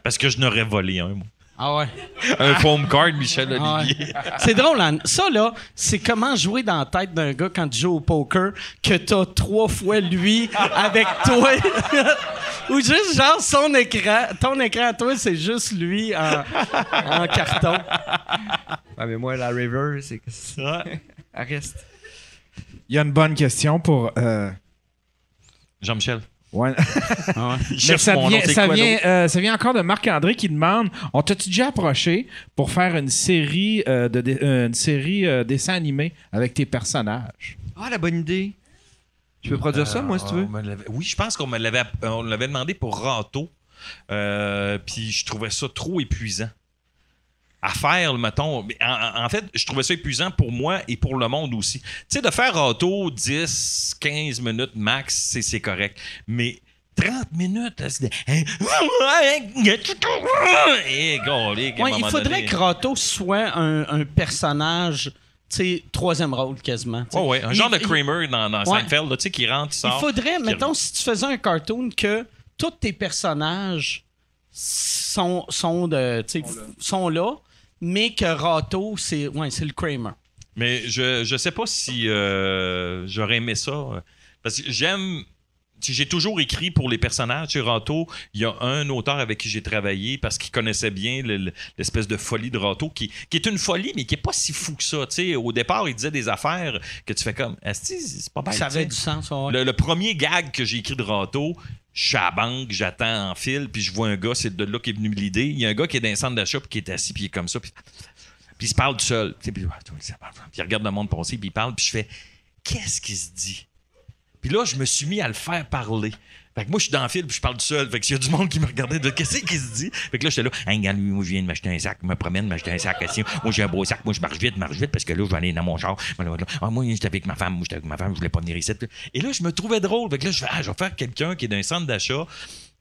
Parce que je n'aurais volé un, moi. Ah ouais. Un foam card, Michel Ah Olivier. C'est drôle, hein? Ça, là, c'est comment jouer dans la tête d'un gars quand tu joues au poker que t'as trois fois lui avec toi. Ou juste, genre, son écran. Ton écran à toi, c'est juste lui en, en carton. Ouais, mais moi, la river, c'est que ça. Elle reste. Il y a une bonne question pour. euh, Jean-Michel. Ouais. Mais Cherche ça, mon vient, ça, quoi vient, euh, ça vient encore de Marc-André qui demande On t'a-tu déjà approché pour faire une série euh, de dé- euh, une série euh, dessin animé avec tes personnages? Ah, la bonne idée. Tu peux produire ça, moi, si tu veux? Oui, je pense qu'on me l'avait, on l'avait demandé pour Rato. Euh, puis je trouvais ça trop épuisant. À faire, mettons. En, en fait, je trouvais ça épuisant pour moi et pour le monde aussi. Tu sais, de faire Rato 10, 15 minutes max, c'est, correct. Mais 30 minutes, c'est de- Eh, Ouais, il faudrait donné. que Rato soit un, un personnage, tu sais, troisième rôle quasiment. tu sais. Ouais, un Il- genre de il- Kramer dans, dans Ouais. Seinfeld, tu sais, qui rentre, qui Il sort. faudrait, qui mettons, si tu faisais un cartoon, que tous tes personnages sont, sont, de, sont là, mais que Rato, c'est ouais, le Kramer. Mais je je sais pas si euh, j'aurais aimé ça. euh, Parce que j'aime. J'ai toujours écrit pour les personnages. Chez Rato, il y a un auteur avec qui j'ai travaillé parce qu'il connaissait bien le- le- l'espèce de folie de Rato, qui, qui est une folie, mais qui est pas si fou que ça. Au départ, il disait des affaires que tu fais comme. C'est pas bête. ça avait du sens. ouais. Le, le premier gag que j'ai écrit de Rato, je suis à la banque, j'attends en fil, puis je vois un gars, c'est de là qu'est venue l'idée. Il y a un gars qui est dans un centre d'achat, puis qui est assis, puis il est comme ça, puis, il se parle tout seul. Puis il regarde le monde passer, puis il parle, puis je fais Qu'est-ce qu'il se dit? Puis là, je me suis mis à le faire parler. Fait que moi, je suis dans le fil, puis je parle tout seul. Fait que s'il y a du monde qui me regardait de qu'est-ce qu'il se dit? Fait que là, j'étais là, hey, regarde, lui, moi, je viens de m'acheter un sac, je me promène, m'acheter un sac. Moi, j'ai un beau sac, moi, je marche vite, marche vite, parce que là, je vais aller dans mon char. Ah, moi, j'étais avec ma femme, moi, j'étais avec ma femme, je voulais pas venir ici. Et là, je me trouvais drôle. Que là, je fais, ah, je vais faire quelqu'un qui est d'un centre d'achat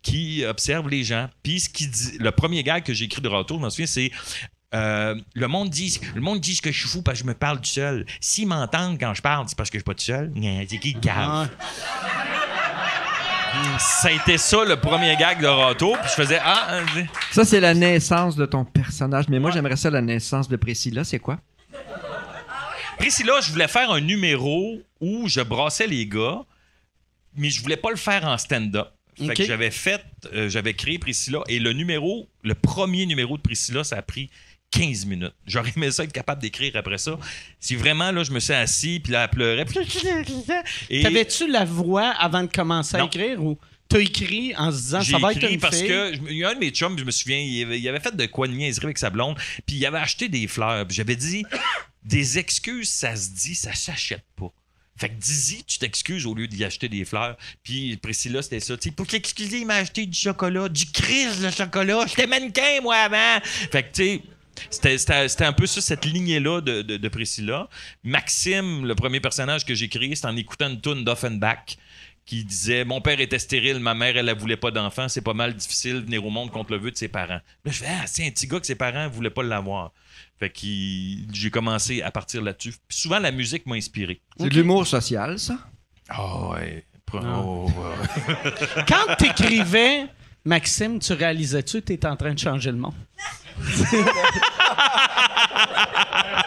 qui observe les gens. Puis ce qui dit, le premier gag que j'ai écrit de retour, je m'en souviens, c'est euh, le monde dit le monde dit que je suis fou parce que je me parle tout seul. S'ils m'entendent quand je parle, c'est parce que je suis pas tout seul. C'est qui cave? Ça a été ça le premier gag de retour. Puis je faisais ah euh, Ça, c'est la naissance de ton personnage. Mais moi, j'aimerais ça la naissance de Priscilla. C'est quoi? Priscilla, je voulais faire un numéro où je brassais les gars, mais je voulais pas le faire en stand-up. Fait que j'avais fait, euh, j'avais créé Priscilla et le numéro, le premier numéro de Priscilla, ça a pris 15 minutes. J'aurais aimé ça être capable d'écrire après ça. Si vraiment, là, je me suis assis, puis là, elle pleurait. Et T'avais-tu la voix avant de commencer à Non. écrire ou t'as écrit en se disant ça va être écrit une parce fille? que il y a un de mes chums, je me souviens, il avait, il avait fait de quoi de niaiserie avec sa blonde, puis il avait acheté des fleurs. Puis j'avais dit, des excuses, ça se dit, ça s'achète pas. Fait que dis-y, tu t'excuses au lieu d'y acheter des fleurs. Puis Priscilla, c'était ça. Tu sais, pour t'excuser, il m'a acheté du chocolat, du crise de chocolat. J'étais mannequin, moi, avant. Fait que, tu sais, c'était- c'était c'était un peu ça, cette lignée-là de, de, de Priscilla. Maxime, le premier personnage que j'ai créé, c'est en écoutant une tune d'Offenbach qui disait Mon père était stérile, ma mère, elle ne voulait pas d'enfant, c'est pas mal difficile de venir au monde contre le vœu de ses parents. Là, je fais Ah, c'est un petit gars que ses parents ne voulaient pas l'avoir. Fait que j'ai commencé à partir là-dessus. Souvent, la musique m'a inspiré. C'est de l'humour social, ça? Ah ouais. Pro- oh, ouais. Quand t'écrivais, Maxime, tu réalisais-tu que t'étais en train de changer le monde?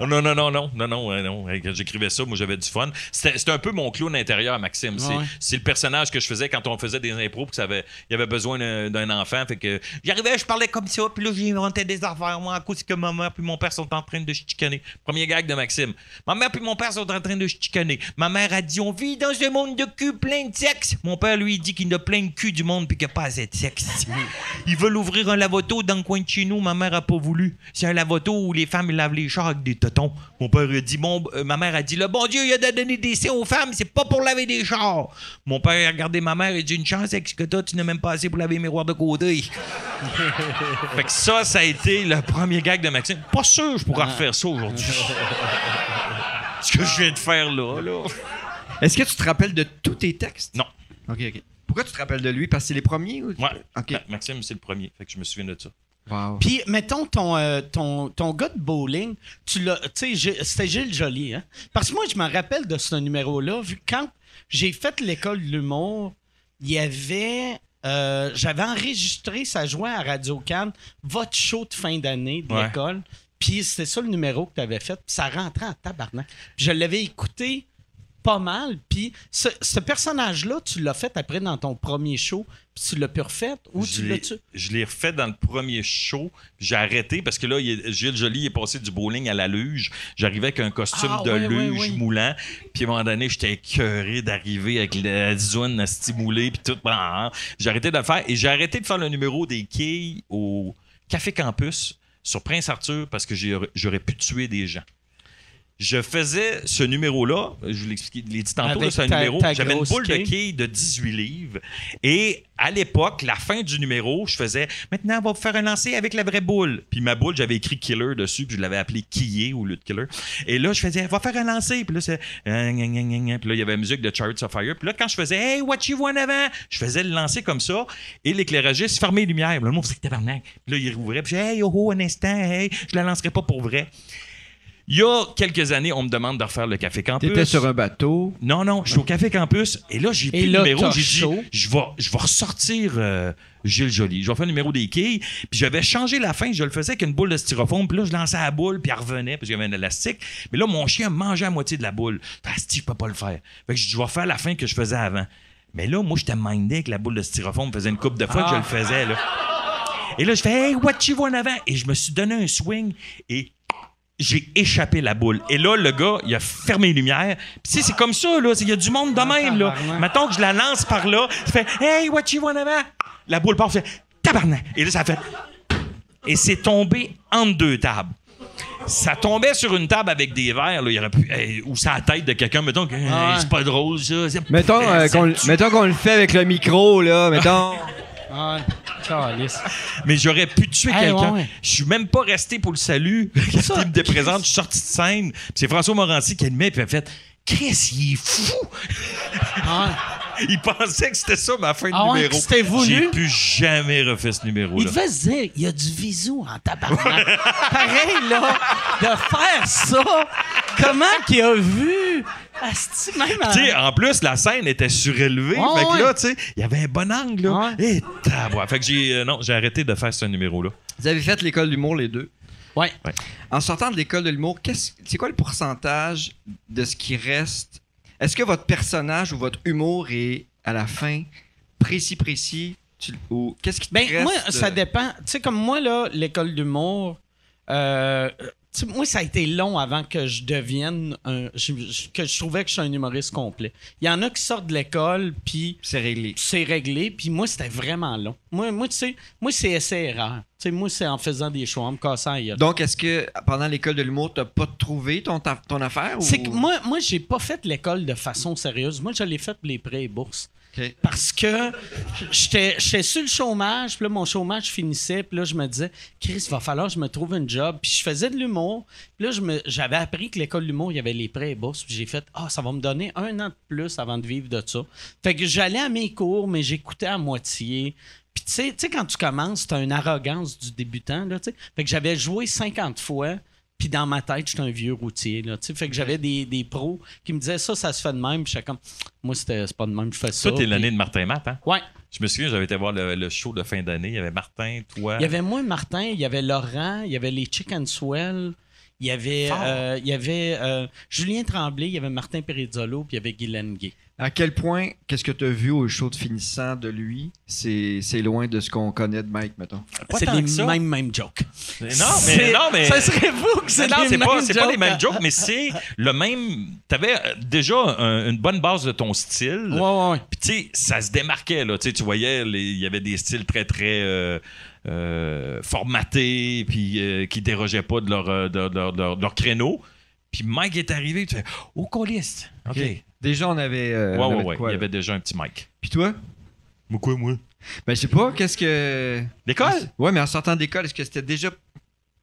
Oh, non, non, non, non, non, non, non. Quand j'écrivais ça, moi, j'avais du fun. C'était un peu mon clown intérieur, Maxime. C'est Ouais. c'est le personnage que je faisais quand on faisait des impros, ça avait, il y avait besoin d'un enfant. Fait que j'arrivais, je parlais comme ça, puis là, j'inventais des affaires, moi, à cause que ma mère puis mon père sont en train de chicaner. Premier gag de Maxime. Ma mère puis mon père sont en train de chicaner. Ma mère a dit, on vit dans un monde de cul plein de sexe. Mon père, lui, il dit qu'il a plein de cul du monde, puis qu'il n'y a pas assez de sexe. Ils veulent ouvrir un lavoto dans le coin de chez nous. Ma mère a pas voulu. C'est un lavoto où les femmes lavent les chars avec des Mon père a dit, bon, euh, ma mère a dit, le bon Dieu, il a donné des seins aux femmes, c'est pas pour laver des chars. Mon père a regardé ma mère et dit, une chance avec que toi, tu n'as même pas assez pour laver les miroirs de côté. fait que ça, ça a été le premier gag de Maxime. Pas sûr, je pourrais refaire ça aujourd'hui. ce que je viens de faire là, là. Est-ce que tu te rappelles de tous tes textes? Non. OK, OK. Pourquoi tu te rappelles de lui? Parce que c'est les premiers? Ou... Ouais. Maxime, c'est le premier. Fait que je me souviens de ça. Wow. Puis, mettons, ton, euh, ton, ton gars de bowling, tu l'as. Tu sais, c'était Gilles Joly, hein? Parce que moi, je me rappelle de ce numéro-là, vu que quand j'ai fait l'école de l'humour, il y avait. euh, J'avais enregistré, ça jouait à Radio Cannes, votre show de fin d'année de Ouais. l'école. Puis c'était ça le numéro que tu avais fait. Puis ça rentrait en tabarnak. Puis je l'avais écouté pas mal. Puis ce, ce personnage-là, tu l'as fait après dans ton premier show. Puis tu l'as pu refait ou Je tu l'ai- l'as-tu? Je l'ai refait dans le premier show. J'ai arrêté parce que là, il Gilles Joly est passé du bowling à la luge. J'arrivais avec un costume Ah, de luge moulant. Puis à un moment donné, j'étais écœuré d'arriver avec la zone à stimuler. Puis tout. Ah, J'ai arrêté de le faire. Et j'ai arrêté de faire le numéro des quilles au Café Campus sur Prince Arthur parce que j'aurais pu tuer des gens. Je faisais ce numéro-là, je vous l'expliquais, l'ai dit tantôt, c'est un ta- numéro. J'avais une boule de quille. de 18 livres. Et à l'époque, la fin du numéro, je faisais maintenant, on va vous faire un lancer avec la vraie boule. Puis ma boule, j'avais écrit killer dessus, puis je l'avais appelé quillé au lieu de killer. Et là, je faisais, va faire un lancer. Puis là, c'est. euh. Puis là, il y avait la musique de Chariots of Fire. Puis là, quand je faisais, hey, what you want avant, je faisais le lancer comme ça. Et l'éclairagiste fermait les lumières. Puis là, le monde faisait tabarnak. Puis là, il rouvrait. Puis je disais, hey, oh, oh, un instant, hey, je la lancerai pas pour vrai. Il y a quelques années, on me demande de refaire le Café Campus. T'étais sur un bateau. Non, non, je suis au Café Campus et là, j'ai plus le numéro. J'ai dit, chaud. je vais, je vais ressortir euh, Gilles Joly. Je vais faire le numéro des quilles. Puis j'avais changé la fin. Je le faisais avec une boule de styrofoam. Puis là, je lançais la boule, puis elle revenait, parce qu'il y avait un élastique. Mais là, mon chien mangeait la moitié de la boule. Ah, si, je peux pas le faire. Fait que je dis, je vais faire la fin que je faisais avant. Mais là, moi, j'étais mindé que la boule de styrofoam faisait une coupe de fois que je le faisais, là. Et là, je fais, hey, what you want avant? Et je me suis donné un swing et j'ai échappé la boule. Et là, le gars, il a fermé les lumières. Puis, tu sais, c'est comme ça, là. Il y a du monde de même, là. Mettons que je la lance par là. Je fais, hey, what you want en avant? La boule part, je fais, tabarnak. Et là, ça fait. Et c'est tombé entre deux tables. ça tombait sur une table avec des verres, là, il aurait pu, hey, ou sur la tête de quelqu'un, mettons, que, Ah c'est pas drôle, ça. Mettons, euh, ça qu'on, mettons qu'on le fait avec le micro, là. Mettons. Ah, calice. Mais j'aurais pu tuer Hey, quelqu'un. ouais, ouais. Je suis même pas resté pour le salut. Quand il me déprésente, je suis sorti de scène. C'est François Morancy qui animait, puis il a fait Chris, il est fou! Ah, Il pensait que c'était ça ma fin de Ah ouais, numéro. que c'était voulu? J'ai plus jamais refait ce il numéro-là. devait se dire, il y a du visou en tabarnak. Pareil, là, de faire ça. Comment qu'il a vu? Asti, même en- plus, la scène était surélevée. Ouais, fait que ouais. là, tu sais, il y avait un bon angle, là. Ouais. Et. Fait que j'ai, euh, non, j'ai arrêté de faire ce numéro-là. Vous avez fait l'école d'humour, les deux? Ouais. En sortant de l'école de l'humour, qu'est-ce- c'est quoi le pourcentage de ce qui reste? Est-ce que votre personnage ou votre humour est, à la fin, précis, précis? Tu- ou qu'est-ce qui te Ben, reste? moi, ça dépend. Tu sais, comme moi, là, l'école d'humour, euh, moi, ça a été long avant que je devienne un. je- je- que je trouvais que je suis un humoriste complet. Il y en a qui sortent de l'école, puis C'est réglé. c'est réglé, puis moi, c'était vraiment long. Moi, moi tu sais, moi, c'est essai-erreur. Tu sais, moi, c'est en faisant des choix, en me cassant gueule. Donc, est-ce que pendant l'école de l'humour, t'as pas trouvé ton, ta- ton affaire? C'est que moi, moi j'ai pas fait l'école de façon sérieuse. Moi, je l'ai fait pour les prêts et bourses. Parce que j'étais sur le chômage, puis là, mon chômage finissait, puis là, je me disais, Chris, il va falloir que je me trouve un job. Puis je faisais de l'humour, puis là, j'avais appris que l'école de l'humour, il y avait les prêts et bourses, puis j'ai fait, ah, ça va me donner un an de plus avant de vivre de ça. Fait que j'allais à mes cours, mais j'écoutais à moitié. Puis tu sais- tu sais, quand tu commences, t'as une arrogance du débutant, là, tu sais. Fait que j'avais joué 50 fois, puis dans ma tête, j'étais un vieux routier, là. Fait que j'avais des, des pros qui me disaient, ça, ça se fait de même, puis j'étais comme, moi, c'était c'est pas de même, je fais ça. Toi, t'es l'année de Martin Matt, hein? Ouais. Je me souviens, j'avais été voir le, le show de fin d'année. Il y avait Martin, toi. Il y avait moi, Martin, il y avait Laurent, il y avait les Chicken Swell, il y avait, euh, il y avait euh, Julien Tremblay, il y avait Martin Perizzolo, puis il y avait Guylaine Gay. À quel point, qu'est-ce que tu as vu au show de finissant de lui? C'est c'est loin de ce qu'on connaît de Mike, mettons. Pas C'est tant les ça. mêmes, mêmes jokes. Non, mais, C'est- non, mais. Ça serait fou que c'est non, les c'est pas, mêmes c'est pas les jokes. mêmes jokes, mais c'est le même. T'avais euh, déjà un- une bonne base de ton style. Ouais, ouais, ouais. Puis, tu sais, ça se démarquait, là. Tu sais, tu voyais, les- il y avait des styles très, très euh, euh, formatés, puis euh, qui dérogeaient pas de leur, euh, de, de- de- de leur créneau. Puis Mike est arrivé, tu fais Oh, coliste. OK. Déjà, on avait. euh, Ouais, on avait ouais, de ouais. quoi, il y là. avait déjà un petit Mike. Puis toi? Moi, quoi, moi? Ben, je sais pas, qu'est-ce que. L'école? Ouais, mais en sortant d'école, est-ce que c'était déjà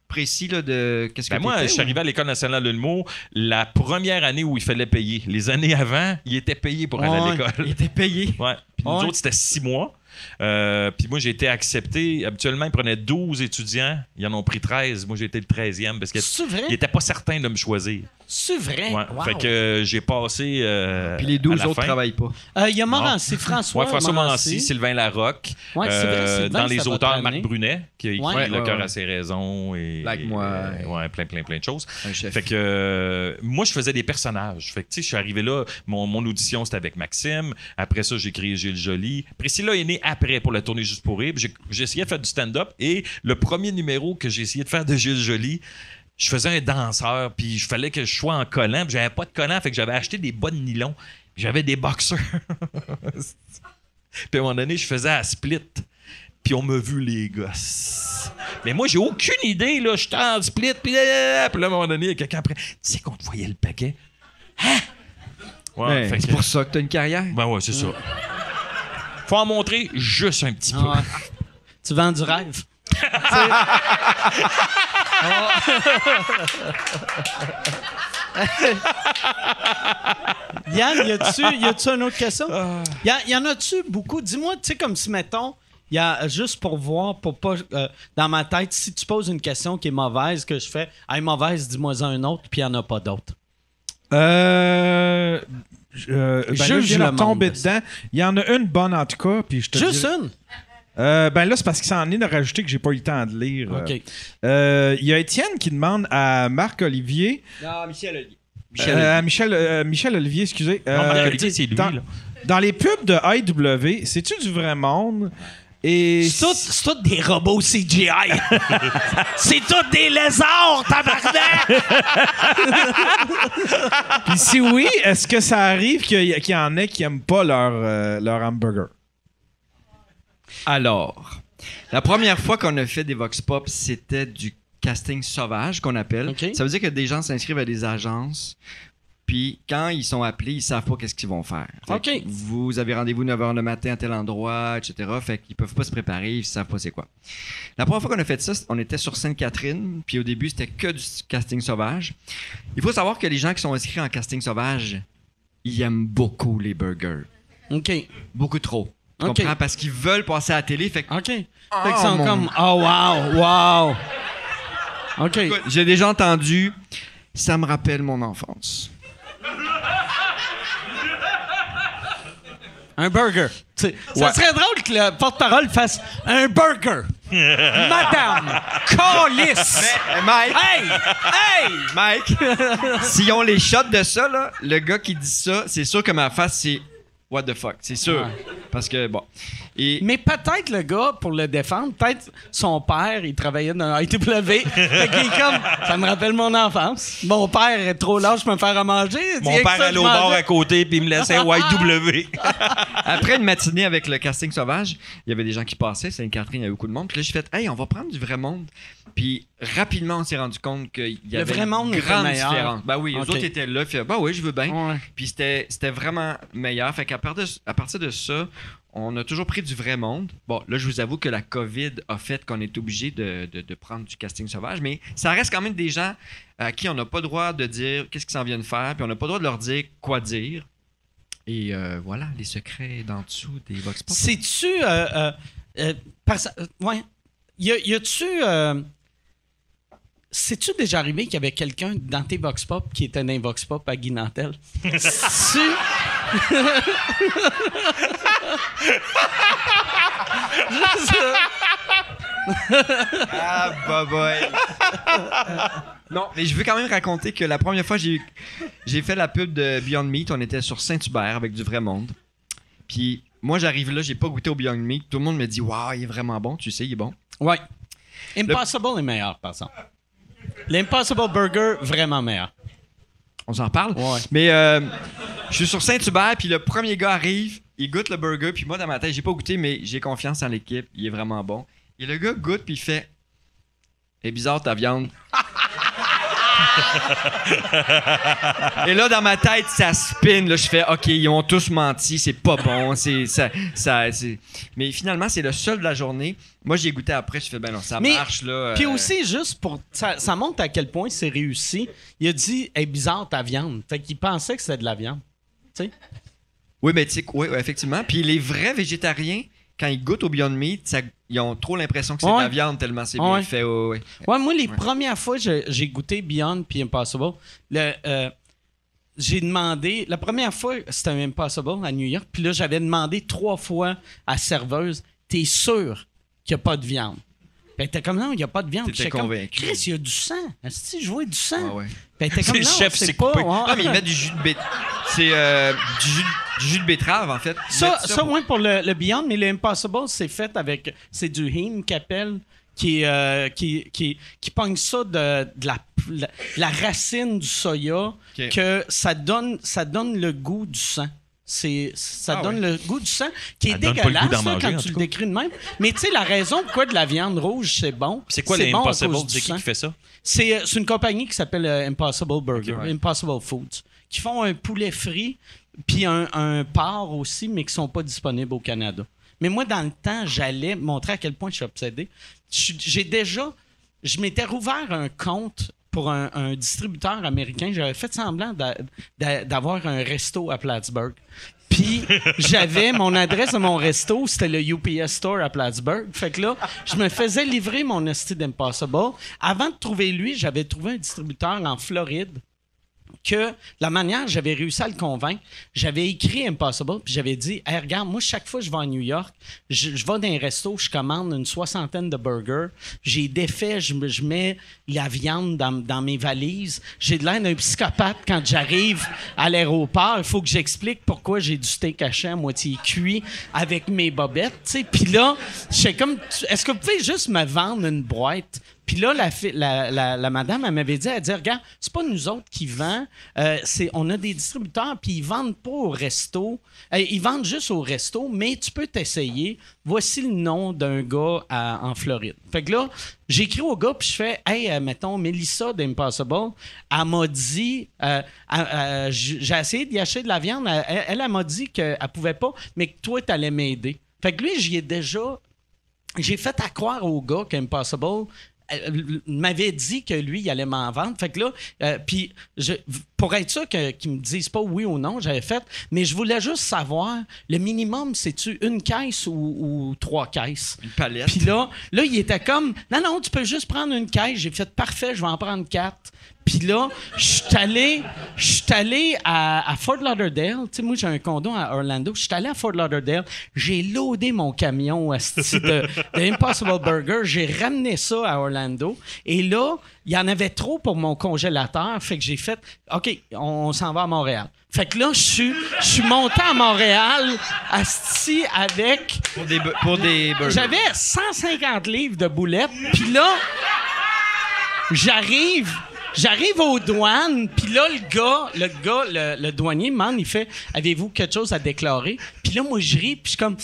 précis, là, de. Qu'est-ce que Ben moi, t'étais, je suis ou- arrivé à l'École nationale de l'humour la première année où il fallait payer. Les années avant, il était payé pour aller à Ouais. l'école. Il était payé. Ouais. Puis nous Ouais. autres, c'était six mois. Euh, puis moi, j'ai été accepté. Habituellement, ils prenaient 12 étudiants. Ils en ont pris 13. Moi, j'ai été le 13e parce qu'ils C'est vrai? n'étaient pas certains de me choisir. C'est vrai? Ouais. Wow. Fait que euh, j'ai passé. euh, Puis les à 12 la autres fin. travaillent pas. Euh, Il y a Morancy, François. Ouais, François Morancy, Sylvain Larocque. Ouais, vrai, Sylvain, dans les auteurs, Marc. Brunet, qui a écrit Ouais. Le cœur ouais. à ses raisons. Et, Like moi. ouais, plein, plein, plein de choses. Fait que euh, moi, je faisais des personnages. Fait que, tu sais, je suis arrivé là, mon, mon audition, c'était avec Maxime. Après ça, j'ai créé Gilles Joly. Priscilla est née après pour la tournée Juste pour rire. J'ai essayé de faire du stand-up. Et le premier numéro que j'ai essayé de faire de Gilles Joly, je faisais un danseur, puis il fallait que je sois en collant. Puis j'avais pas de collant, fait que j'avais acheté des bas de nylon. J'avais des boxers. puis à un moment donné, je faisais à split. Puis on m'a vu les gosses. Mais moi, j'ai aucune idée, là. J'étais en split, puis là, puis là, à un moment donné, il y a quelqu'un après. Tu sais qu'on te voyait le paquet? Hein? Ouais, c'est que- pour ça que t'as une carrière. Ben ouais, c'est ça. Faut en montrer juste un petit peu. Ah ouais. Tu vends du rêve? Yann, y a-tu, y a-tu une autre question? Y, a- y en a-tu beaucoup? Dis-moi, tu sais, comme si, mettons, y a, juste pour voir, pour pas, euh, dans ma tête, si tu poses une question qui est mauvaise, que je fais, hey, mauvaise, dis-moi un autre, puis il n'y en a pas d'autre. Euh. Je- euh, ben là, je monde. tomber dedans. Il y en a une bonne en tout cas, puis je te Juste une? Euh, ben là, c'est parce qu'il s'en est de rajouter que j'ai pas eu le temps de lire. Euh, OK. euh, Il y a Étienne qui demande à Marc-Olivier. Non, Michel Olivier. euh, à Michel, euh, Michel Olivier, excusez. Non, euh, Marc-Olivier, c'est lui, dans, là. dans les pubs de IW, c'est-tu du vrai monde? Et C'est tout, c'est tout des robots CGI. c'est tout des lézards, tabarnak! Puis si oui, est-ce que ça arrive qu'il y, en ait qui aiment pas leur, euh, leur hamburger? Alors, la première fois qu'on a fait des Vox Pop, c'était du casting sauvage qu'on appelle. Ça veut dire que des gens s'inscrivent à des agences. Puis quand ils sont appelés, ils savent pas qu'est-ce qu'ils vont faire. Fait OK. Vous avez rendez-vous 9h le matin à tel endroit, etc. Fait qu'ils peuvent pas se préparer, ils savent pas c'est quoi. La première fois qu'on a fait ça, on était sur Sainte-Catherine, puis au début, c'était que du casting sauvage. Il faut savoir que les gens qui sont inscrits en casting sauvage, ils aiment beaucoup les burgers. OK. Beaucoup trop. Tu comprends? Parce qu'ils veulent passer à la télé. Fait que, OK. fait Oh, qu'ils sont mon- comme, oh, wow, wow. OK. J'ai déjà entendu, ça me rappelle mon enfance. Un burger. Ça serait drôle que le porte-parole fasse un burger. Madame, calice. Eh, Mike, Hey! Hey! Mike, s'ils ont les shots de ça, là, le gars qui dit ça, c'est sûr que ma face, c'est what the fuck. C'est sûr. Ouais. Parce que, bon. Et Mais peut-être le gars, pour le défendre, peut-être son père, il travaillait dans ITW. fait qu'il est comme, ça me rappelle mon enfance. Mon père est trop lâche pour me faire à manger. Mon père ça allait au bar mangeais. à côté puis il me laissait YW. après une matinée avec le casting sauvage, il y avait des gens qui passaient. Sainte-Catherine, il y avait beaucoup de monde. Puis là, j'ai fait, hey, on va prendre du vrai monde. Puis rapidement, on s'est rendu compte qu'il y avait une grande différence. Ben oui, les autres étaient là. Puis, ben oui, je veux bien. Ouais. Puis c'était, c'était vraiment meilleur. Fait qu'à partir de, à partir de ça, on a toujours pris du vrai monde. Bon, là, je vous avoue que la COVID a fait qu'on est obligé de, prendre du casting sauvage, mais ça reste quand même des gens à qui on n'a pas le droit de dire qu'est-ce qu'ils s'en viennent faire, puis on n'a pas le droit de leur dire quoi dire. Et euh, voilà, les secrets d'en dessous des Vox Pop. C'est-tu. Euh, euh, euh, y a-tu. C'est-tu déjà arrivé qu'il y avait quelqu'un dans tes Vox Pop qui était dans les Vox Pop à Guy Nantel? Ah, bah boy. non, mais je veux quand même raconter que la première fois j'ai j'ai fait la pub de Beyond Meat, on était sur Saint-Hubert avec du vrai monde. Puis moi j'arrive là, j'ai pas goûté au Beyond Meat, tout le monde me dit "Waouh, il est vraiment bon, tu sais, il est bon." Ouais. Impossible est meilleur, par exemple. L'Impossible Burger, vraiment meilleur. On s'en parle. Ouais. Mais euh, je suis sur Saint-Hubert, puis le premier gars arrive, il goûte le burger, puis moi dans ma tête, j'ai pas goûté, mais j'ai confiance en l'équipe, il est vraiment bon. Et le gars goûte, puis il fait "C'est bizarre ta viande." Et là, dans ma tête, ça spin. Là, je fais, OK, ils ont tous menti, c'est pas bon. C'est, ça, ça, c'est- Mais finalement, c'est le seul de la journée. Moi, j'ai goûté après, je fais, ben non, ça Mais- marche, là. Puis euh, aussi, juste pour. Ça, ça montre à quel point c'est réussi. Il a dit, hey, bizarre ta viande. Fait qu'il pensait que c'était de la viande. Tu sais? Oui, mais tu sais, oui, oui, effectivement. Puis les vrais végétariens, quand ils goûtent au Beyond Meat, ça- ils ont trop l'impression que c'est de la viande tellement c'est Ouais. bien fait. ouais, ouais. Ouais, moi, les premières fois que j'ai goûté Beyond puis Impossible, le, euh, j'ai demandé. La première fois, c'était un Impossible à New York. Puis là, j'avais demandé trois fois à serveuse T'es sûr qu'il n'y a pas de viande Puis elle était comme non, il n'y a pas de viande. T'étais j'étais comme, convaincu. Chris, il y a du sang. Est-ce que je vois du sang? Ah ouais. Puis elle était comme non, chef c'est pas. coupé. ouais. Non, mais ils mettent du jus de betterave. C'est euh, du, jus, du jus de betterave, en fait. Ça, ça, ouais, pour le, le Beyond, mais le Impossible, c'est fait avec. C'est du heme qu'appelle, qui, euh, qui, qui, qui pogne ça de, de la, la, la racine du soya, que ça donne, ça donne le goût du sang. C'est, ça Ah donne le goût du sang, qui est Ça dégueulasse d'en là, manger, quand tu le décris de même. Mais tu sais, la raison pourquoi de la viande rouge, c'est bon. C'est quoi les bon Impossible? C'est qui fait ça? C'est, euh, c'est une compagnie qui s'appelle euh, Impossible Burger, ouais. Impossible Foods, qui font un poulet frit, puis un, un porc aussi, mais qui sont pas disponibles au Canada. Mais moi, dans le temps, j'allais montrer à quel point je suis obsédé. J'ai déjà, je m'étais rouvert un compte pour un, distributeur américain. J'avais fait semblant d'a- d'a- d'avoir un resto à Plattsburgh. Puis j'avais mon adresse de mon resto, c'était le UPS Store à Plattsburgh. Fait que là, je me faisais livrer mon esti d'Impossible. Avant de trouver lui, j'avais trouvé un distributeur en Floride que la manière j'avais réussi à le convaincre, j'avais écrit Impossible, puis j'avais dit Hey, regarde, moi, chaque fois que je vais à New York, je, je vais dans un resto, je commande une soixantaine de burgers, j'ai défait, je, je mets la viande dans, mes valises, j'ai de l'air d'un psychopathe quand j'arrive à l'aéroport, il faut que j'explique pourquoi j'ai du steak haché à moitié cuit avec mes bobettes, tu sais. Puis là, j'étais comme, est-ce que vous pouvez juste me vendre une boîte Puis là, la, madame, elle m'avait dit, elle dit, regarde, c'est pas nous autres qui vendent, euh, c'est, on a des distributeurs, puis ils vendent pas au resto, Euh, ils vendent juste au resto, mais tu peux t'essayer. Voici le nom d'un gars en Floride. Fait que là, j'écris au gars, puis je fais, hey, euh, mettons, Melissa d'Impossible, elle m'a dit, j'ai essayé d'y acheter de la viande, elle, elle, m'a dit qu'elle pouvait pas, mais que toi, t'allais m'aider. Fait que lui, j'y ai déjà j'ai fait à croire au gars qu'Impossible m'avait dit que lui, il allait m'en vendre. Fait que là, euh, puis pour être sûr qu'ils me disent pas oui ou non, j'avais fait, mais je voulais juste savoir, le minimum, c'est-tu une caisse ou, ou trois caisses? Une palette. Puis là, là, il était comme, non, non, tu peux juste prendre une caisse. J'ai fait, parfait, je vais en prendre quatre. Puis là, je suis allé, je suis allé à, à Fort Lauderdale. Tu sais, moi, j'ai un condo à Orlando. Je suis allé à Fort Lauderdale. J'ai loadé mon camion asti, de, de Impossible Burger. J'ai ramené ça à Orlando. Et là, il y en avait trop pour mon congélateur. Fait que j'ai fait, OK, on, s'en va à Montréal. Fait que là, je suis, je suis monté à Montréal, asti, avec Pour des, pour des burgers. j'avais 150 livres de boulettes, puis là, j'arrive, j'arrive aux douanes, puis là, le gars, le gars, le, le douanier me demande, il fait, avez-vous quelque chose à déclarer? Puis là, moi, je ris, puis je suis comme,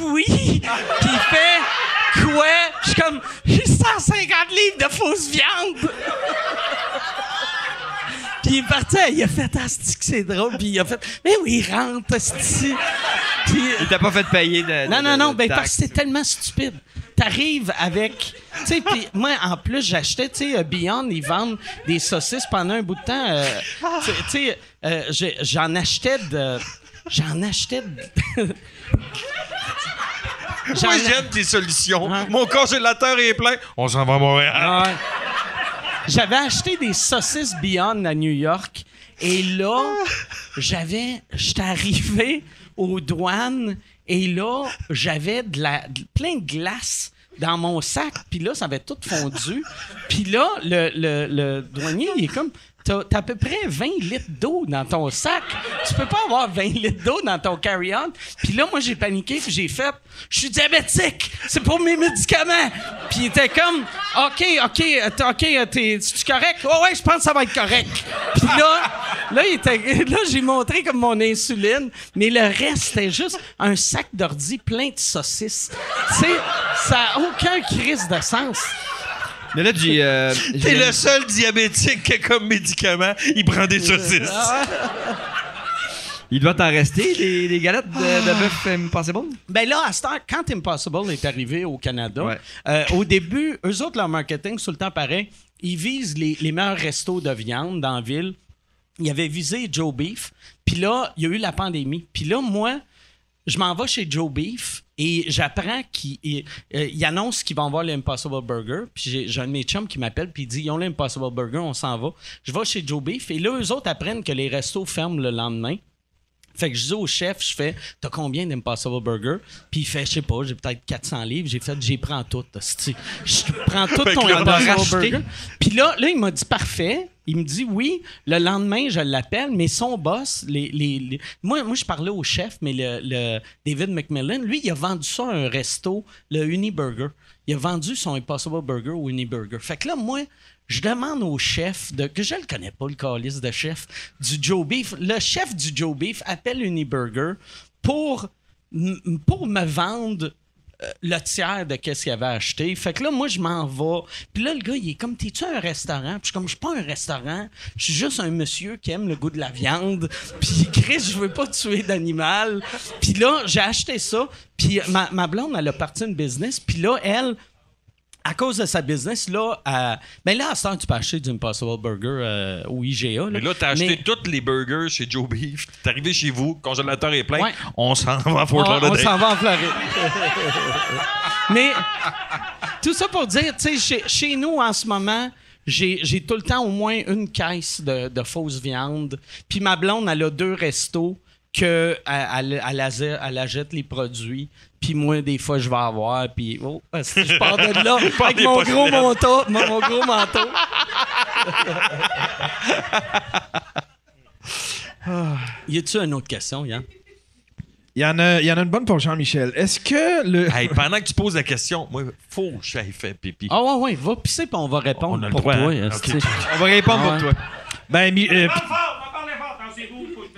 oui! Puis il fait, quoi? Je suis comme, j'ai 150 livres de fausse viande! Puis il est parti, il a fait, ah, c'est-tu que c'est drôle, puis il a fait, mais oui, rentre, asti. Puis, Il t'a pas fait payer de. non, de- non, non, de ben parce que c'est tellement stupide. T'arrives avec. Tu sais, puis moi, en plus, j'achetais, tu sais, euh, Beyond, ils vendent des saucisses pendant un bout de temps. euh, tu sais, euh, j'en achetais de. J'en achetais de. Moi, j'aime tes solutions. Ouais. Mon congélateur est plein. On s'en va à Montréal. Ah ouais. J'avais acheté des saucisses Beyond à New York et là, j'avais, j'étais arrivé aux douanes et là, j'avais de la, plein de glace dans mon sac. Puis là, ça avait tout fondu. Puis là, le, le, le douanier, il est comme, t'as, t'as à peu près 20 litres d'eau dans ton sac. Tu peux pas avoir 20 litres d'eau dans ton carry-on. Puis là, moi, j'ai paniqué, puis j'ai fait, je suis diabétique, c'est pour mes médicaments. Puis il était comme, OK, OK, OK, t'es, correct? Oh ouais, je pense que ça va être correct. Puis là, là, là, j'ai montré comme mon insuline, mais le reste, c'était juste un sac d'ordi plein de saucisses. Tu sais, ça a aucun crise de sens. Mais là, du. euh, T'es j'ai- le seul diabétique qui, comme médicament, il prend des saucisses. Il doit t'en rester, des galettes de, Ah. de bœuf Impossible? Ben là, à cette heure, quand Impossible est arrivé au Canada, Ouais. euh, au début, eux autres, leur marketing, tout le temps pareil. Ils visent les, les meilleurs restos de viande dans la ville. Ils avaient visé Joe Beef. Puis là, il y a eu la pandémie. Puis là, moi, je m'en vais chez Joe Beef et j'apprends qu'ils ils- euh, ils annoncent qu'ils vont avoir l'Impossible Burger. Puis j'ai, j'ai un de mes chums qui m'appelle puis il dit Ils ont l'Impossible Burger, on s'en va. Je vais chez Joe Beef et là, eux autres apprennent que les restos ferment le lendemain. Fait que je dis au chef, je fais, t'as combien d'Impossible Burger? Puis il fait, je sais pas, j'ai peut-être 400 livres. J'ai fait, j'y prends tout. Je prends tout ton Impossible. Burger. Puis là, là, il m'a dit, parfait. Il me dit, oui, le lendemain, je l'appelle, mais son boss, Moi, je parlais au chef, mais David McMillan, lui, il a vendu ça à un resto, le Uniburger. Il a vendu son Impossible Burger au Uniburger. Fait que là, moi, je demande au chef, de, que je le connais pas, le calice de chef, du Joe Beef. Le chef du Joe Beef appelle Uniburger pour, pour me vendre euh, le tiers de qu'est-ce qu'il avait acheté. Fait que là, moi, je m'en vais. Puis là, le gars, il est comme, t'es-tu un restaurant? Puis je suis comme, je suis pas un restaurant. Je suis juste un monsieur qui aime le goût de la viande. Puis Chris, je veux pas tuer d'animal. Puis là, j'ai acheté ça. Puis ma, ma blonde, elle a parti une business. Puis là, elle, à cause de sa business, là, euh, ben là, à ce temps, tu peux acheter du Impossible Burger euh, au IGA. Mais là, t'as acheté Mais- tous les burgers chez Joe Beef. T'es arrivé chez vous, congélateur est plein. Ouais. On s'en va à Fort on, on Lauderdale. s'en va en Floride. Mais tout ça pour dire, tu sais, chez, chez nous en ce moment, j'ai j'ai tout le temps au moins une caisse de, de fausse viande. Puis ma blonde, elle a deux restos que elle, elle, elle achète- elle achète les produits. Puis moi, des fois, je vais avoir. Puis oh, si je pars de là avec mon gros manteau. Mon, mon gros manteau. y a-tu une autre question, Yann? Il y, en a, il y en a une bonne pour Jean-Michel. Est-ce que le. Hey, pendant que tu poses la question, moi, faut que j'aille faire pipi. Ah ouais, ouais, va pisser puis on va répondre On a le pour droit, toi. hein? On va répondre Ah pour ouais. toi. Ben, mi- euh, Ah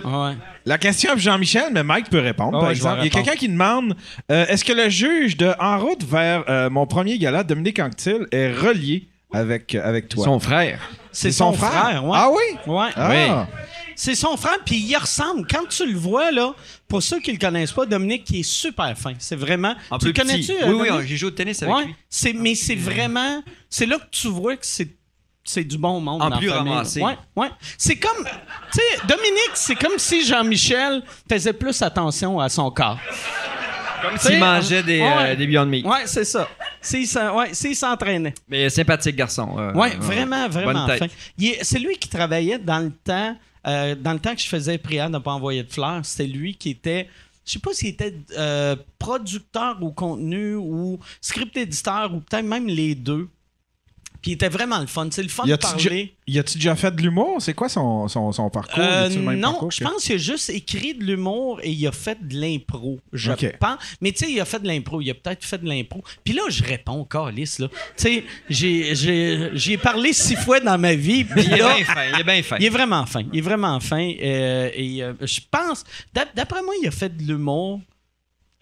ouais. la question pour Jean-Michel, mais Mike peut répondre, par ouais, exemple. Il y a quelqu'un qui demande euh, est-ce que le juge de En route vers euh, mon premier gala, Dominique Anctil, est relié avec, euh, avec toi? Son frère. C'est son, frère, ouais. Ah oui? Ouais. Ah. C'est son frère, puis il ressemble. Quand tu le vois, là, pour ceux qui le connaissent pas, Dominique, qui est super fin. C'est vraiment. En tu plus le connais-tu? Oui, oui, Dominique? j'ai joué au tennis avec Ouais. lui. C'est, mais c'est vraiment. C'est là que tu vois que c'est. C'est du bon monde. En dans plus ramassé. Ouais, ouais. C'est comme. Tu sais, Dominique, c'est comme si Jean-Michel faisait plus attention à son corps. Comme s'il mangeait des, ouais. euh, des Beyond Meat. Ouais, c'est ça. S'il s'en- ouais, s'entraînait. Mais sympathique garçon. euh, Oui, euh, vraiment, vraiment C'est lui qui travaillait dans le temps, euh, dans le temps que je faisais prière de ne pas envoyer de fleurs. C'était lui qui était, je sais pas s'il était euh, producteur ou contenu ou script éditeur ou peut-être même les deux. Puis il était vraiment le fun. C'est le fun Y de parler. déjà- y a-tu déjà fait de l'humour? C'est quoi son, son, son parcours? Euh, non, parcours je que- pense qu'il a juste écrit de l'humour et il a fait de l'impro. Je pense. Mais tu sais, il a fait de l'impro. Il a peut-être fait de l'impro. Puis là, je réponds, Calis, là. Tu sais, j'ai- j'ai j'ai parlé six fois dans ma vie. Puis Il est là, bien fin. Il est bien fin. il est vraiment fin. Il est vraiment fin. euh, et euh, je pense, d'ap- d'après moi, il a fait de l'humour.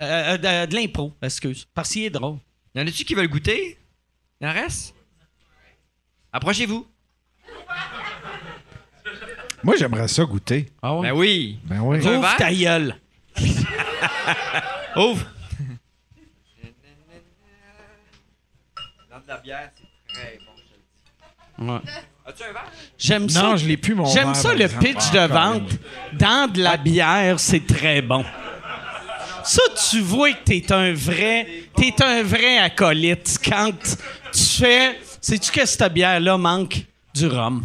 euh, de, de l'impro, excuse. Parce qu'il est drôle. Y en a-tu qui veulent goûter? Il en reste? Approchez-vous. Moi, j'aimerais ça goûter. Ah Ben oui. Ben oui. Ouvre verre? ta gueule. Ouvre. Dans de la bière, c'est très bon, je le dis. Ouais. As-tu un verre? J'aime ça. Non, je l'ai plus, mon J'aime verre, ça, par le exemple. pitch Ah, de vente. Dans de la bière, c'est très bon. Ça, tu vois que t'es un vrai, t'es un vrai acolyte quand tu fais. Sais-tu que cette bière-là manque du rhum?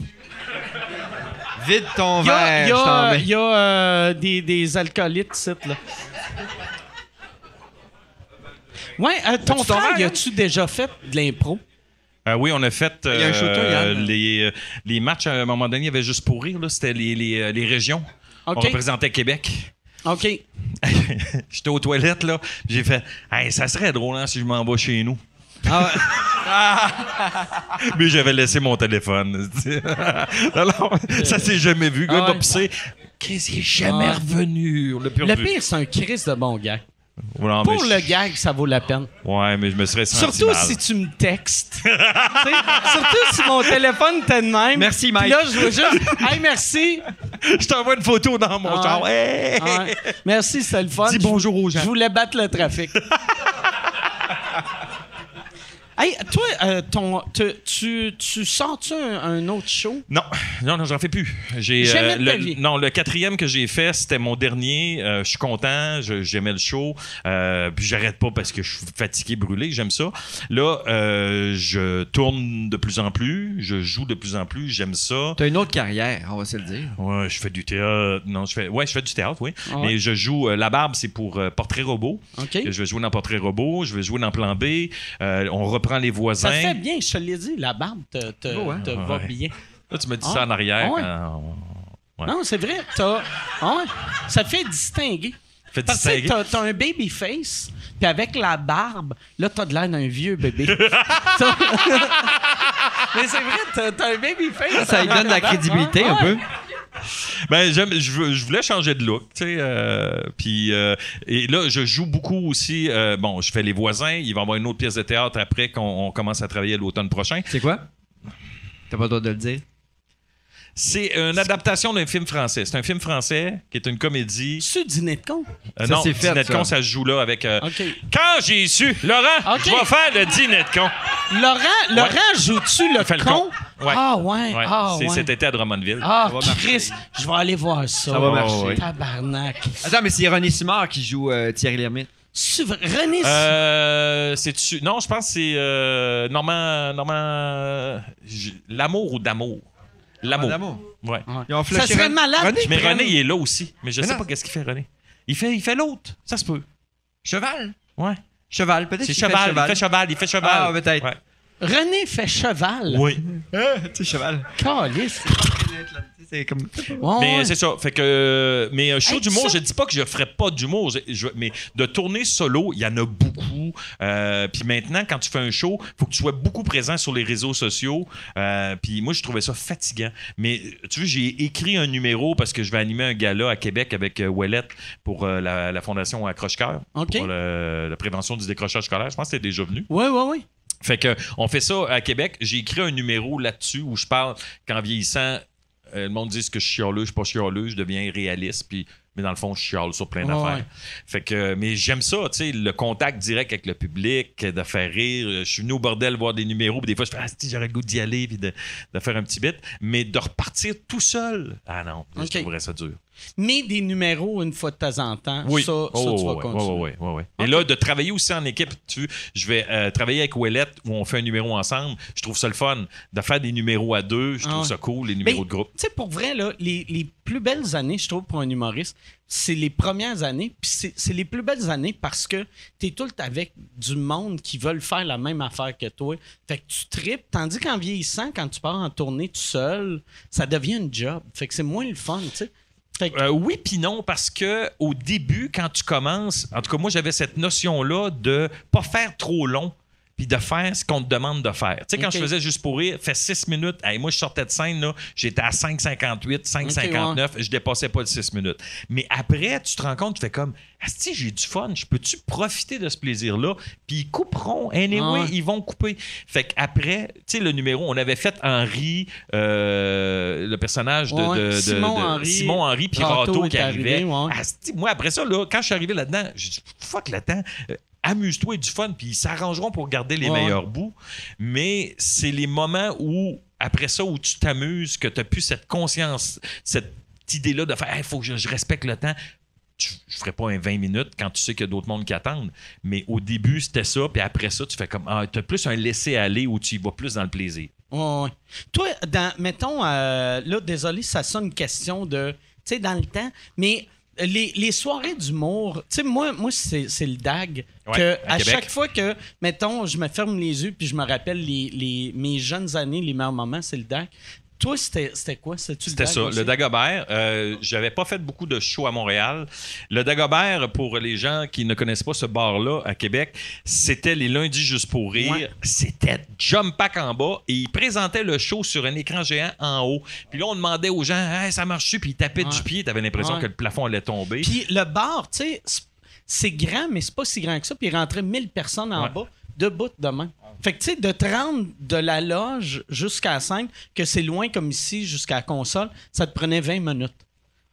Vide ton Il y a, verre, il y a, y euh, des, des alcoolites, ici, là. Ouais, euh, ton As-tu ton frère, verre, a-tu déjà fait de l'impro? Euh, oui, on a fait Il y a un euh, Yann. les, les matchs à un moment donné, il y avait juste pour rire, là, c'était les, les, les régions. On représentait Québec. OK. J'étais aux toilettes, là. J'ai fait, hey, ça serait drôle hein, si je m'en vais chez nous. Mais j'avais laissé mon téléphone. Alors, ça s'est jamais vu. Le gars Ah va ouais. pisser. Chris, il est jamais Ah. revenu. Le pire, c'est un Chris de bon gag. Ouais, mais Pour je- le gag, ça vaut la peine. Ouais, mais je me serais senti Surtout mal. si tu me textes. Tu sais, surtout si mon téléphone était de même. Merci, Mike. Puis là, je veux juste. Hey, merci. Je t'envoie une photo dans mon Ah. char. Hey! Ouais. Merci, c'était le fun. Dis bonjour aux gens. Je voulais battre le trafic. Hey, toi, euh, ton, te- tu, tu sors-tu un, un autre show? Non, non, non, j'en fais plus. J'ai Jamais de ta le, vie. non, le quatrième que j'ai fait, c'était mon dernier. Euh, je suis content, je- j'aimais le show. Euh, puis j'arrête pas parce que je suis fatigué, brûlé, j'aime ça. Là, euh, je tourne de plus en plus, je joue de plus en plus, j'aime ça. T'as une autre carrière, on va se le dire. Ouais, je fais du théâtre. Non, je fais, ouais, je fais du théâtre, oui. Ah ouais? Mais je joue. euh, la barbe, c'est pour euh, Portrait Robot. OK. Je vais jouer dans Portrait Robot, je vais jouer dans Plan B. Euh, on reprend les voisins. Ça fait bien, je te l'ai dit, la barbe te, te, Oh, ouais. te va Ouais. bien. Là, tu me dis Ah. ça en arrière. Ah ouais. quand. Non, c'est vrai. T'as, ah ouais, ça fait distinguer. Fait Parce que distinguer. t'as, t'as un baby face, puis avec la barbe, là, t'as de l'air d'un vieux bébé. Mais c'est vrai, t'as, t'as un baby face. Ça lui donne de la crédibilité un peu. Ben, j'aime- je, voulais changer de look, tu sais. euh, puis, euh, et là, je joue beaucoup aussi. euh, bon, je fais Les Voisins. Il va y avoir une autre pièce de théâtre après qu'on on commence à travailler l'automne prochain. C'est quoi? T'as pas le droit de le dire? C'est une adaptation d'un film français. C'est un film français qui est une comédie. C'est dîner de con. Euh, Ça, non, c'est fait, Dîner de ça. con, ça se joue là avec. euh, OK. Quand j'ai su, Laurent, Ok. je vais faire le dîner de con. Laurent, Laurent joue-tu le Il fait le con? con. Ouais. Ah ouais, Ouais, ah c'est ouais. cet été à Drummondville. Ah, Ça va marcher. Chris, je vais aller voir ça. Ça va Oh, marcher. ouais. Tabarnak. Attends, mais c'est René Simard qui joue euh, Thierry Lhermitte. Vrai- René, Euh, c'est non, je pense que c'est euh, Normand, Normand, j- l'amour ou d'amour. L'amour. L'amour. Ouais. Ils ont ça serait René- malade. René, Mais René, il est là aussi. Mais je Mais sais non. pas qu'est-ce qu'il fait, René. Il fait, il fait l'autre. Ça se peut. Cheval? Ouais. Cheval, peut-être. C'est fait cheval, Il fait cheval. Il fait cheval. Ah, peut-être. Ouais. René fait cheval. Oui. Tu sais, cheval. Calice. C'est comme. Ouais, Mais ouais. c'est ça. Fait que, mais un show Hey, d'humour, ça- je dis pas que je ferais pas d'humour, je- je- mais de tourner solo, il y en a beaucoup. Euh, puis maintenant, quand tu fais un show, faut que tu sois beaucoup présent sur les réseaux sociaux. Euh, puis moi, je trouvais ça fatigant. Mais tu vois, j'ai écrit un numéro parce que je vais animer un gala à Québec avec euh, Ouellette pour euh, la, la fondation Accroche-Cœur. OK. Pour le- la prévention du décrochage scolaire. Je pense que c'était déjà venu. Ouais, ouais, ouais. Fait que on fait ça à Québec. J'ai écrit un numéro là-dessus où je parle qu'en vieillissant, euh, le monde dit que je suis chialeux, je suis pas chialeux, je deviens réaliste, puis mais dans le fond, je chiale sur plein d'affaires. ouais. Fait que, mais j'aime ça, tu sais, le contact direct avec le public, de faire rire. Je suis venu au bordel voir des numéros, puis des fois, je fais, ah, si, j'aurais le goût d'y aller, puis de, de faire un petit bit. Mais de repartir tout seul, ah non, je trouverais ça dur. Mais des numéros une fois de temps en temps, Oui. ça, ça, Oh, tu vas continuer. Et là, de travailler aussi en équipe, tu je vais euh, travailler avec Ouellette où on fait un numéro ensemble. Je trouve ça le fun. De faire des numéros à deux, je Ah trouve ouais. ça cool, les numéros de groupe. Tu sais, pour vrai, là, les, les plus belles années, je trouve, pour un humoriste, c'est les premières années. Puis c'est c'est les plus belles années parce que tu es tout le temps avec du monde qui veulent faire la même affaire que toi. Fait que tu tripes. Tandis qu'en vieillissant, quand tu pars en tournée tout seul, ça devient une job. Fait que c'est moins le fun, tu sais. Euh, oui puis non parce que au début quand tu commences en tout cas moi j'avais cette notion là de pas faire trop long puis de faire ce qu'on te demande de faire. Tu sais, quand je faisais juste pour rire, fait 6 minutes. Hey, moi, je sortais de scène, là, j'étais à 5,58, 5,59, je dépassais pas le 6 minutes. Mais après, tu te rends compte, tu fais comme, si j'ai du fun, je peux-tu profiter de ce plaisir-là? Puis ils couperont. Anyway, Ah ouais. ils vont couper. Fait qu'après, tu sais, le numéro, on avait fait Henri, euh, le personnage de, Ouais, de- de- Simon de- Henry. Simon Henry, puis Rato Rato est qui arrivé, arrivait. ouais. Asti, moi, après ça, là, quand je suis arrivé là-dedans, j'ai dit, fuck le temps. Amuse-toi et du fun, puis ils s'arrangeront pour garder les Ouais. meilleurs bouts. Mais c'est les moments où, après ça, où tu t'amuses, que tu n'as plus cette conscience, cette idée-là de faire, il faut que je, je respecte le temps. Tu- je ferai pas un 20 minutes quand tu sais qu'il y a d'autres mondes qui attendent. Mais au début, c'était ça, puis après ça, tu fais comme, ah, tu as plus un laisser-aller où tu y vas plus dans le plaisir. Ouais, ouais. Toi, dans, mettons, euh, là, désolé, ça sonne une question de, tu sais, dans le temps, mais les, les soirées d'humour, tu sais, moi, moi c'est c'est le DAG. Ouais, que à chaque fois que, mettons, je me ferme les yeux puis je me rappelle les, les- mes jeunes années, les meilleurs moments, c'est le DAG. Toi, c'était quoi? C'était ça, aussi? le Dagobert. Euh, J'avais pas fait beaucoup de shows à Montréal. Le Dagobert, pour les gens qui ne connaissent pas ce bar-là à Québec, c'était les lundis juste pour rire. Ouais. C'était jump pack en bas et ils présentaient le show sur un écran géant en haut. Puis là, on demandait aux gens, hey, ça marche-tu? Puis ils tapaient Ouais. du pied. T'avais l'impression Ouais. que le plafond allait tomber. Puis le bar, tu sais, c'est- grand, mais c'est pas si grand que ça. Puis il rentrait 1000 personnes en bas, debout de main. Fait que, tu sais, de te rendre de la loge jusqu'à 5, que c'est loin comme ici jusqu'à la console, ça te prenait 20 minutes.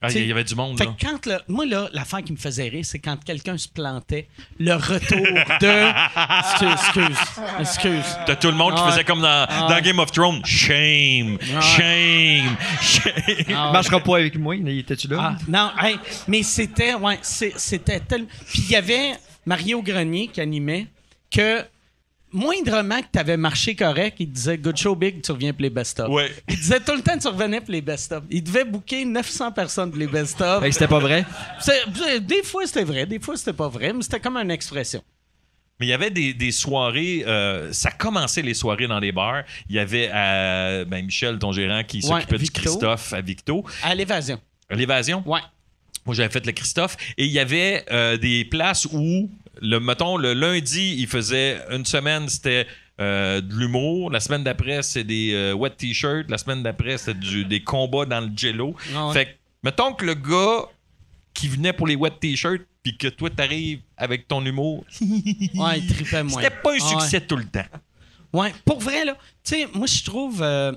Ah, Il y avait du monde. Fait là. que quand le- moi, là, l'affaire qui me faisait rire, c'est quand quelqu'un se plantait, le retour de. Excuse, excuse, excuse. T'as tout le monde qui Ah faisait comme dans, Ah dans. Game of Thrones. Shame, Ah shame, shame. Ah ouais. Marchera pas avec moi, il était-tu là? Ah, non, hey, mais c'était, ouais, c'était tellement. Puis il y avait Mario Grenier qui animait que moindrement que tu avais marché correct, il disait Good show big, tu reviens pour les best-of. Ouais. Il disait tout le temps tu revenais pour les best-of. Il devait booker 900 personnes pour les best-of. Que c'était pas vrai. Des fois c'était vrai, des fois c'était pas vrai, mais c'était comme une expression. Mais il y avait des, des soirées, euh, ça commençait les soirées dans les bars. Il y avait euh, ben, Michel, ton gérant, qui Ouais, s'occupait du Victo. Christophe à Victo. À l'évasion. L'évasion? Ouais. Moi, j'avais fait le Christophe. Et il y avait euh, des places où, le, mettons, le lundi, il faisait une semaine, c'était euh, de l'humour. La semaine d'après, c'est des euh, wet t-shirts. La semaine d'après, c'était du- des combats dans le jello. Ah ouais. Fait que, mettons que le gars qui venait pour les wet t-shirts, puis que toi, t'arrives avec ton humour, Ouais, il tripait moins. c'était pas un Ah ouais. succès tout le temps. Ouais, pour vrai, là, tu sais, moi, je trouve. euh,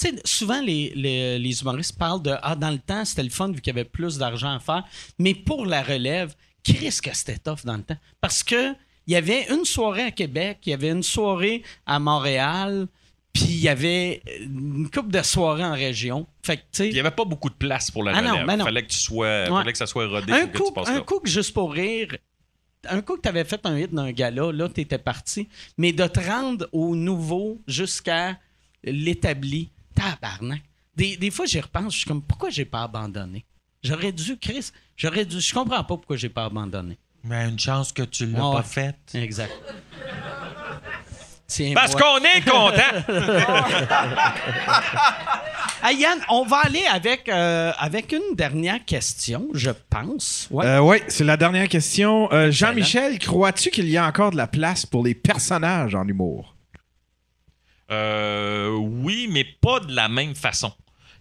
tu sais, souvent, les, les, les humoristes parlent de Ah, dans le temps, c'était le fun vu qu'il y avait plus d'argent à faire. Mais pour la relève, Chris, que c'était tough dans le temps. Parce que il y avait une soirée à Québec, il y avait une soirée à Montréal, puis il y avait une couple de soirées en région. Fait que. Il n'y avait pas beaucoup de place pour la Ah relève. non. Fallait que tu sois, fallait que ça soit rodé un que coup, tu passes un coup que juste pour rire, un coup que tu avais fait un hit d'un gala, là, tu étais parti. Mais de te rendre au nouveau jusqu'à l'établi, tabarnak. Des, des fois, j'y repense, je suis comme, pourquoi j'ai pas abandonné? J'aurais dû, Chris, j'aurais dû, je comprends pas pourquoi j'ai pas abandonné. Mais une chance que tu l'as ouais. pas faite. Exact. Tiens, Parce qu'on est content. Hey, Yann, on va aller avec, euh, avec une dernière question, je pense. Ouais. Euh, oui, c'est la dernière question. Euh, Jean-Michel, crois-tu qu'il y a encore de la place pour les personnages en humour? Euh, oui, mais pas de la même façon.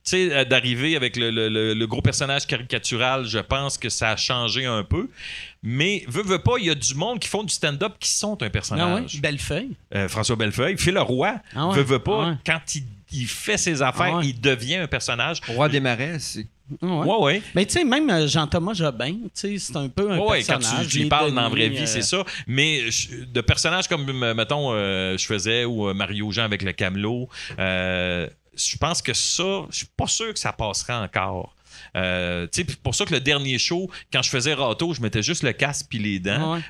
Tu sais, euh, d'arriver avec le, le- le- le gros personnage caricatural, je pense que ça a changé un peu. Mais, veux, veux pas, il y a du monde qui font du stand-up qui sont un Ah ouais, personnage. belle feuille. Euh, François Bellefeuille, Phil Leroy, Ah ouais, veux, veux pas, ah ouais. quand il, il fait ses affaires, Ah ouais. il devient un personnage. Roi des marais, c'est. Ah ouais. Ouais, ouais. Mais tu sais, même euh, Jean-Thomas Jobin, tu sais, c'est un peu un Ouais, quand personnage. tu, tu y les parles dans la vraie vie, euh, c'est ça. Mais je- de personnages comme, mettons, euh, je faisais, ou euh, Mario Jean avec le Camelot, euh, je pense que ça, je suis pas sûr que ça passera encore. Euh, sais, puis pour ça que le dernier show, quand je faisais Rato, je mettais juste le casque puis les dents. Ouais.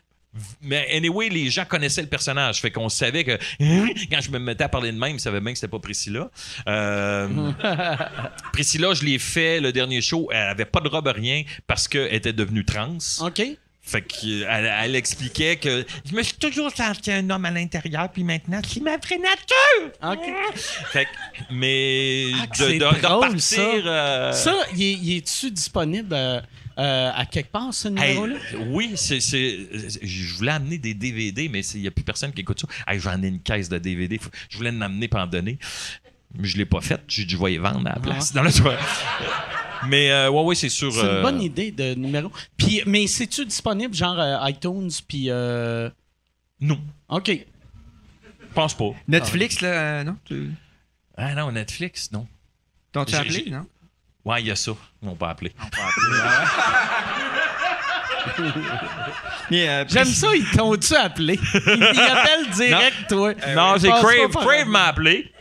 Mais anyway, les gens connaissaient le personnage. Fait qu'on savait que quand je me mettais à parler de même, ils savaient bien que c'était pas Priscilla. Euh, Priscilla, je l'ai fait le dernier show. Elle avait pas de robe, rien, parce qu'elle était devenue trans. OK. Fait qu'elle elle expliquait que je me suis toujours senti un homme à l'intérieur, puis maintenant, c'est ma vraie nature. OK. Fait que, mais Ah, que de, repartir, ça. euh, Ça, il est- il est-tu disponible euh, euh, à quelque part, ce Hey, numéro-là? oui, c'est, je voulais amener des DVD, mais il n'y a plus personne qui écoute ça. Hey, j'en ai une caisse de DVD. Faut- Je voulais en amener pour en donner. Mais je ne l'ai pas fait. J'ai vais y vendre à la place. Dans le. Mais euh, ouais, ouais, c'est sûr. Ah. C'est une euh, bonne idée de numéro. Puis, mais c'est-tu disponible, genre euh, iTunes, puis... euh, Non, OK. je pense pas. Netflix, là, euh, non? Tu... Ah non, Netflix, non. J'ai- appelé, non? Ouais, il y a ça. On peut appeler. Mais, euh, J'aime ça, ils t'ont-tu appelé? Ils, appellent direct, toi. non, c'est Passe pas Crave. Crave m'a appelé.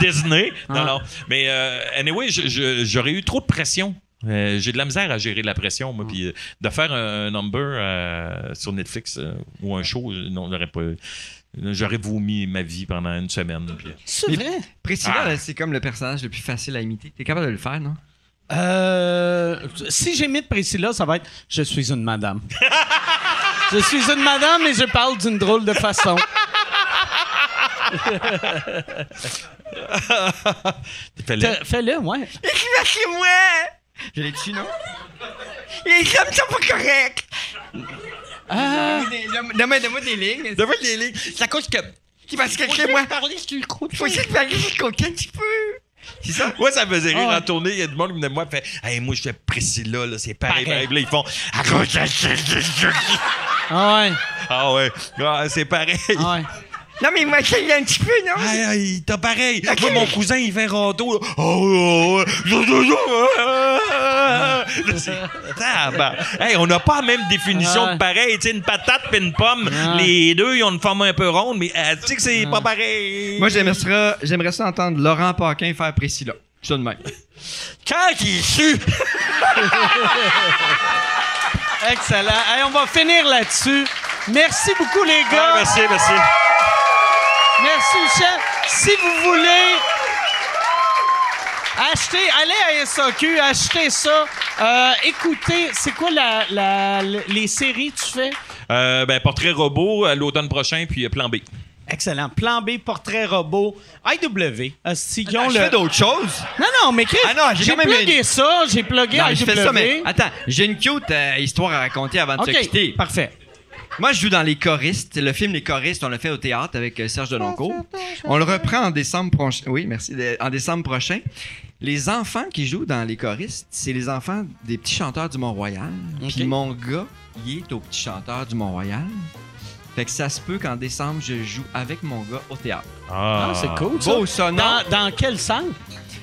Disney. Ah. Non, non. Mais euh, anyway, j'aurais eu trop de pression. Euh, J'ai de la misère à gérer la pression, moi. Puis euh, de faire un, un number euh, sur Netflix euh, ou un show, euh, non, j'aurais pas. J'aurais vomi ma vie pendant une semaine. puis- C'est vrai? Priscilla, Ah. c'est comme le personnage le plus facile à imiter. T'es capable de le faire, non? Euh, si j'imite Priscilla, ça va être « Je suis une madame ». Je suis une madame et je parle d'une drôle de façon. Te- Fais-le, ouais. C'est moi! Je l'ai tué, non? Les hommes sont pas corrects! Ah, Donne-moi donne-moi des lignes. Donne-moi des lignes. C'est à cause que. C'est parce que chez moi, parler sur le coup. faut essayer de parler sur le côté un petit peu. C'est ça? Moi, ça me faisait rire Ah en tournée. Il y a du monde qui venait de moi et fait Hey, moi, je fais Priscilla, là, c'est pareil, Pareil. Puis Là, ils font ah ouais, Ah ouais, Ah, c'est pareil. ah ouais. Non, mais moi, j'ai un petit peu, non? Hey, hey, t'as pareil. Moi, mon cousin, il fait râteau. là. Oh, oh, oh. Hey, on n'a pas la même définition Ouais. de pareil. Tu sais, une patate puis une pomme, Ouais. les deux, ils ont une forme un peu ronde, mais euh, tu sais que c'est pas pareil. Moi, j'aimerais ça, j'aimerais ça entendre Laurent Paquin faire Priscilla. Je te demande. Quand il su. Excellent. Hey, on va finir là-dessus. Merci beaucoup, les gars. Ah, merci, merci. Merci, Michel. Si vous voulez acheter, allez à SAQ, achetez ça. Euh, écoutez, c'est quoi la, la- les séries que tu fais? Euh, ben, portrait robot à l'automne prochain, puis euh, plan B. Excellent. Plan B, portrait robot, IW. Ont Ah, je le- fais d'autres choses. Non, non, mais Chris, Ah non, j'ai j'ai plugué une- ça, j'ai plugué Non, IW. je fais ça, mais attends, j'ai une cute euh, histoire à raconter avant de te quitter. parfait. Moi, je joue dans Les Choristes. Le film Les Choristes, on l'a fait au théâtre avec euh, Serge Deloncourt. On le reprend en décembre prochain. Oui, merci. En décembre prochain. Les enfants qui jouent dans Les Choristes, c'est les enfants des petits chanteurs du Mont-Royal. OK. Puis mon gars, il est au petit chanteur du Mont-Royal. Fait que ça se peut qu'en décembre, je joue avec mon gars au théâtre. Ah, c'est cool, ça. Beau ça, non? Dans, dans quelle salle?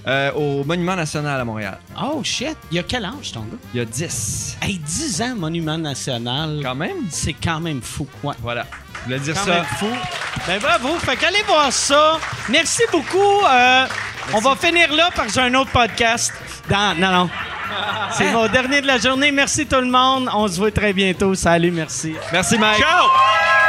Euh, au Monument National à Montréal. Oh, shit. Il y a quel âge, ton gars? Il y a 10. Hey, 10 ans, Monument National. Quand même? C'est quand même fou. Ouais. Voilà. Je voulais dire quand ça. même fou. Ben bravo. Fait qu'allez voir ça. Merci beaucoup. Euh, On va finir là parce que j'ai un autre podcast. Dans... Non, non. C'est mon dernier de la journée. Merci tout le monde. On se voit très bientôt. Salut, merci. Merci, Mike. Ciao!